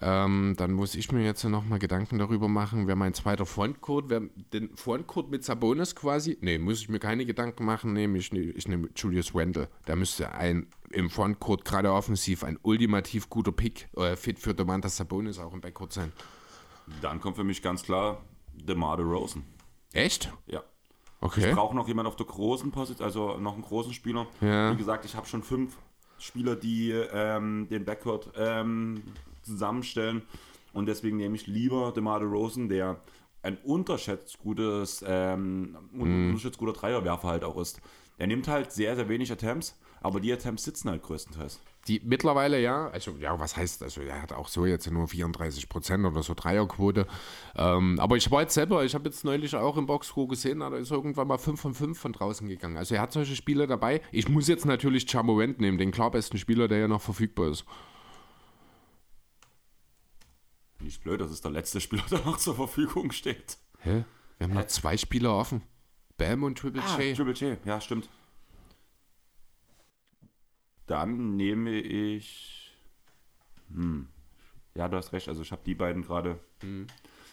[SPEAKER 2] Ähm, dann muss ich mir jetzt noch mal Gedanken darüber machen, wer mein zweiter Frontcourt, wer den Frontcourt mit Sabonis quasi, nee, muss ich mir keine Gedanken machen, nehme ich, ich nehme Julius Randle. Der müsste ein im Frontcourt gerade offensiv ein ultimativ guter Pick, äh, Fit für Domantas Sabonis auch im Backcourt sein.
[SPEAKER 1] Dann kommt für mich ganz klar DeMar DeRozan.
[SPEAKER 2] Echt?
[SPEAKER 1] Ja.
[SPEAKER 2] Okay.
[SPEAKER 1] Ich brauche noch jemanden auf der großen Position, also noch einen großen Spieler.
[SPEAKER 2] Ja.
[SPEAKER 1] Wie gesagt, ich habe schon fünf Spieler, die ähm, den Backcourt ähm, zusammenstellen. Und deswegen nehme ich lieber DeMar DeRozan, der ein unterschätzt gutes, ähm, un- unterschätzt guter Dreierwerfer halt auch ist. Er nimmt halt sehr, sehr wenig Attempts, aber die Attempts sitzen halt größtenteils.
[SPEAKER 2] Die mittlerweile ja, also ja, was heißt, also er hat auch so jetzt nur 34 Prozent oder so Dreierquote. Ähm, aber ich war jetzt selber, ich habe jetzt neulich auch im Boxscore gesehen, da ist irgendwann mal 5 von 5 von draußen gegangen. Also er hat solche Spieler dabei. Ich muss jetzt natürlich Chamorant nehmen, den klar besten Spieler, der ja noch verfügbar ist.
[SPEAKER 1] Nicht blöd, das ist der letzte Spieler, der noch zur Verfügung steht.
[SPEAKER 2] Hä? Wir haben noch zwei Spieler offen. Bam und Triple
[SPEAKER 1] Ah,
[SPEAKER 2] J.
[SPEAKER 1] Triple J, ja, stimmt. Dann nehme ich. Hm. Ja, du hast recht. Also ich habe die beiden gerade.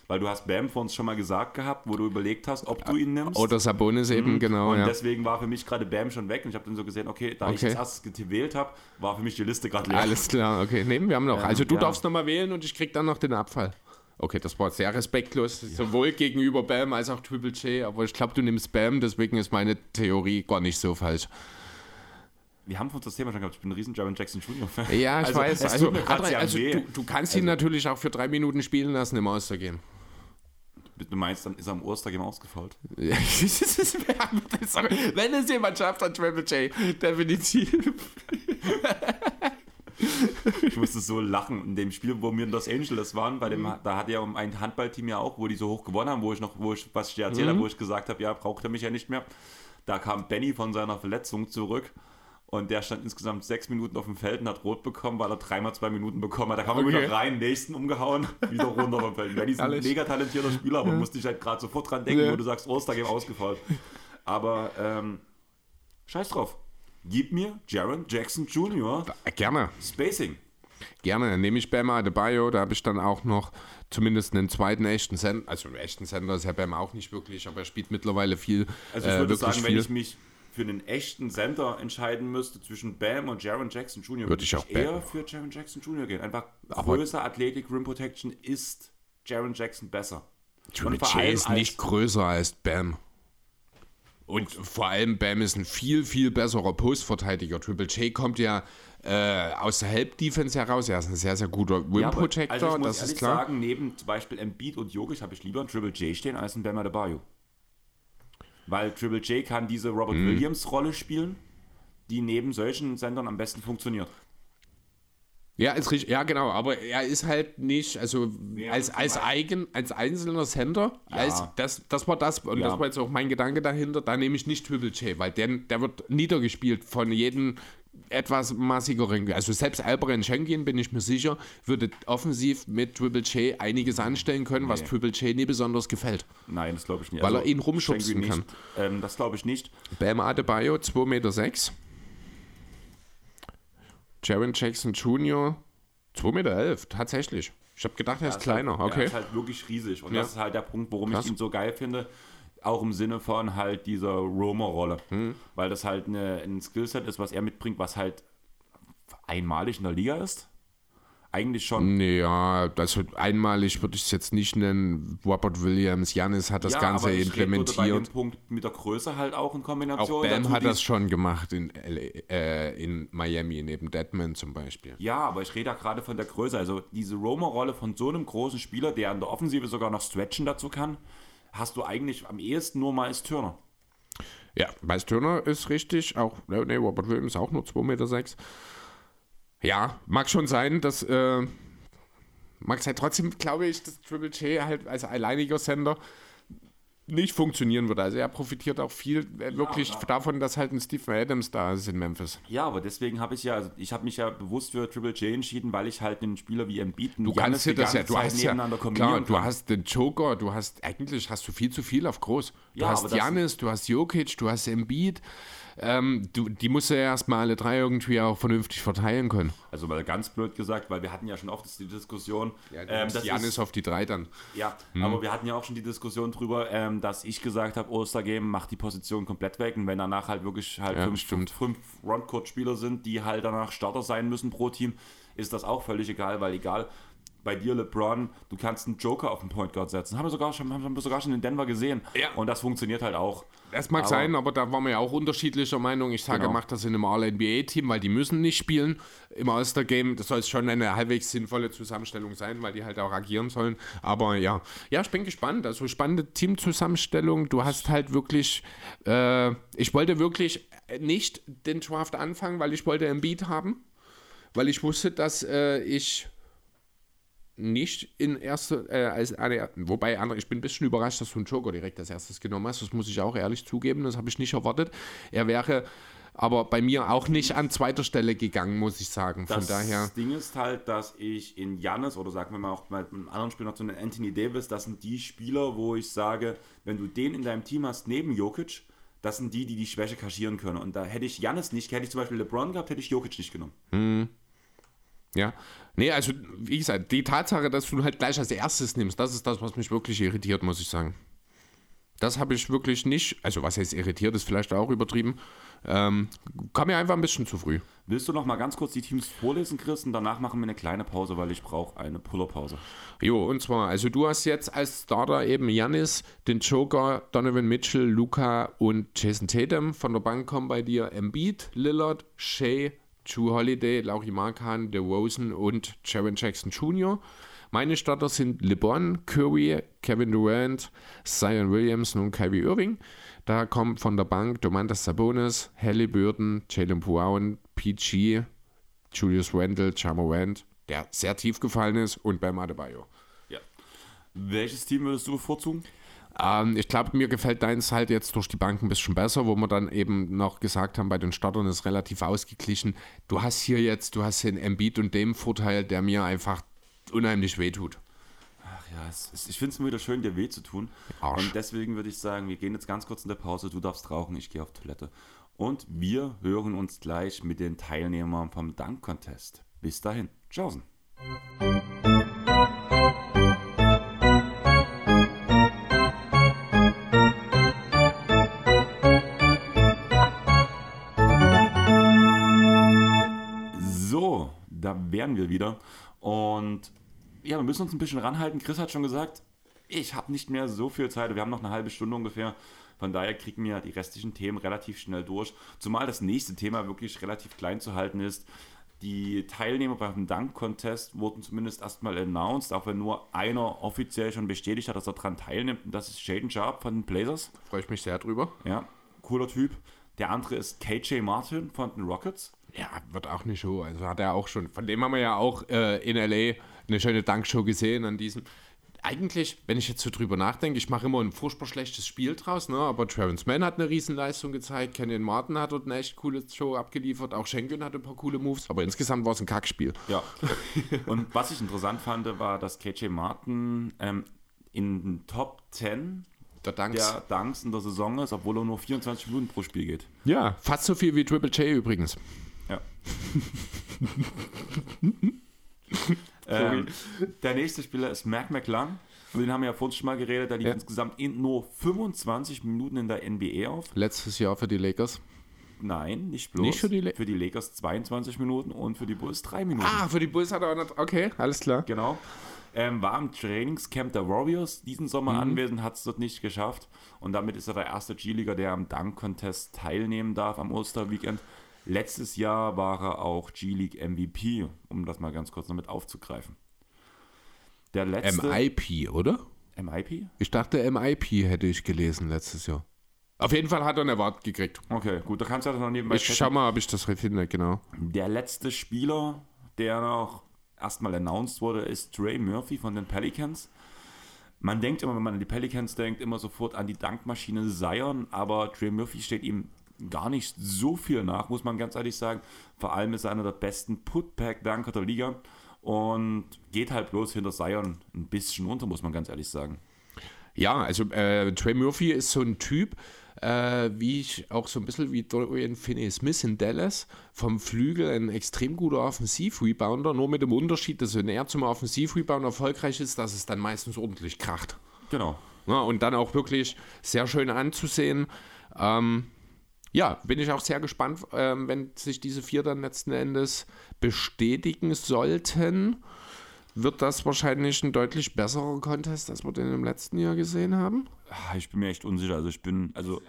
[SPEAKER 1] Weil du hast Bam vor uns schon mal gesagt gehabt, wo du überlegt hast, ob du ihn nimmst.
[SPEAKER 2] Oder Sabonis eben, genau,
[SPEAKER 1] und
[SPEAKER 2] ja.
[SPEAKER 1] deswegen war für mich gerade Bam schon weg und ich habe dann so gesehen, okay, da ich
[SPEAKER 2] Okay.
[SPEAKER 1] das erstes gewählt habe, war für mich die Liste gerade leer.
[SPEAKER 2] Alles klar, okay. Nehmen wir haben noch.
[SPEAKER 1] Ähm,
[SPEAKER 2] also du
[SPEAKER 1] ja.
[SPEAKER 2] darfst nochmal wählen und ich krieg dann noch den Abfall. Okay, das war sehr respektlos, sowohl gegenüber Bam als auch Triple J, aber ich glaube, du nimmst Bam, deswegen ist meine Theorie gar nicht so falsch.
[SPEAKER 1] Wir haben uns das Thema schon gehabt. Ich bin ein riesen Jaron Jackson Jr. Fan.
[SPEAKER 2] Ja, ich
[SPEAKER 1] Also,
[SPEAKER 2] weiß. Also, Adrian, also du, du kannst ihn natürlich auch für drei Minuten spielen lassen im Austergehen.
[SPEAKER 1] Du meinst, dann ist er am Ostergame ausgefault?
[SPEAKER 2] Wenn es jemand schafft, dann Triple J, definitiv.
[SPEAKER 1] Ich musste so lachen in dem Spiel, wo wir in Los Angeles waren, bei dem, da hatte ja um ein Handballteam ja auch, wo die so hoch gewonnen haben, wo ich noch, wo ich, was ich dir erzählt habe, wo ich gesagt habe, ja, braucht er mich ja nicht mehr. Da kam Benny von seiner Verletzung zurück und der stand insgesamt sechs Minuten auf dem Feld und hat rot bekommen, weil er dreimal zwei Minuten bekommen hat. Da kam er
[SPEAKER 2] Okay.
[SPEAKER 1] wieder rein, nächsten umgehauen, wieder runter vom Feld. Benny ist ein mega talentierter Spieler, aber musste ich halt gerade sofort dran denken,
[SPEAKER 2] Ja.
[SPEAKER 1] wo du sagst, Ostergame ausgefault. Aber ähm, scheiß drauf. Gib mir Jaron Jackson Jr.
[SPEAKER 2] Gerne.
[SPEAKER 1] Spacing.
[SPEAKER 2] Gerne, dann nehme ich Bam Adebayo, da habe ich dann auch noch zumindest einen zweiten echten Sender, also einen echten Sender ist ja Bam auch nicht wirklich, aber er spielt mittlerweile viel,
[SPEAKER 1] Also ich
[SPEAKER 2] äh,
[SPEAKER 1] würde
[SPEAKER 2] wirklich
[SPEAKER 1] sagen, wenn
[SPEAKER 2] viel.
[SPEAKER 1] ich mich für einen echten Center entscheiden müsste zwischen Bam und Jaron Jackson Jr.,
[SPEAKER 2] Würde ich auch
[SPEAKER 1] eher
[SPEAKER 2] Bam.
[SPEAKER 1] für Jaron Jackson Jr. gehen. Einfach
[SPEAKER 2] Aber-
[SPEAKER 1] größer Athletik, Rim Protection ist Jaron Jackson besser.
[SPEAKER 2] Triple
[SPEAKER 1] Und vor
[SPEAKER 2] J
[SPEAKER 1] allem
[SPEAKER 2] ist nicht größer als Bam. Und vor allem Bam ist ein viel, viel besserer Postverteidiger. Triple J kommt ja äh, aus der Help-Defense heraus. Er ist ein sehr, sehr guter
[SPEAKER 1] Ja, aber-
[SPEAKER 2] Rim-Protector,
[SPEAKER 1] also ich muss
[SPEAKER 2] das
[SPEAKER 1] ehrlich
[SPEAKER 2] ist klar.
[SPEAKER 1] sagen, neben zum Beispiel Embiid und Jokic habe ich lieber einen Triple J stehen als einen Bam Adebayo. Weil Triple J kann diese Robert
[SPEAKER 2] Mhm.
[SPEAKER 1] Williams Rolle spielen, die neben solchen Sendern am besten funktioniert.
[SPEAKER 2] Ja, ist richtig, ja, genau, aber er ist halt nicht, also als,
[SPEAKER 1] zum
[SPEAKER 2] als,
[SPEAKER 1] Beispiel-
[SPEAKER 2] eigen, als einzelner Center, als, das, das war das, und
[SPEAKER 1] Ja.
[SPEAKER 2] das war jetzt auch mein Gedanke dahinter, da nehme ich nicht Triple J, weil der, der wird niedergespielt von jedem etwas massigeren, also selbst Alperen Schengen, bin ich mir sicher, würde offensiv mit Triple J einiges anstellen können, was
[SPEAKER 1] Nee.
[SPEAKER 2] Triple J nie besonders gefällt.
[SPEAKER 1] Nein, das glaube ich nicht. Also
[SPEAKER 2] Weil er ihn rumschubsen
[SPEAKER 1] nicht. Ähm, das glaube ich nicht.
[SPEAKER 2] Bam Adebayo, 2,6 Meter. Sechs. Jaron Jackson Jr. 2,11 Meter, tatsächlich. Ich habe gedacht, er ist kleiner.
[SPEAKER 1] Halt,
[SPEAKER 2] okay.
[SPEAKER 1] Er ist halt wirklich riesig. Und
[SPEAKER 2] Ja.
[SPEAKER 1] das ist halt der Punkt, warum
[SPEAKER 2] Krass.
[SPEAKER 1] ich ihn so geil finde. Auch im Sinne von halt dieser Romer-Rolle.
[SPEAKER 2] Hm.
[SPEAKER 1] Weil das halt eine, ein Skillset ist, was er mitbringt, was halt einmalig in der Liga ist. Eigentlich schon.
[SPEAKER 2] Ja, also einmalig würde ich es jetzt nicht nennen. Robert Williams, Janis hat das
[SPEAKER 1] ja,
[SPEAKER 2] Ganze
[SPEAKER 1] aber ich nur Bei dem
[SPEAKER 2] implementiert.
[SPEAKER 1] Punkt mit der Größe halt auch in
[SPEAKER 2] Auch
[SPEAKER 1] Kombination.
[SPEAKER 2] Bam
[SPEAKER 1] Dazu
[SPEAKER 2] hat das schon gemacht in, LA, äh, in Miami, neben Deadman zum Beispiel.
[SPEAKER 1] Ja, aber ich rede ja gerade von der Größe. Also diese Romer-Rolle von so einem großen Spieler, der in der Offensive sogar noch stretchen dazu kann, hast du eigentlich am ehesten nur Miles Turner.
[SPEAKER 2] Ja, Miles Turner ist richtig, auch, ne, nee, Robert Williams auch nur 2,6 Meter. Sechs. Ja, mag schon sein, dass, äh, mag sein, trotzdem glaube ich, dass Triple J halt als alleiniger Sender nicht funktionieren würde. Also er profitiert auch viel äh, wirklich
[SPEAKER 1] ja.
[SPEAKER 2] davon, dass halt ein Stephen Adams da ist in Memphis.
[SPEAKER 1] Ja, aber deswegen habe ich ja, also ich habe mich ja bewusst für Triple J entschieden, weil ich halt einen Spieler wie Embiid
[SPEAKER 2] Du kannst dir das ja, du hast ja, klar, du
[SPEAKER 1] kann.
[SPEAKER 2] hast den Joker, du hast, eigentlich hast du viel zu viel auf groß. Du
[SPEAKER 1] Ja,
[SPEAKER 2] hast Janis, du hast Jokic, du hast Embiid, ähm, du, die musst du ja erstmal alle drei irgendwie auch vernünftig verteilen können.
[SPEAKER 1] Also mal ganz blöd gesagt, weil wir hatten ja schon oft die Diskussion, ähm, das ist,
[SPEAKER 2] auf die drei dann.
[SPEAKER 1] ja, aber wir hatten ja auch schon die Diskussion drüber, ähm, dass ich gesagt habe, Ostergame macht die Position komplett weg und wenn danach halt wirklich halt
[SPEAKER 2] Ja,
[SPEAKER 1] fünf,
[SPEAKER 2] stimmt.
[SPEAKER 1] fünf Frontcourt-Spieler sind, die halt danach Starter sein müssen pro Team, ist das auch völlig egal, weil egal, bei dir LeBron, du kannst einen Joker auf den Point Guard setzen. Haben wir sogar schon, haben wir sogar schon in Denver gesehen.
[SPEAKER 2] Ja.
[SPEAKER 1] Und das funktioniert halt auch.
[SPEAKER 2] Das mag
[SPEAKER 1] Aber-
[SPEAKER 2] sein, aber da waren wir ja auch unterschiedlicher Meinung. Ich sage,
[SPEAKER 1] Genau.
[SPEAKER 2] macht das in einem All-NBA-Team, weil die müssen nicht spielen im All-Star-Game. Das soll schon eine halbwegs sinnvolle Zusammenstellung sein, weil die halt auch agieren sollen. Aber ja, ja, ich bin gespannt. Also spannende Teamzusammenstellung. Du hast halt wirklich, äh, ich wollte wirklich nicht den Draft anfangen, weil ich wollte Embiid haben, weil ich wusste, dass äh, ich nicht in erster, äh, als eine, wobei andere, ich bin ein bisschen überrascht, dass du einen Joker direkt als erstes genommen hast. Das muss ich auch ehrlich zugeben, das habe ich nicht erwartet. Er wäre aber bei mir auch nicht an zweiter Stelle gegangen, muss ich sagen. Von
[SPEAKER 1] Das
[SPEAKER 2] daher,
[SPEAKER 1] Ding ist halt, dass ich in Jannis oder sagen wir mal auch mit einem anderen Spieler, noch so einen Anthony Davis, das sind die Spieler, wo ich sage, wenn du den in deinem Team hast, neben Jokic, das sind die, die die Schwäche kaschieren können. Und da hätte ich Jannis nicht, hätte ich zum Beispiel LeBron gehabt, hätte ich Jokic nicht genommen.
[SPEAKER 2] ja. Nee, also wie gesagt, die Tatsache, dass du halt gleich als erstes nimmst, das ist das, was mich wirklich irritiert, muss ich sagen. Das habe ich wirklich nicht, also was heißt irritiert, ist vielleicht auch übertrieben. Ähm, kam mir einfach ein bisschen zu früh.
[SPEAKER 1] Willst du noch mal ganz kurz die Teams vorlesen, Chris? Und danach machen wir eine kleine Pause, weil ich brauche eine Pullerpause.
[SPEAKER 2] Jo, und zwar, also du hast jetzt als Starter eben Janis, den Joker, Donovan Mitchell, Luca und Jason Tatum. Von der Bank kommen bei dir Embiid, Lillard, Shea, Drew Holiday, Laurie Markan, DeRozan und Jaron Jackson Jr. Meine Starter sind LeBron, Curry, Kevin Durant, Zion Williamson und Kyrie Irving. Da kommt von der Bank Domantas Sabonis, Halliburton, Jalen Brown, PG, Julius Randle, Jamorant, der sehr tief gefallen ist, und Bam Adebayo.
[SPEAKER 1] Ja. Welches Team würdest du bevorzugen?
[SPEAKER 2] Ähm, ich glaube, mir gefällt deins halt jetzt durch die Bank ein bisschen besser, wo wir dann eben noch gesagt haben, bei den Startern ist relativ ausgeglichen. Du hast hier jetzt, du hast den Embiid und dem Vorteil, der mir einfach unheimlich wehtut.
[SPEAKER 1] Ach ja, ist, ich finde es immer wieder schön, dir weh zu tun.
[SPEAKER 2] Arsch.
[SPEAKER 1] Und deswegen würde ich sagen, wir gehen jetzt ganz kurz in der Pause. Du darfst rauchen, ich gehe auf Toilette. Und wir hören uns gleich mit den Teilnehmern vom Dank-Contest. Bis dahin. Tschaußen. Wären wir wieder. Und ja, wir müssen uns ein bisschen ranhalten. Chris hat schon gesagt, ich habe nicht mehr so viel Zeit. Wir haben noch eine halbe Stunde ungefähr. Von daher kriegen wir die restlichen Themen relativ schnell durch. Zumal das nächste Thema wirklich relativ klein zu halten ist. Die Teilnehmer beim Dank-Contest wurden zumindest erstmal announced, auch wenn nur einer offiziell schon bestätigt hat, dass er daran teilnimmt. Und das ist Shaden Sharp von den Blazers.
[SPEAKER 2] Freue ich mich sehr drüber.
[SPEAKER 1] Ja, cooler Typ. Der andere ist KJ Martin von den Rockets.
[SPEAKER 2] Ja, wird auch eine Show. Also hat er auch schon. Von dem haben wir ja auch äh, in LA eine schöne Dankshow gesehen an diesem. Eigentlich, wenn ich jetzt so drüber nachdenke, ich mache immer ein furchtbar schlechtes Spiel draus, ne? aber Travis Mann hat eine Riesenleistung gezeigt, Kenyon Martin hat dort eine echt coole Show abgeliefert, auch Schengen hatte ein paar coole Moves, aber insgesamt war es ein Kackspiel.
[SPEAKER 1] Ja. Und was ich interessant fand, war, dass KJ Martin ähm, in den Top 10
[SPEAKER 2] Der Danks.
[SPEAKER 1] der Dunks in der Saison ist, obwohl er nur 24 Minuten pro Spiel geht.
[SPEAKER 2] Ja, fast so viel wie Triple J übrigens.
[SPEAKER 1] Ja. ähm, der nächste Spieler ist Mac McClung. Über den haben wir ja vorhin schon mal geredet. Der lief
[SPEAKER 2] Ja.
[SPEAKER 1] insgesamt in nur 25 Minuten in der NBA auf.
[SPEAKER 2] Letztes Jahr für die Lakers.
[SPEAKER 1] Nein, nicht bloß.
[SPEAKER 2] Nicht für die
[SPEAKER 1] für die Lakers 22 Minuten und für die Bulls 3 Minuten.
[SPEAKER 2] Ah, für die Bulls hat er auch noch. Okay, alles klar.
[SPEAKER 1] Genau. Ähm, war im Trainingscamp der Warriors diesen Sommer
[SPEAKER 2] Mhm.
[SPEAKER 1] anwesend, hat es dort nicht geschafft. Und damit ist er der erste G-Liga, der am Dunk-Contest teilnehmen darf am Osterweekend. Letztes Jahr war er auch G-League MVP, um das mal ganz kurz noch mit aufzugreifen. Der letzte.
[SPEAKER 2] MIP, oder?
[SPEAKER 1] MIP?
[SPEAKER 2] Ich dachte, MIP hätte ich gelesen letztes Jahr. Auf jeden Fall hat er einen Award gekriegt.
[SPEAKER 1] Okay, gut, da kannst du das noch nebenbei
[SPEAKER 2] Ich
[SPEAKER 1] checken.
[SPEAKER 2] schau mal, ob ich das finde, genau.
[SPEAKER 1] Der letzte Spieler, der noch erstmal announced wurde, ist Trey Murphy von den Pelicans. Man denkt immer, wenn man an die Pelicans denkt, immer sofort an die Dankmaschine Zion, aber Trey Murphy steht ihm gar nicht so viel nach, muss man ganz ehrlich sagen. Vor allem ist er einer der besten Putback-Danker der Liga und geht halt bloß hinter Zion ein bisschen unter, muss man ganz ehrlich sagen.
[SPEAKER 2] Ja, also äh, Trey Murphy ist so ein Typ, äh, wie ich auch so ein bisschen wie Dorian Finney-Smith in Dallas, vom Flügel ein extrem guter Offensiv-Rebounder, nur mit dem Unterschied, dass wenn er zum Offensiv-Rebound erfolgreich ist, dass es dann meistens ordentlich kracht.
[SPEAKER 1] Genau.
[SPEAKER 2] Ja, und dann auch wirklich sehr schön anzusehen. Ähm, ja, bin ich auch sehr gespannt, ähm, wenn sich diese vier dann letzten Endes bestätigen sollten. Wird das wahrscheinlich ein deutlich besserer Contest, als wir den im letzten Jahr gesehen haben?
[SPEAKER 1] Ah, Ich bin mir echt unsicher. Also ich bin, also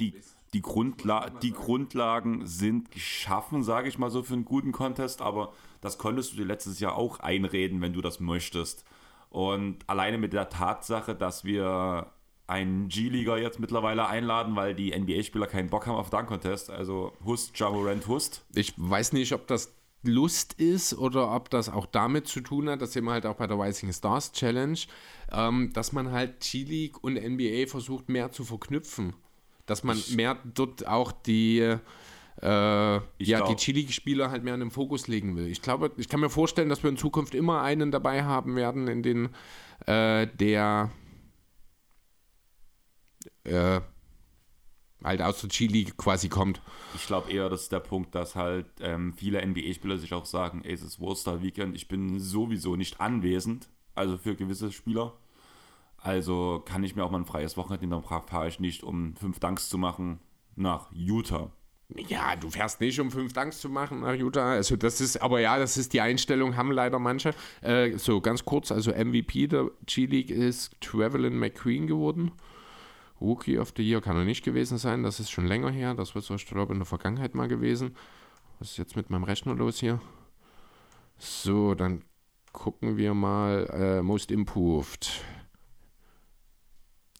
[SPEAKER 1] die, die, Grundla die Grundlagen sind geschaffen, sage ich mal so, für einen guten Contest, aber das konntest du dir letztes Jahr auch einreden, wenn du das möchtest. Und alleine mit der Tatsache, dass wir einen G-Liga jetzt mittlerweile einladen, weil die NBA-Spieler keinen Bock haben auf Dunk Contest, also Hust, Jamorant, Hust.
[SPEAKER 2] Ich weiß nicht, ob das Lust ist oder ob das auch damit zu tun hat, das sehen wir halt auch bei der Rising Stars Challenge, ähm, dass man halt G-League und NBA versucht mehr zu verknüpfen. Dass man mehr dort auch die, äh, ja,
[SPEAKER 1] glaub-
[SPEAKER 2] die G-League-Spieler halt mehr in den Fokus legen will. Ich glaube, ich kann mir vorstellen, dass wir in Zukunft immer einen dabei haben werden, in den äh, der äh, halt aus der G-League quasi kommt.
[SPEAKER 1] Ich glaube eher, das ist der Punkt, dass halt ähm, viele NBA-Spieler sich auch sagen, ey, es ist Worcester Weekend, ich bin sowieso nicht anwesend, also für gewisse Spieler. Also kann ich mir auch mal ein freies Wochenende nehmen, dann fahre ich nicht, um fünf Dunks zu machen, nach Utah.
[SPEAKER 2] Ja, du fährst nicht, um fünf Danks zu machen nach Utah. Also das ist, aber ja, das ist die Einstellung, haben leider manche. Äh, so, ganz kurz, also MVP der G-League ist Travelin McQueen geworden. Rookie of the Year kann er nicht gewesen sein, das ist schon länger her. Das war so, ich glaube, in der Vergangenheit mal gewesen. Was ist jetzt mit meinem Rechner los hier? So, dann gucken wir mal. Äh, Most Improved.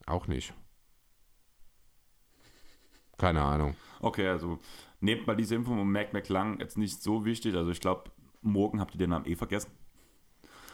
[SPEAKER 2] Auch nicht. Keine Ahnung.
[SPEAKER 1] Okay, also nehmt mal diese Info von Mac McClung jetzt nicht so wichtig. Also ich glaube, morgen habt ihr den Namen eh vergessen.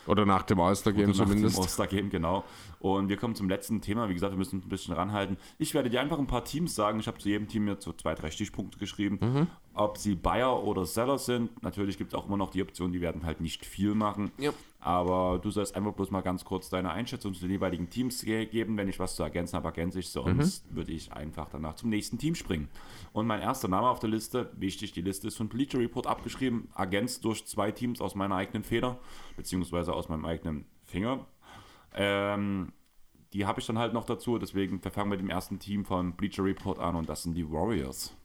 [SPEAKER 2] Oder nach dem All-Star-Game
[SPEAKER 1] Oder nach dem
[SPEAKER 2] zumindest.
[SPEAKER 1] All-Star-Game, genau. Und wir kommen zum letzten Thema. Wie gesagt, wir müssen ein bisschen ranhalten. Ich werde dir einfach ein paar Teams sagen. Ich habe zu jedem Team jetzt so zwei, drei Stichpunkte geschrieben.
[SPEAKER 2] Mhm.
[SPEAKER 1] Ob sie Buyer oder Seller sind. Natürlich gibt es auch immer noch die Option, die werden halt nicht viel machen.
[SPEAKER 2] Ja.
[SPEAKER 1] Aber du sollst einfach bloß mal ganz kurz deine Einschätzung zu den jeweiligen Teams ge- geben. Wenn ich was zu ergänzen habe, ergänze ich. Sonst
[SPEAKER 2] Mhm.
[SPEAKER 1] würde ich einfach danach zum nächsten Team springen. Und mein erster Name auf der Liste, wichtig, die Liste ist von Bleacher Report abgeschrieben, ergänzt durch zwei Teams aus meiner eigenen Feder, beziehungsweise aus meinem eigenen Finger. Ähm, die habe ich dann halt noch dazu, deswegen fangen wir mit dem ersten Team von Bleacher Report an und das sind die Warriors.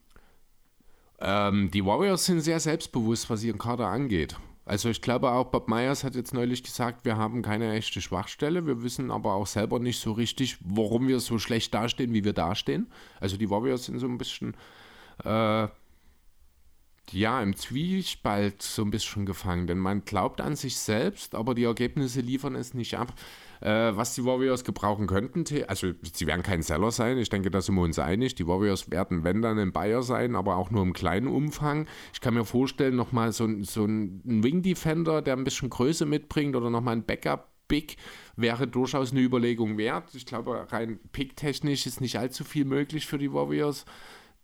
[SPEAKER 2] Ähm, die Warriors sind sehr selbstbewusst, was ihren Kader angeht. Also ich glaube auch, Bob Myers hat jetzt neulich gesagt, wir haben keine echte Schwachstelle. Wir wissen aber auch selber nicht so richtig, warum wir so schlecht dastehen, wie wir dastehen. Also die Warriors sind so ein bisschen äh, ja, im Zwiespalt so ein bisschen gefangen, denn man glaubt an sich selbst, aber die Ergebnisse liefern es nicht ab. Äh, was die Warriors gebrauchen könnten, also sie werden kein Seller sein, ich denke, da sind wir uns einig. Die Warriors werden, wenn dann, ein Buyer sein, aber auch nur im kleinen Umfang. Ich kann mir vorstellen, nochmal so, so ein Wing Defender, der ein bisschen Größe mitbringt oder nochmal ein Backup. Big wäre durchaus eine Überlegung wert. Ich glaube, rein picktechnisch ist nicht allzu viel möglich für die Warriors.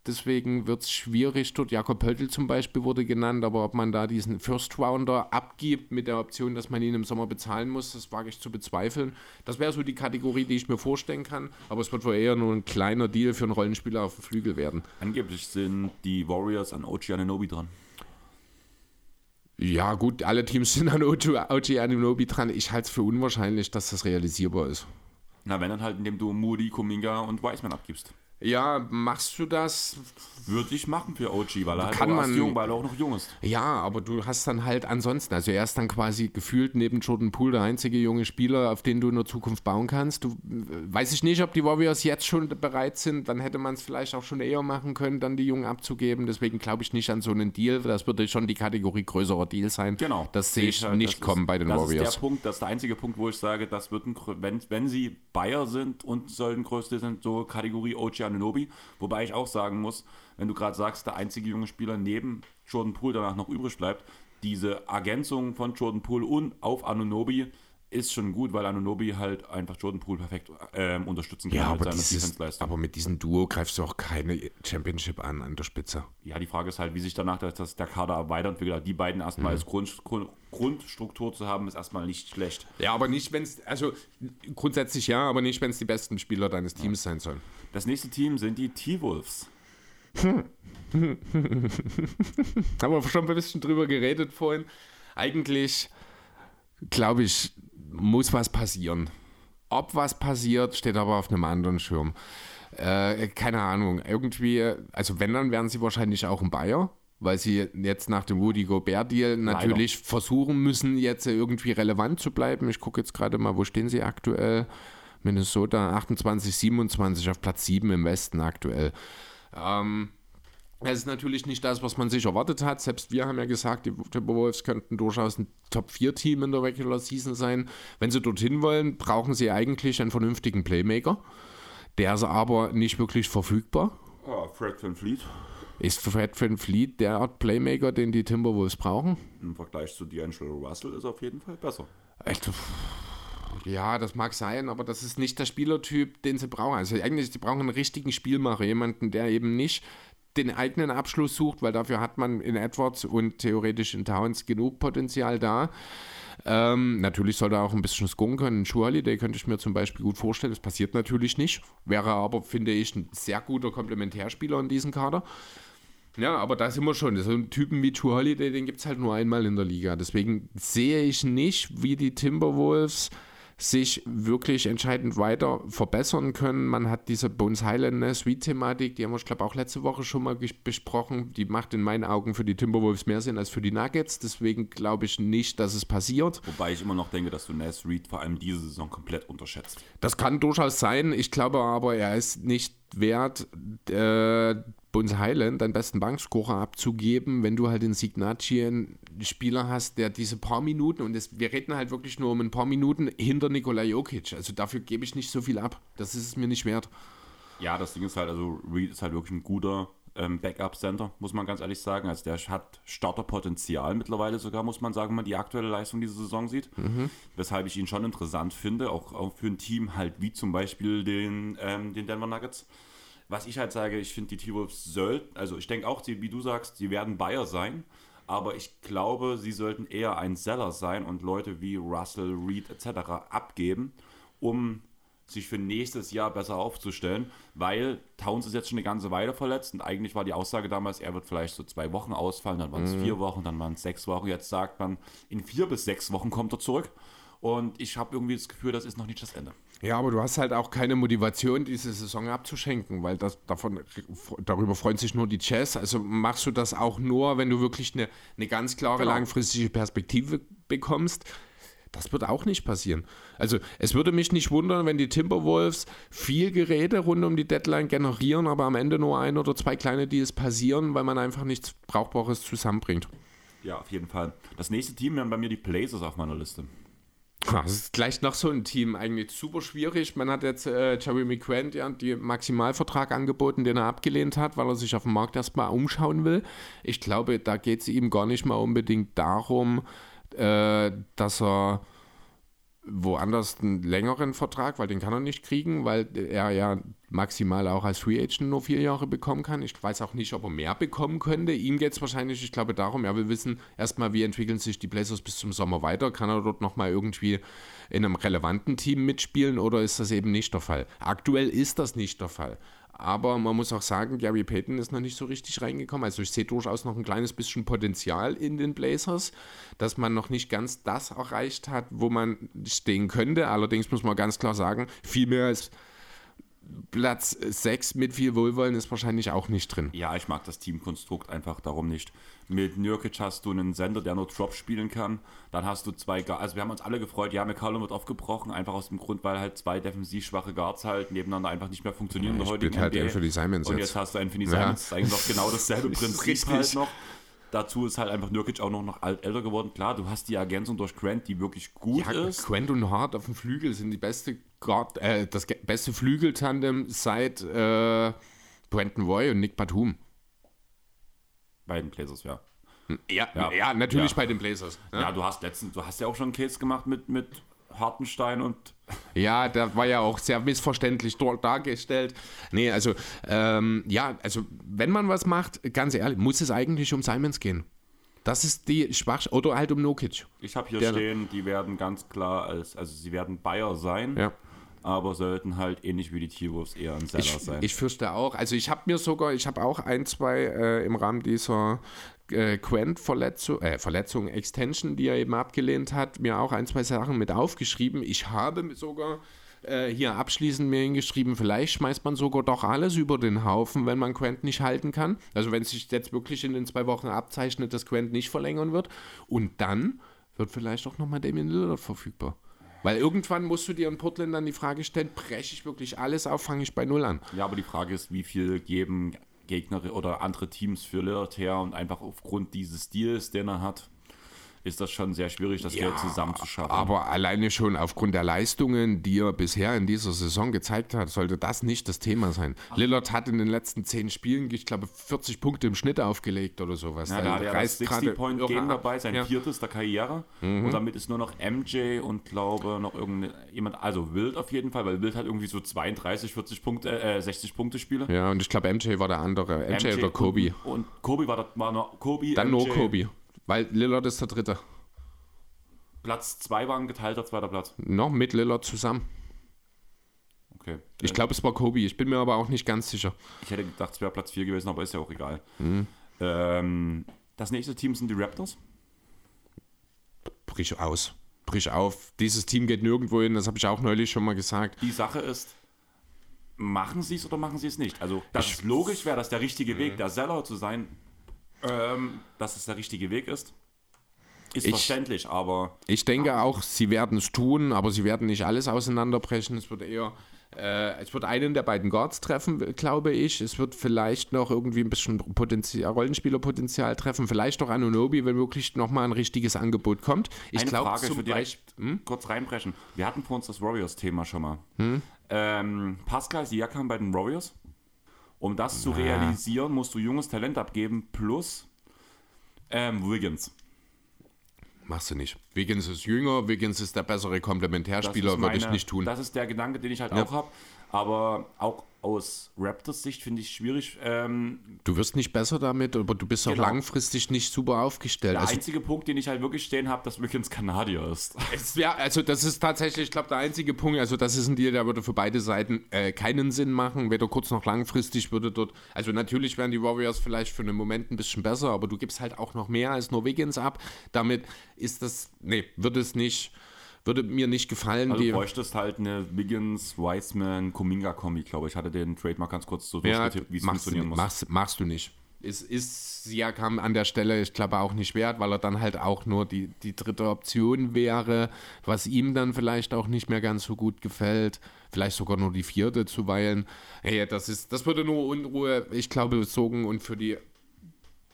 [SPEAKER 2] Deswegen wird es schwierig dort. Jakob Pöltl zum Beispiel wurde genannt, aber ob man da diesen First Rounder abgibt mit der Option, dass man ihn im Sommer bezahlen muss, das wage ich zu bezweifeln. Das wäre so die Kategorie, die ich mir vorstellen kann. Aber es wird wohl eher nur ein kleiner Deal für einen Rollenspieler auf dem Flügel werden.
[SPEAKER 1] Angeblich sind die Warriors an OG Ananobi dran.
[SPEAKER 2] Ja, gut, alle Teams sind an OG Anunobi dran. Ich halte es für unwahrscheinlich, dass das realisierbar ist.
[SPEAKER 1] Na, wenn dann halt, indem du Moody, Kuminga und Wiseman abgibst.
[SPEAKER 2] Ja, machst du das?
[SPEAKER 1] Würde ich machen für OG, weil er halt
[SPEAKER 2] Kann
[SPEAKER 1] auch,
[SPEAKER 2] man-
[SPEAKER 1] jung, weil er auch noch jung ist.
[SPEAKER 2] Ja, aber du hast dann halt ansonsten, also er ist dann quasi gefühlt neben Jordan Poole der einzige junge Spieler, auf den du in der Zukunft bauen kannst. Du äh, weiß ich nicht, ob die Warriors jetzt schon bereit sind, dann hätte man es vielleicht auch schon eher machen können, dann die Jungen abzugeben. Deswegen glaube ich nicht an so einen Deal. Das würde schon die Kategorie größerer Deal sein.
[SPEAKER 1] Genau.
[SPEAKER 2] Das sehe ich
[SPEAKER 1] halt,
[SPEAKER 2] nicht
[SPEAKER 1] das
[SPEAKER 2] kommen
[SPEAKER 1] ist,
[SPEAKER 2] bei den
[SPEAKER 1] das
[SPEAKER 2] Warriors.
[SPEAKER 1] ist der Punkt, das ist der einzige Punkt, wo ich sage, das wird ein, wenn, wenn sie Bayer sind und sollen größte sind, so Kategorie OG Anunobi. Wobei ich auch sagen muss, wenn du gerade sagst, der einzige junge Spieler neben Jordan Poole danach noch übrig bleibt, diese Ergänzung von Jordan Poole und auf Anunobi ist schon gut, weil Anunobi halt einfach Jordan Poole perfekt ähm, unterstützen kann
[SPEAKER 2] Ja,
[SPEAKER 1] mit
[SPEAKER 2] aber,
[SPEAKER 1] seiner
[SPEAKER 2] dieses,
[SPEAKER 1] Defense-Leistung.
[SPEAKER 2] aber mit diesem Duo greifst du auch keine Championship an an der Spitze.
[SPEAKER 1] Ja, die Frage ist halt, wie sich danach das, der Kader weiterentwickelt. Die beiden erstmal
[SPEAKER 2] Mhm.
[SPEAKER 1] als Grund, Grund, Grundstruktur zu haben, ist erstmal nicht schlecht.
[SPEAKER 2] Ja, aber nicht, wenn es, also grundsätzlich ja, aber nicht, wenn es die besten Spieler deines Teams sein sollen.
[SPEAKER 1] Das nächste Team sind die T-Wolves.
[SPEAKER 2] Haben wir schon ein bisschen drüber geredet vorhin. Eigentlich, glaube ich, muss was passieren. Ob was passiert, steht aber auf einem anderen Schirm. Äh, keine Ahnung. Irgendwie, also wenn, dann wären sie wahrscheinlich auch ein Bayer, weil sie jetzt nach dem Rudy Gobert-Deal natürlich versuchen müssen, jetzt irgendwie relevant zu bleiben. Ich gucke jetzt gerade mal, wo stehen sie aktuell? Minnesota 28, 27 auf Platz 7 im Westen aktuell. Ähm, es ist natürlich nicht das, was man sich erwartet hat. Selbst wir haben ja gesagt, die Timberwolves könnten durchaus ein Top-4-Team in der Regular Season sein. Wenn sie dorthin wollen, brauchen sie eigentlich einen vernünftigen Playmaker. Der ist aber nicht wirklich verfügbar.
[SPEAKER 1] Oh, Fred Van Fleet
[SPEAKER 2] Ist Fred Van Fleet der Art Playmaker, den die Timberwolves brauchen?
[SPEAKER 1] im Vergleich zu D'Angelo Russell ist auf jeden Fall besser.
[SPEAKER 2] Echt? Ja, das mag sein, aber das ist nicht der Spielertyp, den sie brauchen. Also eigentlich, sie brauchen einen richtigen Spielmacher, jemanden, der eben nicht den eigenen Abschluss sucht, weil dafür hat man in Edwards und theoretisch in Towns genug Potenzial da. Ähm, natürlich soll er auch ein bisschen scoren können. Schuali, der könnte ich mir zum Beispiel gut vorstellen. Das passiert natürlich nicht. Wäre aber, finde ich, ein sehr guter Komplementärspieler in diesem Kader. Ja, aber da sind wir schon. So einen Typen wie True Holiday, den gibt es halt nur einmal in der Liga. Deswegen sehe ich nicht, wie die Timberwolves sich wirklich entscheidend weiter verbessern können. Man hat diese Bones Highland ne, Sweet-Thematik, die haben wir, ich glaube, auch letzte Woche schon mal besprochen. Die macht in meinen Augen für die Timberwolves mehr Sinn als für die Nuggets. Deswegen glaube ich nicht, dass es passiert.
[SPEAKER 1] Wobei ich immer noch denke, dass du Nas Reed vor allem diese Saison komplett unterschätzt.
[SPEAKER 2] Das kann durchaus sein. Ich glaube aber, er ist nicht wert, äh, Bones Highland deinen besten Bankscorer abzugeben, wenn du halt in Signacci einen Spieler hast, der diese paar Minuten, und das, wir reden halt wirklich nur um ein paar Minuten hinter Nikola Jokic. Also dafür gebe ich nicht so viel ab. Das ist es mir nicht wert.
[SPEAKER 1] Ja, das Ding ist halt, also Reed ist halt wirklich ein guter ähm, Backup-Center, muss man ganz ehrlich sagen. Also der hat Starterpotenzial mittlerweile sogar, muss man sagen, wenn man die aktuelle Leistung diese Saison sieht. Weshalb ich ihn schon interessant finde, auch, auch für ein Team halt wie zum Beispiel den, ähm, den Denver Nuggets. Was ich halt sage, ich finde, die T-Wolves sollten, also ich denke auch, sie, wie du sagst, sie werden Bayer sein, aber ich glaube, sie sollten eher ein Seller sein und Leute wie Russell, Reed etc. abgeben, um sich für nächstes Jahr besser aufzustellen, weil Towns ist jetzt schon eine ganze Weile verletzt und eigentlich war die Aussage damals, er wird vielleicht so zwei Wochen ausfallen, dann waren es vier Wochen, dann waren es sechs Wochen. Jetzt sagt man, in vier bis sechs Wochen kommt er zurück und ich habe irgendwie das Gefühl, das ist noch nicht das Ende.
[SPEAKER 2] Ja, aber du hast halt auch keine Motivation, diese Saison abzuschenken, weil das davon darüber freuen sich nur die Jazz. Also machst du das auch nur, wenn du wirklich eine, eine ganz klare
[SPEAKER 1] Genau.
[SPEAKER 2] langfristige Perspektive bekommst. Das wird auch nicht passieren. Also es würde mich nicht wundern, wenn die Timberwolves viel Gerede rund um die Deadline generieren, aber am Ende nur ein oder zwei kleine Deals passieren, weil man einfach nichts Brauchbares zusammenbringt.
[SPEAKER 1] Ja, auf jeden Fall. Das nächste Team wären bei mir die Blazers auf meiner Liste.
[SPEAKER 2] Das ist gleich noch so ein Team, eigentlich super schwierig. Man hat jetzt äh, Jeremy Grant ja den Maximalvertrag angeboten, den er abgelehnt hat, weil er sich auf dem Markt erstmal umschauen will. Ich glaube, da geht es ihm gar nicht mal unbedingt darum, äh, dass er woanders einen längeren Vertrag, weil den kann er nicht kriegen, weil er ja maximal auch als Free Agent nur vier Jahre bekommen kann. Ich weiß auch nicht, ob er mehr bekommen könnte. Ihm geht es wahrscheinlich, ich glaube, darum, er will wissen, erstmal, wie entwickeln sich die Blazers bis zum Sommer weiter? Kann er dort nochmal irgendwie in einem relevanten Team mitspielen oder ist das eben nicht der Fall? Aktuell ist das nicht der Fall. Aber man muss auch sagen, Gary Payton ist noch nicht so richtig reingekommen. Also ich sehe durchaus noch ein kleines bisschen Potenzial in den Blazers, dass man noch nicht ganz das erreicht hat, wo man stehen könnte. Allerdings muss man ganz klar sagen, viel mehr als Platz 6 mit viel Wohlwollen ist wahrscheinlich auch nicht drin.
[SPEAKER 1] Ja, ich mag das Teamkonstrukt einfach darum nicht. Mit Nürkic hast du einen Sender, der nur Drop spielen kann. Dann hast du zwei, Guards. also wir haben uns alle gefreut, ja, McCollum wird aufgebrochen, einfach aus dem Grund, weil halt zwei defensiv schwache Guards halt nebeneinander einfach nicht mehr funktionieren.
[SPEAKER 2] Ja, ich halt Anthony Simons
[SPEAKER 1] Und jetzt, jetzt hast du Anthony Simons, ja. das ist eigentlich noch genau dasselbe Prinzip halt noch. Dazu ist halt einfach Nurkic auch noch, noch alt, älter geworden. Klar, du hast die Ergänzung durch Grant, die wirklich gut ja, ist.
[SPEAKER 2] Grant und Hart auf dem Flügel sind die beste Guard, äh, das beste Flügeltandem seit äh, Brandon Roy und Nick Batum.
[SPEAKER 1] Bei den Blazers, ja.
[SPEAKER 2] Hm, ja, ja, ja natürlich ja. bei den Blazers.
[SPEAKER 1] Ja. ja, du hast letztens, du hast ja auch schon einen Case gemacht mit, mit Hartenstein und.
[SPEAKER 2] Ja, der war ja auch sehr missverständlich dargestellt. Nee, also, ähm, ja, also, wenn man was macht, ganz ehrlich, muss es eigentlich um Simons gehen. Das ist die Schwachstelle. Oder halt um Nokic.
[SPEAKER 1] Ich habe hier der, stehen, die werden ganz klar als, also sie werden Bayer sein. Ja aber sollten halt ähnlich wie die T-Wolves eher ein Seller
[SPEAKER 2] ich,
[SPEAKER 1] sein.
[SPEAKER 2] Ich fürchte auch. Also ich habe mir sogar, ich habe auch ein, zwei äh, im Rahmen dieser äh, Quent-Verletzung, äh, Verletzung, Extension, die er eben abgelehnt hat, mir auch ein, zwei Sachen mit aufgeschrieben. Ich habe sogar äh, hier abschließend mir hingeschrieben, vielleicht schmeißt man sogar doch alles über den Haufen, wenn man Quent nicht halten kann. Also wenn es sich jetzt wirklich in den zwei Wochen abzeichnet, dass Quent nicht verlängern wird. Und dann wird vielleicht auch nochmal Damien Lillard verfügbar. Weil irgendwann musst du dir in Portland dann die Frage stellen, breche ich wirklich alles auf, fange ich bei Null an.
[SPEAKER 1] Ja, aber die Frage ist, wie viel geben Gegner oder andere Teams für Lillard her und einfach aufgrund dieses Stils, den er hat, ist das schon sehr schwierig, das ja, Geld zusammenzuschaffen.
[SPEAKER 2] Aber alleine schon aufgrund der Leistungen, die er bisher in dieser Saison gezeigt hat, sollte das nicht das Thema sein. Lillard hat in den letzten zehn Spielen, ich glaube, 40 Punkte im Schnitt aufgelegt oder sowas.
[SPEAKER 1] Ja, da hat er das 60-Point-Game dabei, sein ja. viertes der Karriere. Mhm. Und damit ist nur noch MJ und glaube noch irgendjemand, also Wild auf jeden Fall, weil Wild hat irgendwie so 32, 40 Punkte, äh, 60 Punkte Spiele.
[SPEAKER 2] Ja, und ich glaube, MJ war der andere. MJ, MJ oder Kobe.
[SPEAKER 1] Und, und Kobe war, war noch Kobe.
[SPEAKER 2] Dann MJ. nur Kobe. Weil Lillard ist der Dritte.
[SPEAKER 1] Platz 2 war ein geteilter zweiter Platz.
[SPEAKER 2] Noch mit Lillard zusammen.
[SPEAKER 1] Okay.
[SPEAKER 2] Ich glaube, es war Kobe. Ich bin mir aber auch nicht ganz sicher.
[SPEAKER 1] Ich hätte gedacht, es wäre Platz 4 gewesen, aber ist ja auch egal. Mhm. Ähm, das nächste Team sind die Raptors.
[SPEAKER 2] Brich aus. Brich auf. Dieses Team geht nirgendwo hin, das habe ich auch neulich schon mal gesagt.
[SPEAKER 1] Die Sache ist, machen sie es oder machen sie es nicht? Also, das ist logisch wäre, dass der richtige Weg, der Seller zu sein, ähm, dass es der richtige Weg ist. Ist ich, verständlich, aber.
[SPEAKER 2] Ich denke auch, sie werden es tun, aber sie werden nicht alles auseinanderbrechen. Es wird eher. Äh, es wird einen der beiden Guards treffen, glaube ich. Es wird vielleicht noch irgendwie ein bisschen Potenzial, Rollenspielerpotenzial treffen. Vielleicht auch Anunobi, wenn wirklich nochmal ein richtiges Angebot kommt.
[SPEAKER 1] Ich glaube, zum Beispiel. Hm? Kurz reinbrechen. Wir hatten vor uns das Warriors-Thema schon mal. Hm? Ähm, Pascal Siakam bei den Warriors. Um das zu realisieren, musst du junges Talent abgeben plus ähm, Wiggins.
[SPEAKER 2] Machst du nicht. Wiggins ist jünger, Wiggins ist der bessere Komplementärspieler, würde ich nicht tun.
[SPEAKER 1] Das ist der Gedanke, den ich halt ja. auch habe. Aber auch aus Raptors Sicht finde ich schwierig. Ähm,
[SPEAKER 2] du wirst nicht besser damit, aber du bist genau. auch langfristig nicht super aufgestellt.
[SPEAKER 1] Der also, einzige Punkt, den ich halt wirklich stehen habe, dass Wiggins Kanadier ist.
[SPEAKER 2] ja, also das ist tatsächlich, ich glaube, der einzige Punkt, also das ist ein Deal, der würde für beide Seiten äh, keinen Sinn machen, weder kurz noch langfristig würde dort, also natürlich wären die Warriors vielleicht für einen Moment ein bisschen besser, aber du gibst halt auch noch mehr als nur Wiggins ab. Damit ist das, nee, wird es nicht würde mir nicht gefallen.
[SPEAKER 1] Also du bräuchtest halt eine Wiggins, Wiseman, Kuminga-Kombi, glaube ich. Hatte den Trademark ganz kurz so
[SPEAKER 2] ja, wie es funktionieren muss. Machst, machst du nicht. Es ist Siakam an der Stelle, ich glaube, auch nicht wert, weil er dann halt auch nur die, die dritte Option wäre, was ihm dann vielleicht auch nicht mehr ganz so gut gefällt. Vielleicht sogar nur die vierte zuweilen. Hey, das, ist, das würde nur Unruhe, ich glaube, sorgen und für die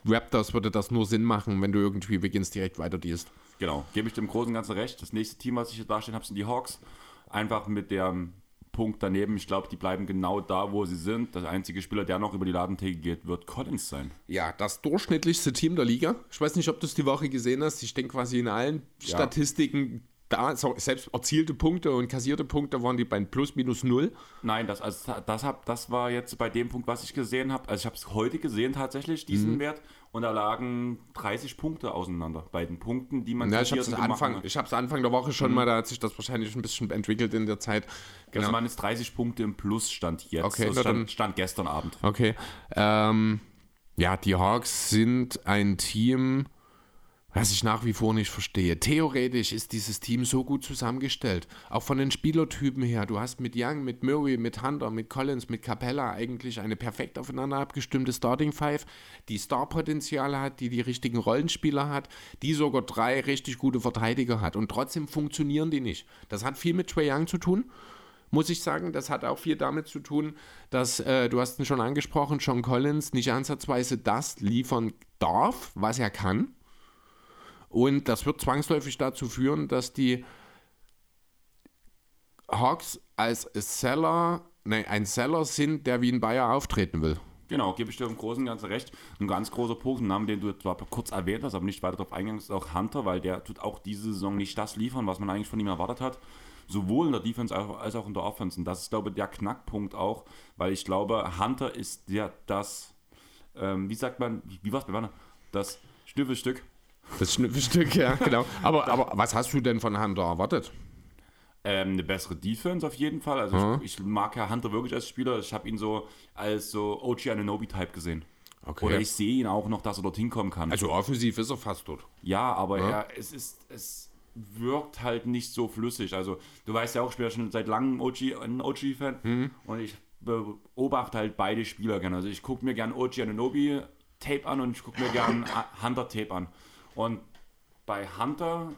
[SPEAKER 2] Raptors würde das nur Sinn machen, wenn du irgendwie Wiggins direkt weiter dealst.
[SPEAKER 1] Genau, gebe ich dem Großen und Ganzen recht. Das nächste Team, was ich hier darstellen habe, sind die Hawks. Einfach mit dem Punkt daneben. Ich glaube, die bleiben genau da, wo sie sind. Der einzige Spieler, der noch über die Ladentheke geht, wird Collins sein.
[SPEAKER 2] Ja, das durchschnittlichste Team der Liga. Ich weiß nicht, ob du es die Woche gesehen hast. Ich denke quasi in allen ja. Statistiken da, selbst erzielte Punkte und kassierte Punkte waren die bei plus minus null.
[SPEAKER 1] Nein, das, also, das, hab, das war jetzt bei dem Punkt, was ich gesehen habe. Also ich habe es heute gesehen tatsächlich, diesen mhm. Wert. Und da lagen 30 Punkte auseinander bei den Punkten, die man
[SPEAKER 2] Ja, ich habe es
[SPEAKER 1] gemacht
[SPEAKER 2] Anfang,
[SPEAKER 1] hat.
[SPEAKER 2] ich hab's Anfang der Woche schon mal, da hat sich das wahrscheinlich ein bisschen entwickelt in der Zeit.
[SPEAKER 1] Also man ist 30 Punkte im Plus stand jetzt.
[SPEAKER 2] Okay,
[SPEAKER 1] das
[SPEAKER 2] dann-
[SPEAKER 1] stand, stand gestern Abend.
[SPEAKER 2] Okay. Ähm, ja, die Hawks sind ein Team, was ich nach wie vor nicht verstehe. Theoretisch ist dieses Team so gut zusammengestellt. Auch von den Spielertypen her. Du hast mit Young, mit Murray, mit Hunter, mit Collins, mit Capella eigentlich eine perfekt aufeinander abgestimmte Starting Five, die Starpotenzial hat, die die richtigen Rollenspieler hat, die sogar drei richtig gute Verteidiger hat. Und trotzdem funktionieren die nicht. Das hat viel mit Trae Young zu tun muss ich sagen. Das hat auch viel damit zu tun, dass, äh, du hast ihn schon angesprochen, John Collins nicht ansatzweise das liefern darf, was er kann. Und das wird zwangsläufig dazu führen, dass die Hawks als Seller, nee, ein Seller sind, der wie ein Bayer auftreten will.
[SPEAKER 1] Genau, gebe ich dir im Großen und Ganzen recht. Ein ganz großer Punkt, ein Name, den du zwar kurz erwähnt hast, aber nicht weiter darauf eingegangen, ist auch Hunter, weil der tut auch diese Saison nicht das liefern, was man eigentlich von ihm erwartet hat. Sowohl in der Defense als auch- in der Offense. Und das ist, glaube ich, der Knackpunkt auch, weil ich glaube, Hunter ist der, das, ähm, wie sagt man, wie war es bei Werner? Das Schnüffelstück.
[SPEAKER 2] Das Schnüffelstück, ja, genau. Aber, aber was hast du denn von Hunter erwartet?
[SPEAKER 1] Ähm, eine bessere Defense auf jeden Fall. Also ich, ich mag ja Hunter wirklich als Spieler. Ich habe ihn so als so OG Ananobi-Type gesehen.
[SPEAKER 2] Okay.
[SPEAKER 1] Oder ich sehe ihn auch noch, dass er dorthin kommen kann.
[SPEAKER 2] Also offensiv ist er fast dort.
[SPEAKER 1] Ja, aber Er, es ist, es wirkt halt nicht so flüssig. Also du weißt ja auch, ich bin ja schon seit langem OG, ein OG-Fan und ich beobachte halt beide Spieler gerne. Also ich gucke mir gern OG Ananobi Tape an und ich gucke mir gern Hunter Tape an. Und bei Hunter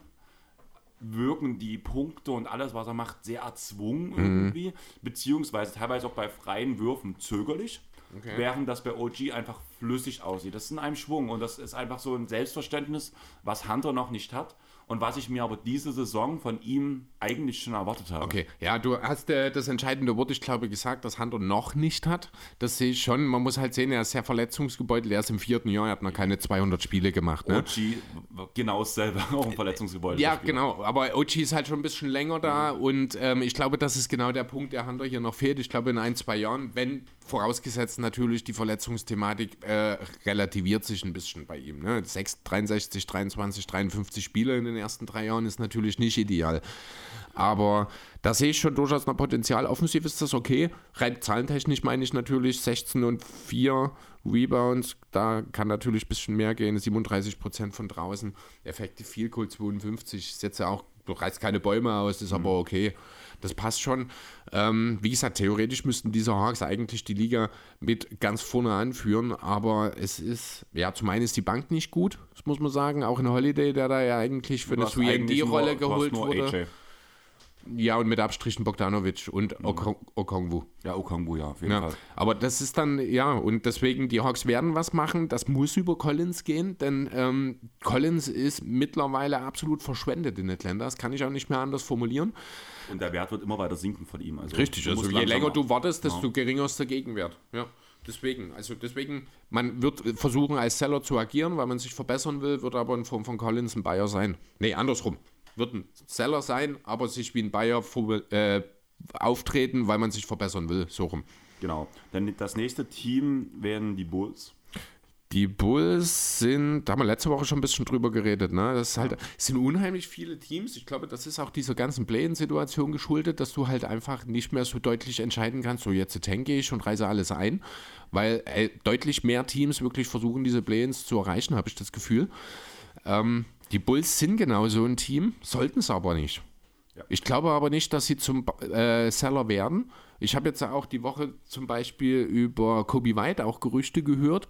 [SPEAKER 1] wirken die Punkte und alles, was er macht, sehr erzwungen irgendwie, beziehungsweise teilweise auch bei freien Würfen zögerlich, während das bei OG einfach flüssig aussieht. Das ist in einem Schwung und das ist einfach so ein Selbstverständnis, was Hunter noch nicht hat und was ich mir aber diese Saison von ihm eigentlich schon erwartet habe.
[SPEAKER 2] Okay, ja, du hast äh, das entscheidende Wort, ich glaube, gesagt, dass Hunter noch nicht hat. Das sehe ich schon. Man muss halt sehen, er ist sehr verletzungsgebeutelt. Er ist im vierten Jahr, er hat noch keine 200 Spiele gemacht. Ne?
[SPEAKER 1] OG genau dasselbe, auch ein Verletzungsgebäude.
[SPEAKER 2] Ja, genau. Aber OG ist halt schon ein bisschen länger da und ähm, ich glaube, das ist genau der Punkt, der Hunter hier noch fehlt. Ich glaube, in ein, zwei Jahren, wenn vorausgesetzt natürlich die Verletzungsthematik äh, relativiert sich ein bisschen bei ihm. Ne? 6, 63, 23, 53 Spiele in den ersten drei Jahren ist natürlich nicht ideal. Aber da sehe ich schon durchaus noch Potenzial. Offensiv ist das okay. Rein zahlentechnisch meine ich natürlich 16 und 4 Rebounds. Da kann natürlich ein bisschen mehr gehen. 37% von draußen. Effektiv Field Goal 52. Ist jetzt ja auch, du reißt keine Bäume aus, ist aber okay. Das passt schon. Ähm, wie gesagt, theoretisch müssten diese Hawks eigentlich die Liga mit ganz vorne anführen, aber es ist, ja, zum einen ist die Bank nicht gut, das muss man sagen. Auch in Holiday, der da ja eigentlich für eine
[SPEAKER 1] Du hast eigentlich nur-
[SPEAKER 2] 3D-Rolle
[SPEAKER 1] du hast
[SPEAKER 2] geholt wurde.
[SPEAKER 1] AJ.
[SPEAKER 2] Ja, und mit Abstrichen Bogdanovic und Okong Okongwu.
[SPEAKER 1] Ja, Okongwu, ja, auf jeden
[SPEAKER 2] Ja,
[SPEAKER 1] Fall.
[SPEAKER 2] aber das ist dann, ja, und deswegen, die Hawks werden was machen. Das muss über Collins gehen, denn ähm, Collins ist mittlerweile absolut verschwendet in Atlanta. Das kann ich auch nicht mehr anders formulieren.
[SPEAKER 1] Und der Wert wird immer weiter sinken von ihm. Also
[SPEAKER 2] Richtig, also je länger du wartest, desto geringer ist der Gegenwert. Ja. Deswegen, also deswegen, man wird versuchen, als Seller zu agieren, weil man sich verbessern will, wird aber in Form von Collins ein Buyer sein. Nee, andersrum. Wird ein Seller sein, aber sich wie ein Buyer vor- äh, auftreten, weil man sich verbessern will. So rum.
[SPEAKER 1] Genau. Dann das nächste Team werden die Bulls.
[SPEAKER 2] Die Bulls sind, da haben wir letzte Woche schon ein bisschen drüber geredet, ne? Das ist halt, es sind unheimlich viele Teams. Ich glaube, das ist auch dieser ganzen Play-In-Situation geschuldet, dass du halt einfach nicht mehr so deutlich entscheiden kannst, so jetzt tanke ich und reise alles ein, weil äh, deutlich mehr Teams wirklich versuchen, diese Play-Ins zu erreichen, habe ich das Gefühl. Ähm, die Bulls sind genau so ein Team, sollten es aber nicht.
[SPEAKER 1] Ja.
[SPEAKER 2] Ich glaube aber nicht, dass sie zum äh, Seller werden. Ich habe jetzt auch die Woche zum Beispiel über Kobe White auch Gerüchte gehört,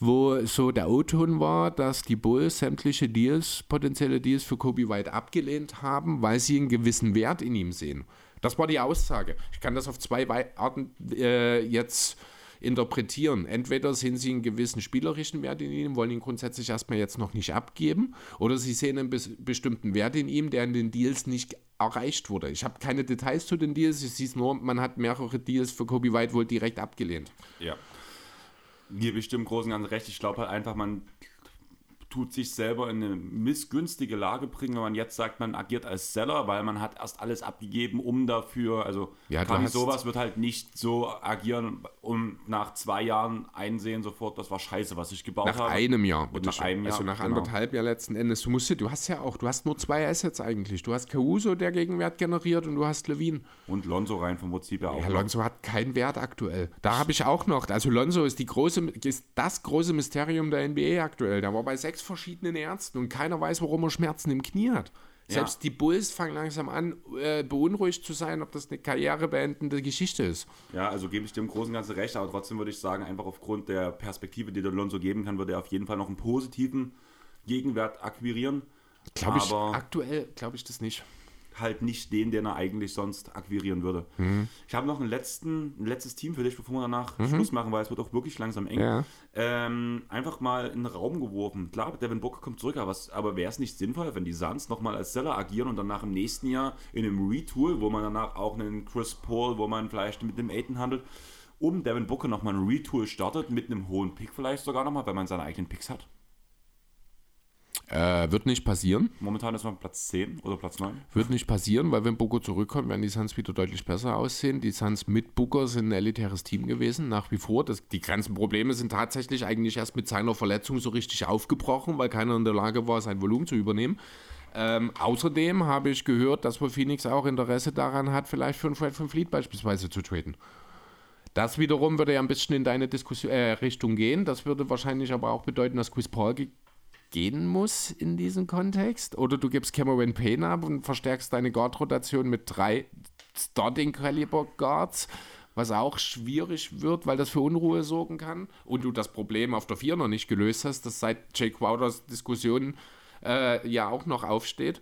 [SPEAKER 2] wo so der O-Ton war, dass die Bulls sämtliche Deals, potenzielle Deals für Kobe White abgelehnt haben, weil sie einen gewissen Wert in ihm sehen. Das war die Aussage. Ich kann das auf zwei Wei- Arten äh, jetzt interpretieren. Entweder sehen sie einen gewissen spielerischen Wert in ihm, wollen ihn grundsätzlich erstmal jetzt noch nicht abgeben, oder sie sehen einen bes bestimmten Wert in ihm, der in den Deals nicht erreicht wurde. Ich habe keine Details zu den Deals, ich sehe es nur, man hat mehrere Deals für Kobe White wohl direkt abgelehnt.
[SPEAKER 1] Ja. Mir bestimmt im Großen und Ganzen recht. Ich glaube halt einfach, man tut sich selber in eine missgünstige Lage bringen, wenn man jetzt sagt, man agiert als Seller, weil man hat erst alles abgegeben, um dafür, also
[SPEAKER 2] Ja, hast-
[SPEAKER 1] sowas wird halt nicht so agieren und nach zwei Jahren einsehen sofort, das war scheiße, was ich gebaut
[SPEAKER 2] Nach
[SPEAKER 1] habe.
[SPEAKER 2] einem Jahr.
[SPEAKER 1] Und nach einem Jahr,
[SPEAKER 2] Also nach
[SPEAKER 1] genau.
[SPEAKER 2] anderthalb Jahr letzten Endes. Du musst, du hast ja auch, du hast nur zwei Assets eigentlich. Du hast Caruso, der Gegenwert generiert und du hast Levine.
[SPEAKER 1] Und Lonzo rein vom Prinzip ja auch.
[SPEAKER 2] Ja,
[SPEAKER 1] noch.
[SPEAKER 2] Lonzo hat keinen Wert aktuell. Da habe ich auch noch, also Lonzo ist, die große, ist das große Mysterium der NBA aktuell. Der war bei sechs verschiedenen Ärzten und keiner weiß, warum er Schmerzen im Knie hat. Selbst die Bulls fangen langsam an, äh, beunruhigt zu sein, ob das eine karrierebeendende Geschichte ist.
[SPEAKER 1] Ja, also gebe ich dem Großen Ganzen recht, aber trotzdem würde ich sagen, einfach aufgrund der Perspektive, die der Lonzo geben kann, würde er auf jeden Fall noch einen positiven Gegenwert akquirieren.
[SPEAKER 2] Glaube ich, aktuell glaube ich das nicht.
[SPEAKER 1] Halt nicht den, den er eigentlich sonst akquirieren würde.
[SPEAKER 2] Mhm.
[SPEAKER 1] Ich habe noch einen letzten, ein letztes Team für dich, bevor wir danach Schluss machen, weil es wird auch wirklich langsam eng.
[SPEAKER 2] Mhm. Ja.
[SPEAKER 1] Ähm, einfach mal in den Raum geworfen. Klar, Devin Booker kommt zurück, aber, aber wäre es nicht sinnvoll, wenn die Suns nochmal als Seller agieren und danach im nächsten Jahr in einem Retool, wo man danach auch einen Chris Paul, wo man vielleicht mit einem Aiden handelt, um Devin Booker nochmal ein Retool startet, mit einem hohen Pick vielleicht sogar nochmal, weil man seine eigenen Picks hat.
[SPEAKER 2] Äh, wird nicht passieren.
[SPEAKER 1] Momentan ist man Platz 10 oder Platz 9.
[SPEAKER 2] Wird nicht passieren, weil wenn Booker zurückkommt, werden die Suns wieder deutlich besser aussehen. Die Suns mit Booker sind ein elitäres Team gewesen, nach wie vor. Das, die ganzen Probleme sind tatsächlich eigentlich erst mit seiner Verletzung so richtig aufgebrochen, weil keiner in der Lage war, sein Volumen zu übernehmen. Ähm, außerdem habe ich gehört, dass wohl Phoenix auch Interesse daran hat, vielleicht für einen Fred von Fleet beispielsweise zu traden. Das wiederum würde ja ein bisschen in deine Diskussion, äh, Richtung gehen. Das würde wahrscheinlich aber auch bedeuten, dass Chris Paul gehen muss in diesem Kontext. Oder du gibst Cameron Payne ab und verstärkst deine Guard-Rotation mit drei Starting-Caliber-Guards, was auch schwierig wird, weil das für Unruhe sorgen kann. Und du das Problem auf der 4 noch nicht gelöst hast, das seit Jake Crowders Diskussion äh, ja auch noch aufsteht.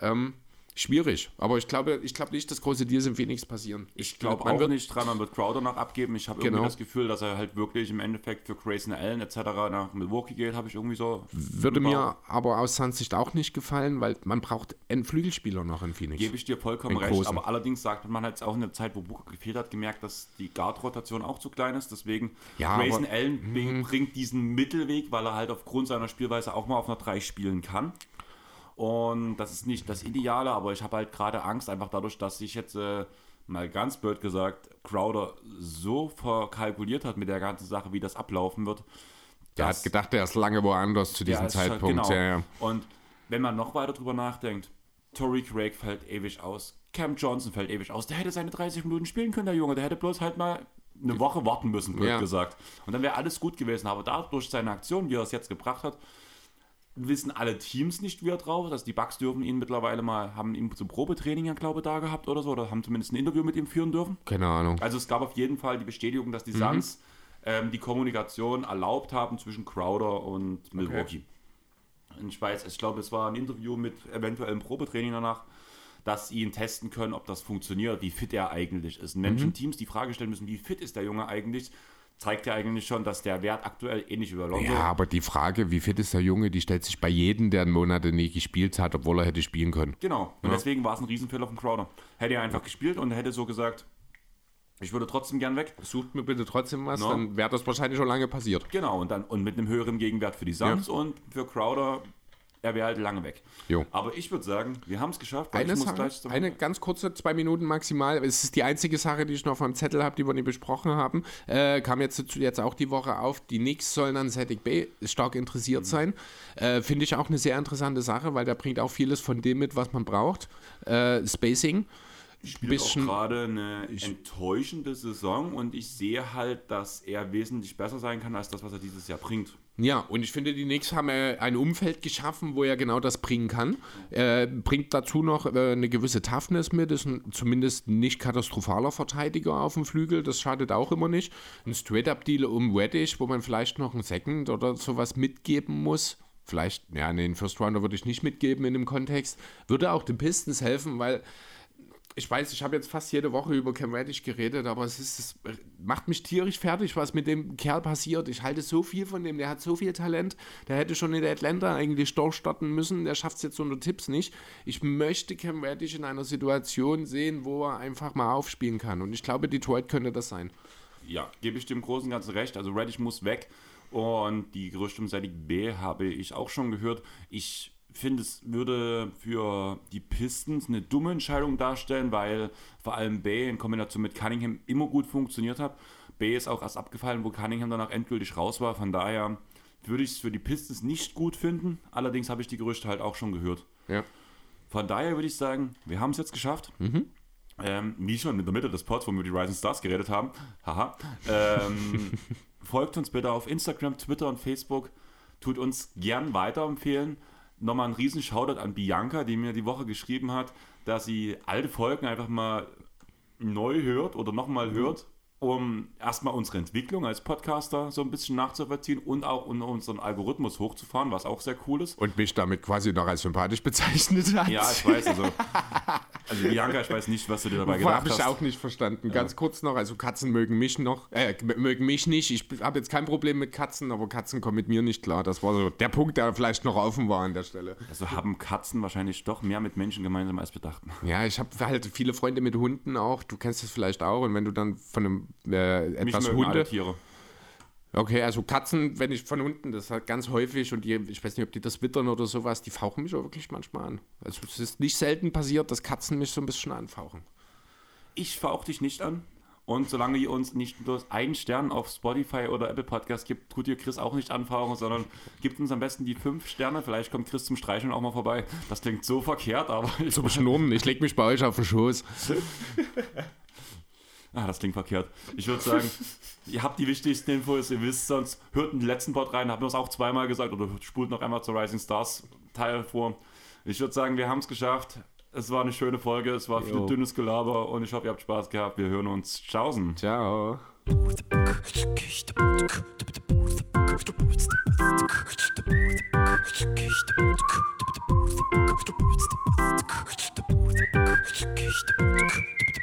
[SPEAKER 2] Ähm, schwierig. Aber ich glaube, ich glaube nicht, dass große Deals in Phoenix passieren.
[SPEAKER 1] Ich glaube
[SPEAKER 2] man
[SPEAKER 1] auch
[SPEAKER 2] wird-
[SPEAKER 1] nicht dran, man wird Crowder noch abgeben. Ich habe
[SPEAKER 2] Genau.
[SPEAKER 1] irgendwie das Gefühl, dass er halt wirklich im Endeffekt für Grayson Allen etc. nach Milwaukee geht, habe ich irgendwie so.
[SPEAKER 2] Würde mir aber aus Suns Sicht auch nicht gefallen, weil man braucht einen Flügelspieler noch in Phoenix.
[SPEAKER 1] Gebe ich dir vollkommen recht,
[SPEAKER 2] großen.
[SPEAKER 1] aber allerdings sagt man halt auch in der Zeit, wo Booker gefehlt hat, gemerkt, dass die Guard-Rotation auch zu klein ist. Deswegen
[SPEAKER 2] Ja,
[SPEAKER 1] Grayson
[SPEAKER 2] aber-
[SPEAKER 1] Allen bring- bringt diesen Mittelweg, weil er halt aufgrund seiner Spielweise auch mal auf einer 3 spielen kann. Und das ist nicht das Ideale, aber ich habe halt gerade Angst, einfach dadurch, dass ich jetzt äh, mal ganz blöd gesagt, Crowder so verkalkuliert hat mit der ganzen Sache, wie das ablaufen wird.
[SPEAKER 2] Der
[SPEAKER 1] dass-
[SPEAKER 2] hat gedacht, er ist lange woanders zu diesem
[SPEAKER 1] ja, halt-
[SPEAKER 2] Zeitpunkt.
[SPEAKER 1] genau.
[SPEAKER 2] Ja, ja.
[SPEAKER 1] Und wenn man noch weiter drüber nachdenkt, Tory Craig fällt ewig aus, Cam Johnson fällt ewig aus, der hätte seine 30 Minuten spielen können, der Junge, der hätte bloß halt mal eine Woche warten müssen, blöd gesagt. Und dann wäre alles gut gewesen. Aber dadurch seine Aktion, wie er es jetzt gebracht hat, wissen alle Teams nicht, wie er drauf ist. Also die Bucks dürfen ihn mittlerweile mal, haben ihn zum Probetraining, ja, glaube ich, da gehabt oder so, oder haben zumindest ein Interview mit ihm führen dürfen.
[SPEAKER 2] Keine Ahnung.
[SPEAKER 1] Also es gab auf jeden Fall die Bestätigung, dass die Suns ähm, die Kommunikation erlaubt haben zwischen Crowder und Milwaukee. Und ich weiß, ich glaube, es war ein Interview mit eventuell einem Probetraining danach, dass sie ihn testen können, ob das funktioniert, wie fit er eigentlich ist. Und wenn schon Teams die Frage stellen müssen, wie fit ist der Junge eigentlich, zeigt ja eigentlich schon, dass der Wert aktuell ähnlich über Lonzo
[SPEAKER 2] Ja, aber die Frage, wie fit ist der Junge, die stellt sich bei jedem, der einen Monat nie gespielt hat, obwohl er hätte spielen können.
[SPEAKER 1] Genau. Und deswegen war es ein Riesenfehler von Crowder. Hätte er einfach gespielt und hätte so gesagt, ich würde trotzdem gern weg.
[SPEAKER 2] Sucht mir bitte trotzdem was,
[SPEAKER 1] No.
[SPEAKER 2] dann wäre das wahrscheinlich schon lange passiert.
[SPEAKER 1] Genau, und dann und mit einem höheren Gegenwert für die Suns und für Crowder, er wäre halt lange weg.
[SPEAKER 2] Jo.
[SPEAKER 1] Aber ich würde sagen, wir haben es geschafft.
[SPEAKER 2] Eine Sache, eine ganz kurze, zwei Minuten maximal. Es ist die einzige Sache, die ich noch meinem Zettel habe, die wir nicht besprochen haben. Äh, kam jetzt, jetzt auch die Woche auf. Die Knicks sollen an Sadik Bay stark interessiert sein. Äh, Finde ich auch eine sehr interessante Sache, weil der bringt auch vieles von dem mit, was man braucht. Äh, Spacing.
[SPEAKER 1] spielt
[SPEAKER 2] bisschen-
[SPEAKER 1] gerade eine enttäuschende Saison und ich sehe halt, dass er wesentlich besser sein kann als das, was er dieses Jahr bringt.
[SPEAKER 2] Ja, und ich finde, die Knicks haben äh, ein Umfeld geschaffen, wo er genau das bringen kann. Äh, bringt dazu noch äh, eine gewisse Toughness mit, ist ein zumindest nicht katastrophaler Verteidiger auf dem Flügel, das schadet auch immer nicht. Ein Straight-Up-Deal um Reddish, wo man vielleicht noch einen Second oder sowas mitgeben muss. Vielleicht, ja, nee, einen First Rounder würde ich nicht mitgeben in dem Kontext. Würde auch den Pistons helfen, weil ich weiß, ich habe jetzt fast jede Woche über Cam Reddish geredet, aber es, ist, es macht mich tierisch fertig, was mit dem Kerl passiert. Ich halte so viel von dem, der hat so viel Talent. Der hätte schon in der Atlanta eigentlich durchstarten müssen. Der schafft es jetzt unter Tipps nicht. Ich möchte Cam Reddish in einer Situation sehen, wo er einfach mal aufspielen kann. Und ich glaube, Detroit könnte das sein.
[SPEAKER 1] Ja, gebe ich dem Großen Ganzen recht. Also Reddish muss weg. Und die Gerüchte um Sadiq B habe ich auch schon gehört. Ich finde, es würde für die Pistons eine dumme Entscheidung darstellen, weil vor allem Bay in Kombination mit Cunningham immer gut funktioniert hat. Bay ist auch erst abgefallen, wo Cunningham danach endgültig raus war. Von daher würde ich es für die Pistons nicht gut finden. Allerdings habe ich die Gerüchte halt auch schon gehört.
[SPEAKER 2] Ja.
[SPEAKER 1] Von daher würde ich sagen, wir haben es jetzt geschafft. Ähm, wie schon in der Mitte des Pods, wo wir über die Rising Stars geredet haben. Haha. Ähm, folgt uns bitte auf Instagram, Twitter und Facebook. Tut uns gern weiterempfehlen. Nochmal ein riesen Shoutout an Bianca, die mir die Woche geschrieben hat, dass sie alte Folgen einfach mal neu hört oder nochmal hört, um erstmal unsere Entwicklung als Podcaster so ein bisschen nachzuvollziehen und auch um unseren Algorithmus hochzufahren, was auch sehr cool ist.
[SPEAKER 2] Und mich damit quasi noch als sympathisch bezeichnet hat.
[SPEAKER 1] Ja, ich weiß, also, also Bianca, ich weiß nicht, was du dir dabei gedacht
[SPEAKER 2] Habe ich
[SPEAKER 1] hast.
[SPEAKER 2] auch nicht verstanden. Ganz kurz noch, also Katzen mögen mich noch, äh, mögen mich nicht. Ich habe jetzt kein Problem mit Katzen, aber Katzen kommen mit mir nicht klar. Das war so der Punkt, der vielleicht noch offen war an der Stelle.
[SPEAKER 1] Also haben Katzen wahrscheinlich doch mehr mit Menschen gemeinsam als wir dachten.
[SPEAKER 2] Ja, ich habe halt viele Freunde mit Hunden auch. Du kennst das vielleicht auch. Und wenn du dann von einem äh, etwas Hunde.
[SPEAKER 1] Tiere.
[SPEAKER 2] Okay, also Katzen, wenn ich von Hunden, das ist halt ganz häufig und die, ich weiß nicht, ob die das wittern oder sowas, die fauchen mich auch wirklich manchmal an. Also es ist nicht selten passiert, dass Katzen mich so ein bisschen anfauchen.
[SPEAKER 1] Ich fauche dich nicht an. Und solange ihr uns nicht nur einen Stern auf Spotify oder Apple Podcast gibt, tut ihr Chris auch nicht anfauchen, sondern gibt uns am besten die fünf Sterne. Vielleicht kommt Chris zum Streicheln auch mal vorbei. Das klingt so verkehrt, aber ich,
[SPEAKER 2] Zum Schnurren, ich leg mich bei euch auf den Schoß.
[SPEAKER 1] Ah, das klingt verkehrt. Ich würde sagen, ihr habt die wichtigsten Infos, ihr wisst sonst, hört in den letzten Part rein, haben wir es auch zweimal gesagt oder spult noch einmal zur Rising Stars Teil vor. Ich würde sagen, wir haben es geschafft. Es war eine schöne Folge, es war viel dünnes Gelaber und ich hoffe, ihr habt Spaß gehabt. Wir hören uns. Tschaußen.
[SPEAKER 2] Ciao.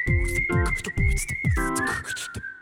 [SPEAKER 3] Thank you.